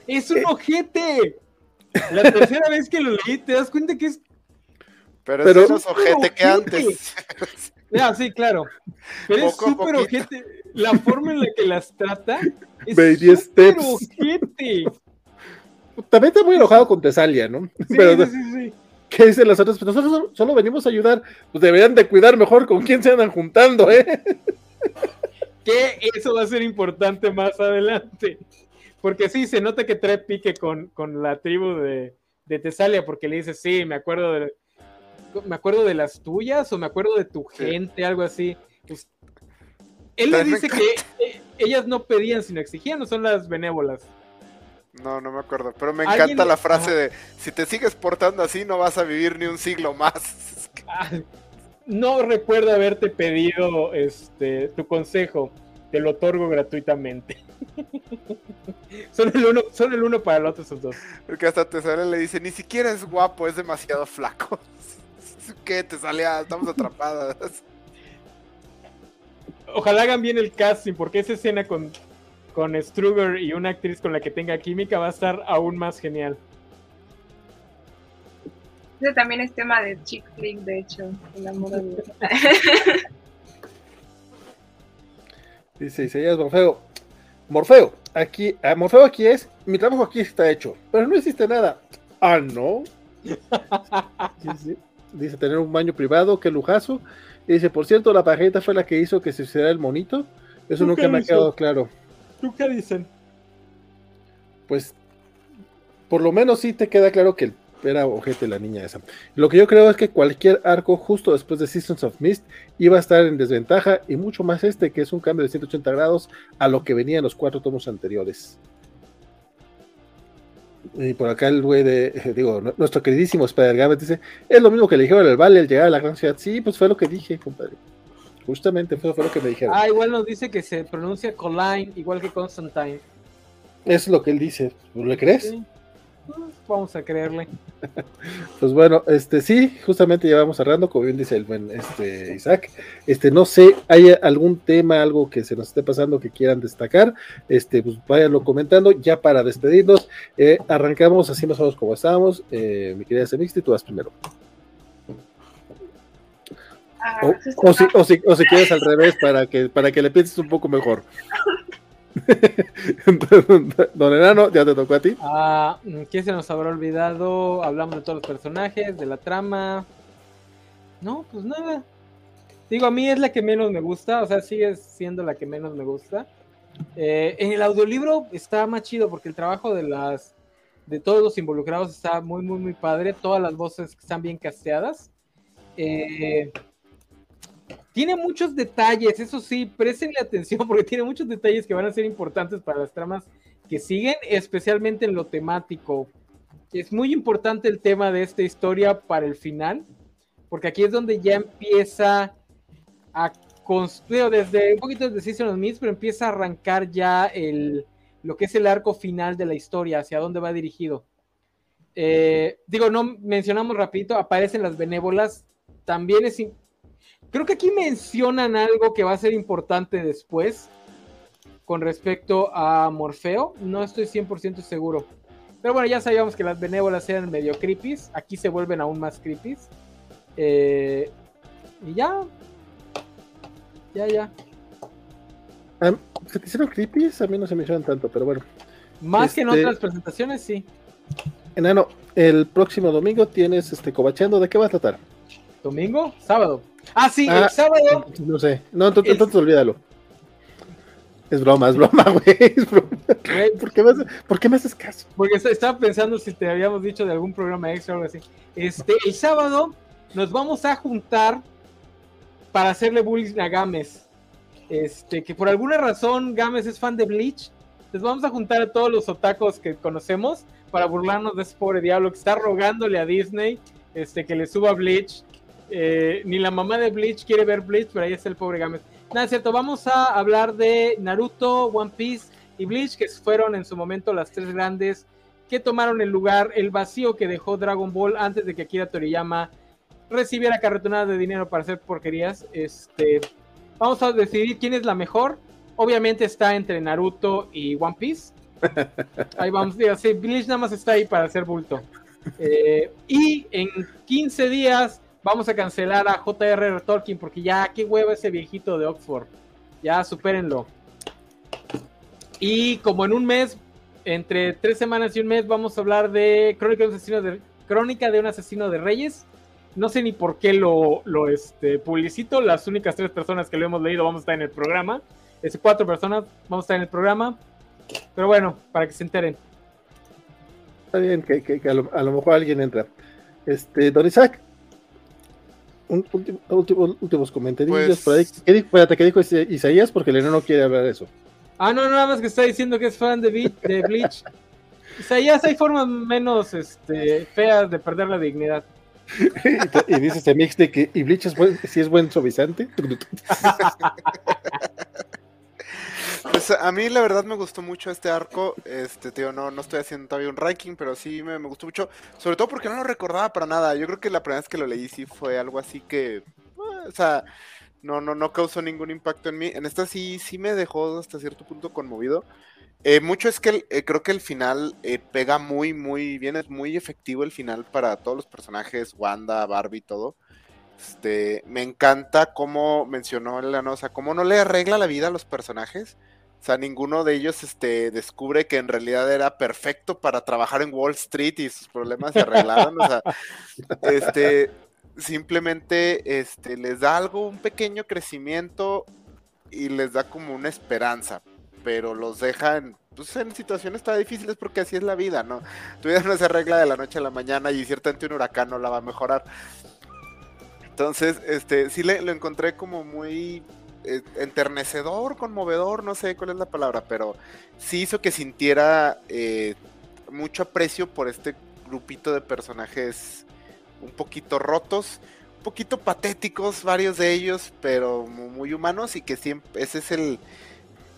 ¡Es un ojete! La tercera vez que lo leí, te das cuenta que es. Pero, es menos ojete que antes. Ah, sí, claro. Pero es súper ojete. La forma en la que las trata es súper ojete. También está muy enojado con Tesalia, ¿no? Sí, Pero, sí, sí, ¿Qué dicen las otras? Pues nosotros solo venimos a ayudar. Pues deberían de cuidar mejor con quién se andan juntando, ¿eh? Que eso va a ser importante más adelante. Porque sí, se nota que trae pique con, la tribu de, de, Tesalia, porque le dice, sí, me acuerdo de, me acuerdo de las tuyas o me acuerdo de tu gente, algo así. Pues, él le dice que e, ellas no pedían, sino exigían, no son las benévolas. No, no me acuerdo, pero me encanta la frase de, si te sigues portando así, no vas a vivir ni un siglo más. Ah, no recuerdo haberte pedido este tu consejo, te lo otorgo gratuitamente. son, el uno, son el uno para el otro esos dos. Porque hasta Tesalia le dice, ni siquiera es guapo, es demasiado flaco. ¿Qué? Te sale, estamos atrapadas. Ojalá hagan bien el casting, porque esa escena con, con Struger y una actriz con la que tenga química va a estar aún más genial. Ese también es tema de chick flick, de hecho, el amor de... Dice Isaías Morfeo. Morfeo, aquí, ah, Morfeo aquí es, mi trabajo aquí está hecho, pero no existe nada. Ah, no. Dice tener un baño privado, qué lujazo. dice, por cierto, la pajeta fue la que hizo que se hiciera el monito. Eso nunca me ha quedado claro. ¿Tú qué dicen? Pues, por lo menos sí te queda claro que el era ojete la niña esa. Lo que yo creo es que cualquier arco justo después de Seasons of Mist iba a estar en desventaja y mucho más este que es un cambio de 180 grados a lo que venía en los cuatro tomos anteriores. Y por acá el güey de, digo, nuestro queridísimo Spider dice, es lo mismo que le dijeron al Vale al llegar a la gran ciudad. Sí, pues fue lo que dije, compadre. Justamente fue, fue lo que me dijeron. Ah, igual nos dice que se pronuncia Colline, igual que Constantine. Eso es lo que él dice. ¿Le crees? Vamos a creerle. Pues bueno, este sí, justamente ya vamos cerrando, como bien dice el buen este, Isaac. Este, no sé, ¿hay algún tema, algo que se nos esté pasando que quieran destacar? Este, pues váyanlo comentando. Ya para despedirnos, eh, arrancamos así más o menos como estábamos. Eh, mi querida Semixti, tú vas primero. Ah, o, si, o, si, o si quieres al revés para que, para que le pienses un poco mejor. Don Enano, ya te tocó a ti. Ah, ¿Qué se nos habrá olvidado? Hablamos de todos los personajes, de la trama. No, pues nada. Digo, a mí es la que menos me gusta, o sea, sigue siendo la que menos me gusta. Eh, en el audiolibro está más chido porque el trabajo de las de todos los involucrados está muy, muy, muy padre. Todas las voces están bien casteadas. Eh, tiene muchos detalles, eso sí, prestenle atención porque tiene muchos detalles que van a ser importantes para las tramas que siguen, especialmente en lo temático. Es muy importante el tema de esta historia para el final, porque aquí es donde ya empieza a construir, desde un poquito de Season of Mist, pero empieza a arrancar ya el, lo que es el arco final de la historia, hacia dónde va dirigido. Eh, digo, no mencionamos rapidito, aparecen las benévolas, también es... Creo que aquí mencionan algo que va a ser importante después con respecto a Morfeo, no estoy 100% seguro. Pero bueno, ya sabíamos que las benévolas eran medio creepy, aquí se vuelven aún más creepy. Eh, y ya, ya, ya. ¿Se te hicieron creepy? A mí no se me hicieron tanto, pero bueno. Más que en este, otras presentaciones, sí. Enano, el próximo domingo tienes este cobacheando. ¿De qué va a tratar? ¿Domingo? Sábado. Ah, sí, el ah, sábado. No sé. No, entonces, olvídalo. Es broma, es broma, güey. Es broma. ¿Por, qué me ¿Por, qué me haces caso? Porque estaba pensando si te habíamos dicho de algún programa extra o algo así. Este, el sábado nos vamos a juntar para hacerle bullying a Games. Este, que por alguna razón Games es fan de Bleach. Les vamos a juntar a todos los otacos que conocemos para burlarnos de ese pobre diablo que está rogándole a Disney este, que le suba Bleach. Eh, ni la mamá de Bleach quiere ver Bleach, pero ahí está el pobre Games. Nada, es cierto, vamos a hablar de Naruto, One Piece y Bleach, que fueron en su momento las tres grandes que tomaron el lugar, el vacío que dejó Dragon Ball antes de que Akira Toriyama recibiera carretonadas de dinero para hacer porquerías. Este, vamos a decidir quién es la mejor. Obviamente está entre Naruto y One Piece. Ahí vamos, sí, Bleach nada más está ahí para hacer bulto. Eh, y en 15 días vamos a cancelar a J.R.R. Tolkien porque ya, qué huevo ese viejito de Oxford. Ya, supérenlo. Y como en un mes, entre tres semanas y un mes, vamos a hablar de Crónica de un asesino de, Crónica de, un asesino de Reyes. No sé ni por qué lo, lo este, publicito. Las únicas tres personas que lo hemos leído vamos a estar en el programa. Es cuatro personas vamos a estar en el programa. Pero bueno, para que se enteren. Está bien, que, a, lo, mejor alguien entra. Este, Don Isaac, un, último, últimos comentarios ahí. ¿Qué dijo, ¿qué dijo Isaías? Porque Leno no quiere hablar de eso. Ah, no, nada más que está diciendo que es fan de, de Bleach. Isaías, hay formas menos este, feas de perder la dignidad. y, dice este mix de que y Bleach es buen, si es buen suavizante. Pues a mí la verdad me gustó mucho este arco. Este, tío, no, no estoy haciendo todavía un ranking, pero sí me, me, gustó mucho. Sobre todo porque no lo recordaba para nada. Yo creo que la primera vez que lo leí sí fue algo así que. Eh, o sea, no, no, no causó ningún impacto en mí. En esta sí, sí me dejó hasta cierto punto conmovido. Eh, mucho es que eh, creo que el final pega muy, muy bien, es muy efectivo el final para todos los personajes, Wanda, Barbie, todo. Este, me encanta cómo mencionó Elena, o sea, cómo no le arregla la vida a los personajes. O sea, ninguno de ellos este, descubre que en realidad era perfecto para trabajar en Wall Street y sus problemas se arreglaron. o sea, este, simplemente este, les da algo, un pequeño crecimiento y les da como una esperanza pero los dejan pues, en situaciones tan difíciles porque así es la vida, ¿no? Tu vida no se arregla de la noche a la mañana y ciertamente un huracán no la va a mejorar. Entonces, este, sí lo encontré como muy enternecedor, conmovedor, no sé cuál es la palabra, pero sí hizo que sintiera eh, mucho aprecio por este grupito de personajes un poquito rotos, un poquito patéticos, varios de ellos, pero muy humanos y que siempre ese es el,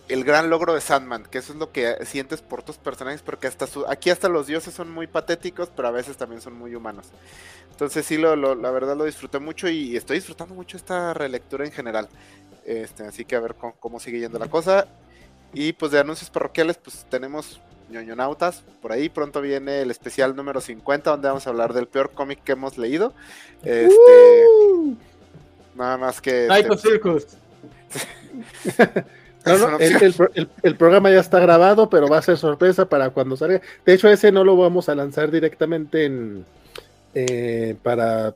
el gran logro de Sandman, que eso es lo que sientes por tus personajes, porque hasta su, aquí hasta los dioses son muy patéticos, pero a veces también son muy humanos. Entonces sí, lo, la verdad lo disfruté mucho y estoy disfrutando mucho esta relectura en general. Este, así que a ver cómo, sigue yendo la cosa. Y pues de anuncios parroquiales, pues tenemos ñoñonautas. Por ahí pronto viene el especial número 50, donde vamos a hablar del peor cómic que hemos leído. Este, Nada más que... Psycho este, Circus. el, programa ya está grabado, pero va a ser sorpresa para cuando salga. De hecho, ese no lo vamos a lanzar directamente en eh, para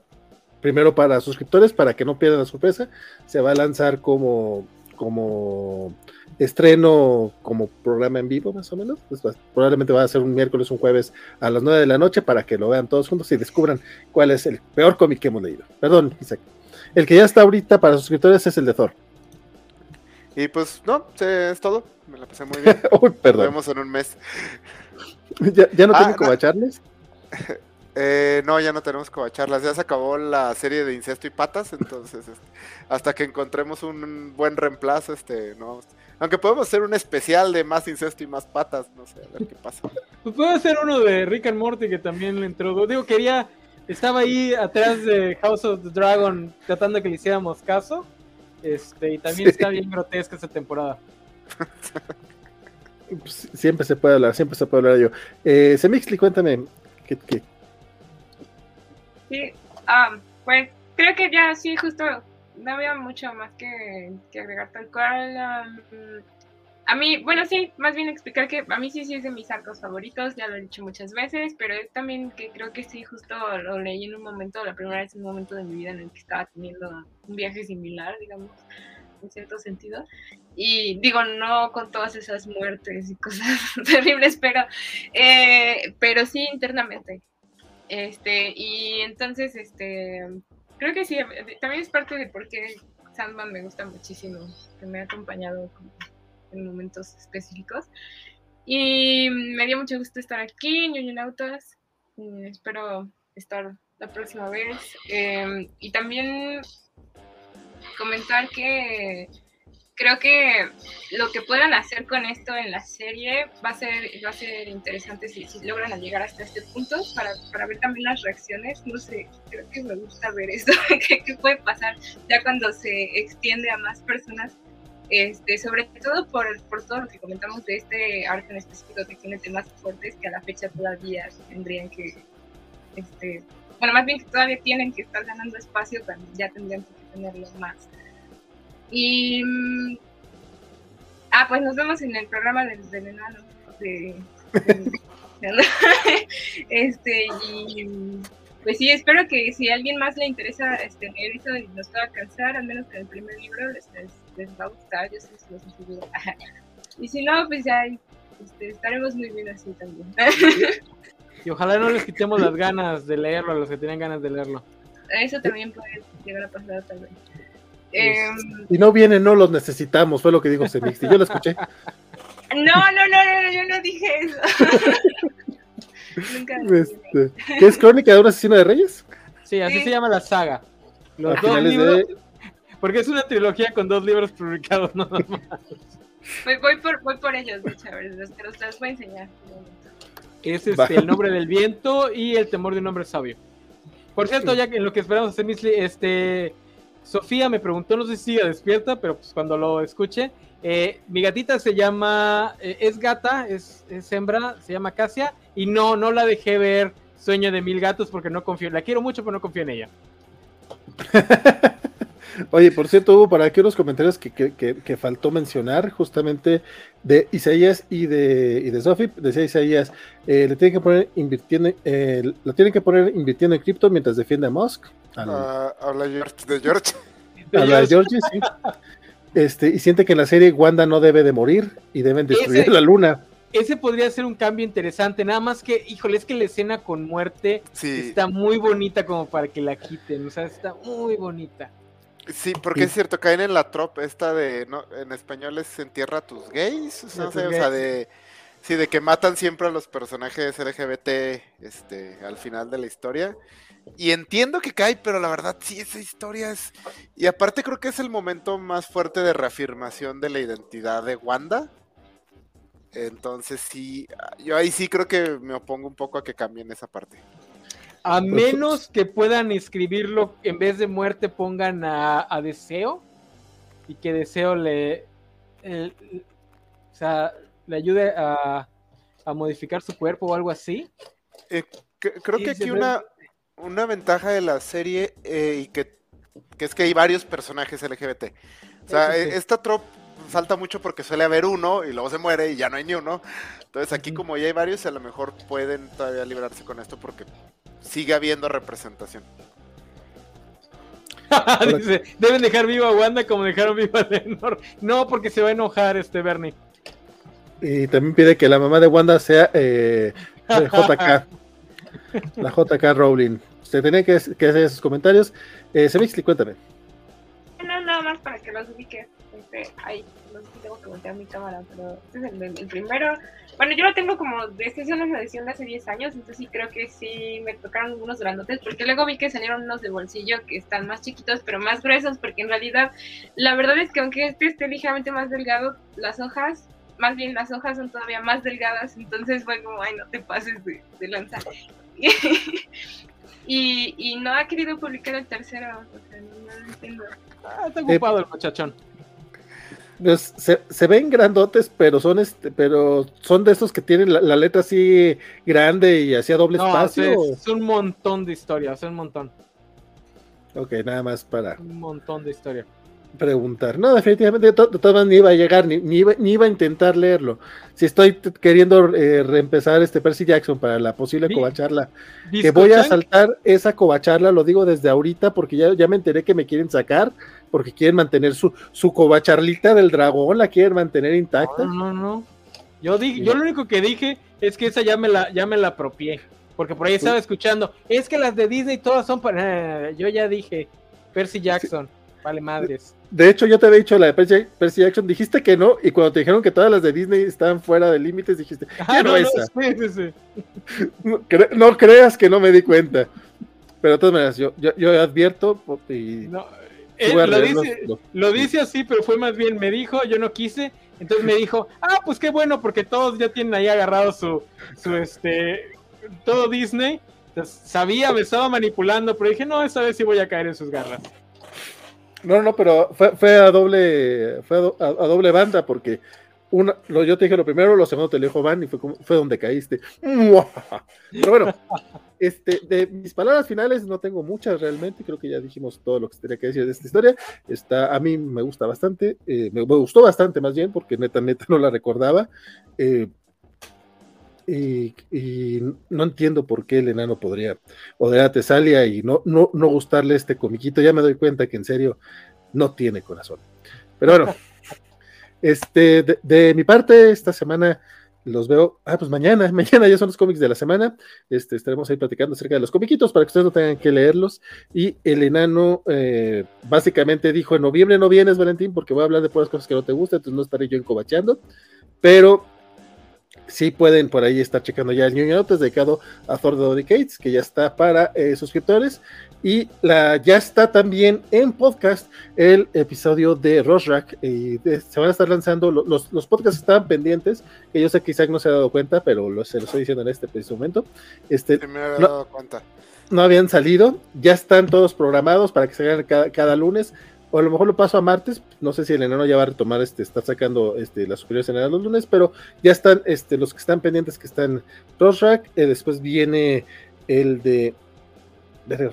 primero para suscriptores, para que no pierdan la sorpresa. Se va a lanzar como, como estreno, como programa en vivo, más o menos. Pues probablemente va a ser un miércoles, un jueves a las 9 de la noche para que lo vean todos juntos y descubran cuál es el peor cómic que hemos leído. Perdón, Isaac. El que ya está ahorita para suscriptores es el de Thor. Y pues, no, es todo. Me la pasé muy bien. Uy, perdón. Nos vemos en un mes. ¿Ya, ya no Ah, tienen no. cobacharles? Eh, no, ya no tenemos covacharlas. Ya se acabó la serie de incesto y patas. Entonces, este, hasta que encontremos un buen reemplazo, este, no. Aunque podemos hacer un especial de más incesto y más patas. No sé, a ver qué pasa. Pues puede ser uno de Rick and Morty que también le entró. Digo, quería. Estaba ahí atrás de House of the Dragon tratando de que le hiciéramos caso. Este, y también Sí. está bien grotesca esta temporada. Pues, siempre se puede hablar, siempre se puede hablar de ello. Eh, Semixli, cuéntame. ¿qué, qué? Sí, ah, pues creo que ya sí, justo no había mucho más que, que agregar tal cual. am, a mí, bueno, sí, más bien explicar que a mí sí, sí es de mis arcos favoritos, ya lo he dicho muchas veces, pero es también que creo que sí, justo lo leí en un momento, la primera vez en un momento de mi vida en el que estaba teniendo un viaje similar, digamos, en cierto sentido. Y digo, no con todas esas muertes y cosas terribles, pero, eh, pero sí internamente. Este, y entonces, este, creo que sí, también es parte de por qué Sandman me gusta muchísimo, que me ha acompañado como en momentos específicos. Y me dio mucho gusto estar aquí, en Nautas. Espero estar la próxima vez. Eh, y también comentar que creo que lo que puedan hacer con esto en la serie va a ser, va a ser interesante si, si logran llegar hasta este punto para, para, ver también las reacciones. No sé, creo que me gusta ver eso, qué puede pasar ya cuando se extiende a más personas. Este, sobre todo por, todo lo que comentamos de este arco en específico que tiene temas fuertes que a la fecha todavía tendrían que, este, bueno, más bien que todavía tienen que estar ganando espacio ya tendrían que tenerlo más. Y. Ah, pues nos vemos en el programa del, enano. De, este, y. Pues sí, espero que si a alguien más le interesa este, leer eso y nos pueda alcanzar, al menos en el primer libro, les, les, les va a gustar, yo sé si los aseguro. y si no, pues ya este, estaremos muy bien así también. y ojalá no les quitemos las ganas de leerlo a los que tienen ganas de leerlo. Eso también puede llegar a pasar tal vez. Eh, y no vienen, no los necesitamos, fue lo que dijo Semixti. Yo lo escuché. No, no, no, no, yo no dije eso. Nunca este, ¿Qué es Crónica de un asesino de reyes? Sí, así sí. se llama la saga. Los a dos libros, de... Porque es una trilogía con dos libros publicados más. Voy, voy, por, voy por ellos, de hecho, a ver, los, los, los voy a enseñar. Es este, El nombre del viento y El temor de un hombre sabio. Por cierto, ya que en lo que esperamos hacer, Misli, este, Sofía me preguntó, no sé si sigue despierta, pero pues cuando lo escuche, eh, mi gatita se llama, eh, es gata, es, es, hembra, se llama Casia, y no, no la dejé ver Sueño de Mil Gatos porque no confío, la quiero mucho, pero no confío en ella. Oye, por cierto, hubo para aquí unos comentarios que, que, que, que, faltó mencionar, justamente de Isaías y de, y de Sophie. Decía Isaías, eh, le tienen que poner invirtiendo, eh, lo tienen que poner invirtiendo en cripto mientras defiende a Musk. Al, uh, habla George, de George. Habla de George, sí. Este, y siente que en la serie Wanda no debe de morir y deben destruir ese, la luna. Ese podría ser un cambio interesante, nada más que, híjole, es que la escena con muerte sí. está muy bonita como para que la quiten, o sea, está muy bonita. Sí, porque sí. es cierto, caen en la tropa esta de, no, en español es entierra a tus gays, no sé, o sea, de, sí, de que matan siempre a los personajes LGBT, este, al final de la historia. Y entiendo que cae, pero la verdad sí, esa historia es... Y aparte creo que es el momento más fuerte de reafirmación de la identidad de Wanda. Entonces sí, yo ahí sí creo que me opongo un poco a que cambien esa parte. A menos que puedan escribirlo, en vez de muerte pongan a, a Deseo y que Deseo le, el, o sea, le ayude a, a, modificar su cuerpo o algo así. Eh, que, creo que aquí una, una ventaja de la serie eh, y que, que, es que hay varios personajes LGBT. O sea, sí, sí. esta tropa salta mucho porque suele haber uno y luego se muere y ya no hay ni uno. Entonces aquí como ya hay varios, a lo mejor pueden todavía librarse con esto porque sigue habiendo representación. Dice, deben dejar viva a Wanda como dejaron viva a Lenor. No, porque se va a enojar este Bernie. Y también pide que la mamá de Wanda sea eh, JK. la JK Rowling. Se tenía que, que, hacer esos comentarios. Eh, Semixli, cuéntame. que los ubiques. Este, ay, que voltear mi cámara, pero este es el, el primero. Bueno, yo lo tengo como, esta es una edición de hace 10 años, entonces sí creo que sí me tocaron unos grandotes, porque luego vi que salieron unos de bolsillo que están más chiquitos, pero más gruesos, porque en realidad, la verdad es que aunque este esté ligeramente más delgado, las hojas más bien las hojas son todavía más delgadas, entonces fue como, ay, no te pases de, de lanza. y, y no ha querido publicar el tercero, o sea, no, lo entiendo. Ah, está ocupado el muchachón. Pues, se, se ven grandotes, pero son este, pero son de esos que tienen la, la letra así grande y así a doble No, espacio. es, es un montón de historias, es un montón, Ok, nada más para un montón de historia. preguntar. No, definitivamente de, to- de todas maneras ni iba a llegar, ni, ni, iba, ni iba a intentar leerlo. Si estoy queriendo eh, reempezar este Percy Jackson para la posible Sí. covacharla, que voy a saltar esa covacharla, lo digo desde ahorita porque ya, ya me enteré que me quieren sacar, porque quieren mantener su, su covacharlita del dragón, la quieren mantener intacta. No, no, no. Yo, dije, yo lo único que dije es que esa ya me la, ya me la apropié. Porque por ahí estaba escuchando. Es que las de Disney todas son para. Yo ya dije. Percy Jackson. Vale madres. De hecho, yo te había dicho la de Percy, Percy Jackson, dijiste que no, y cuando te dijeron que todas las de Disney estaban fuera de límites, dijiste, Ah, no, no, esa. sí, sí, sí. No, cre- no creas que no me di cuenta. Pero de todas maneras, yo, yo, yo advierto y No, él a lo, los- dice, los- lo dice así, pero fue más bien, me dijo, yo no quise. Entonces me dijo, ah, pues qué bueno, porque todos ya tienen ahí agarrado su, su este, todo Disney. Entonces, sabía, me estaba manipulando, pero dije, no, esta vez sí voy a caer en sus garras. No, no, pero fue, fue a doble fue a, do- a- a doble banda porque una, lo, yo te dije lo primero, lo segundo te lo dijo Van y fue, fue donde caíste. Pero bueno, este, de mis palabras finales no tengo muchas realmente, creo que ya dijimos todo lo que tenía que decir de esta historia. Está, a mí me gusta bastante, eh, me, me gustó bastante más bien porque neta, neta no la recordaba. eh, y, y no entiendo por qué el enano podría odiar a Tesalia y no, no, no gustarle este comiquito. Ya me doy cuenta que en serio no tiene corazón. Pero bueno, este, de, de mi parte, esta semana los veo. Ah, pues mañana, mañana ya son los cómics de la semana. Este, estaremos ahí platicando acerca de los comiquitos para que ustedes no tengan que leerlos. Y el enano eh, básicamente dijo: En noviembre no vienes, Valentín, porque voy a hablar de puras cosas que no te gustan, entonces no estaré yo encobacheando. Pero sí pueden por ahí estar checando ya el New Notes dedicado a Thor de Donny Cates, que ya está para eh, suscriptores. Y la, ya está también en podcast el episodio de Rosrak. Y de- se van a estar lanzando, lo- los, los podcasts estaban pendientes, que yo sé que Isaac no se ha dado cuenta, pero lo, se lo estoy diciendo en este preciso momento. Este, Sí me había No. dado cuenta. no habían salido, ya están todos programados para que se hagan cada, cada lunes, o a lo mejor lo paso a martes, no sé si el enano ya va a retomar, este, está sacando este, las superiores en los lunes, pero ya están este, los que están pendientes que están Rosrak, eh, después viene el de,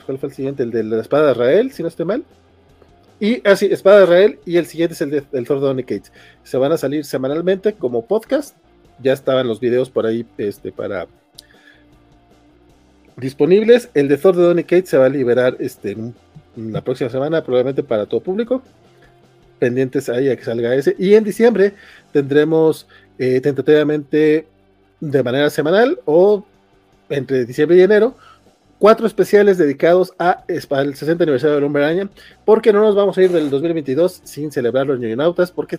¿cuál fue el siguiente? El de la espada de Israel, si no estoy mal. Y así, Espada de Israel, y el siguiente es el de, del Thor Cates. Se van a salir semanalmente como podcast. Ya estaban los videos por ahí este, para, disponibles. El de Thor de Donny Cates se va a liberar este, la próxima semana, probablemente para todo público. Pendientes ahí a que salga ese. Y en diciembre tendremos eh, tentativamente de manera semanal o entre diciembre y enero cuatro especiales dedicados a, al 60 aniversario del Hombre Araña, porque no nos vamos a ir del 2022 sin celebrar los Ñoñonautas, porque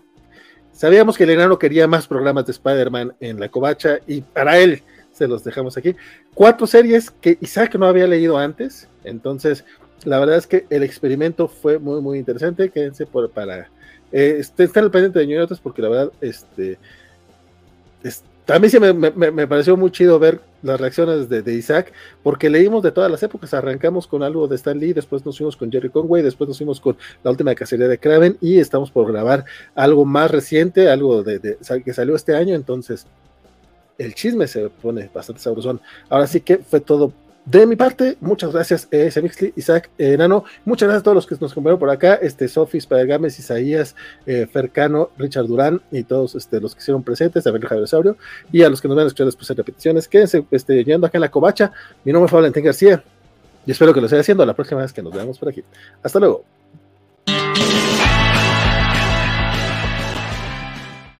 sabíamos que el enano quería más programas de Spider-Man en la covacha y para él se los dejamos aquí. Cuatro series que Isaac no había leído antes, entonces la verdad es que el experimento fue muy, muy interesante. Quédense por, para. Eh, este, estén al pendiente de Ñoñotas porque la verdad, este. es- a mí sí me, me- pareció muy chido ver las reacciones de, Isaac, porque leímos de todas las épocas. Arrancamos con algo de Stan Lee, después nos fuimos con Jerry Conway, después nos fuimos con la última cacería de Kraven y estamos por grabar algo más reciente, algo de, que salió este año. Entonces, el chisme se pone bastante sabrosón. Ahora sí que fue todo de mi parte. Muchas gracias, eh, Semixli, Isaac, eh, Nano. Muchas gracias a todos los que nos acompañaron por acá. Este, Sofis, Padagames, Isaías, eh, Fercano, Richard Durán y todos este, los que hicieron presentes, Abel Javier Saurio, y a los que nos van a escuchar después en repeticiones. Quédense este, llegando acá en la covacha. Mi nombre es Valentín García y espero que lo siga haciendo la próxima vez que nos veamos por aquí. Hasta luego.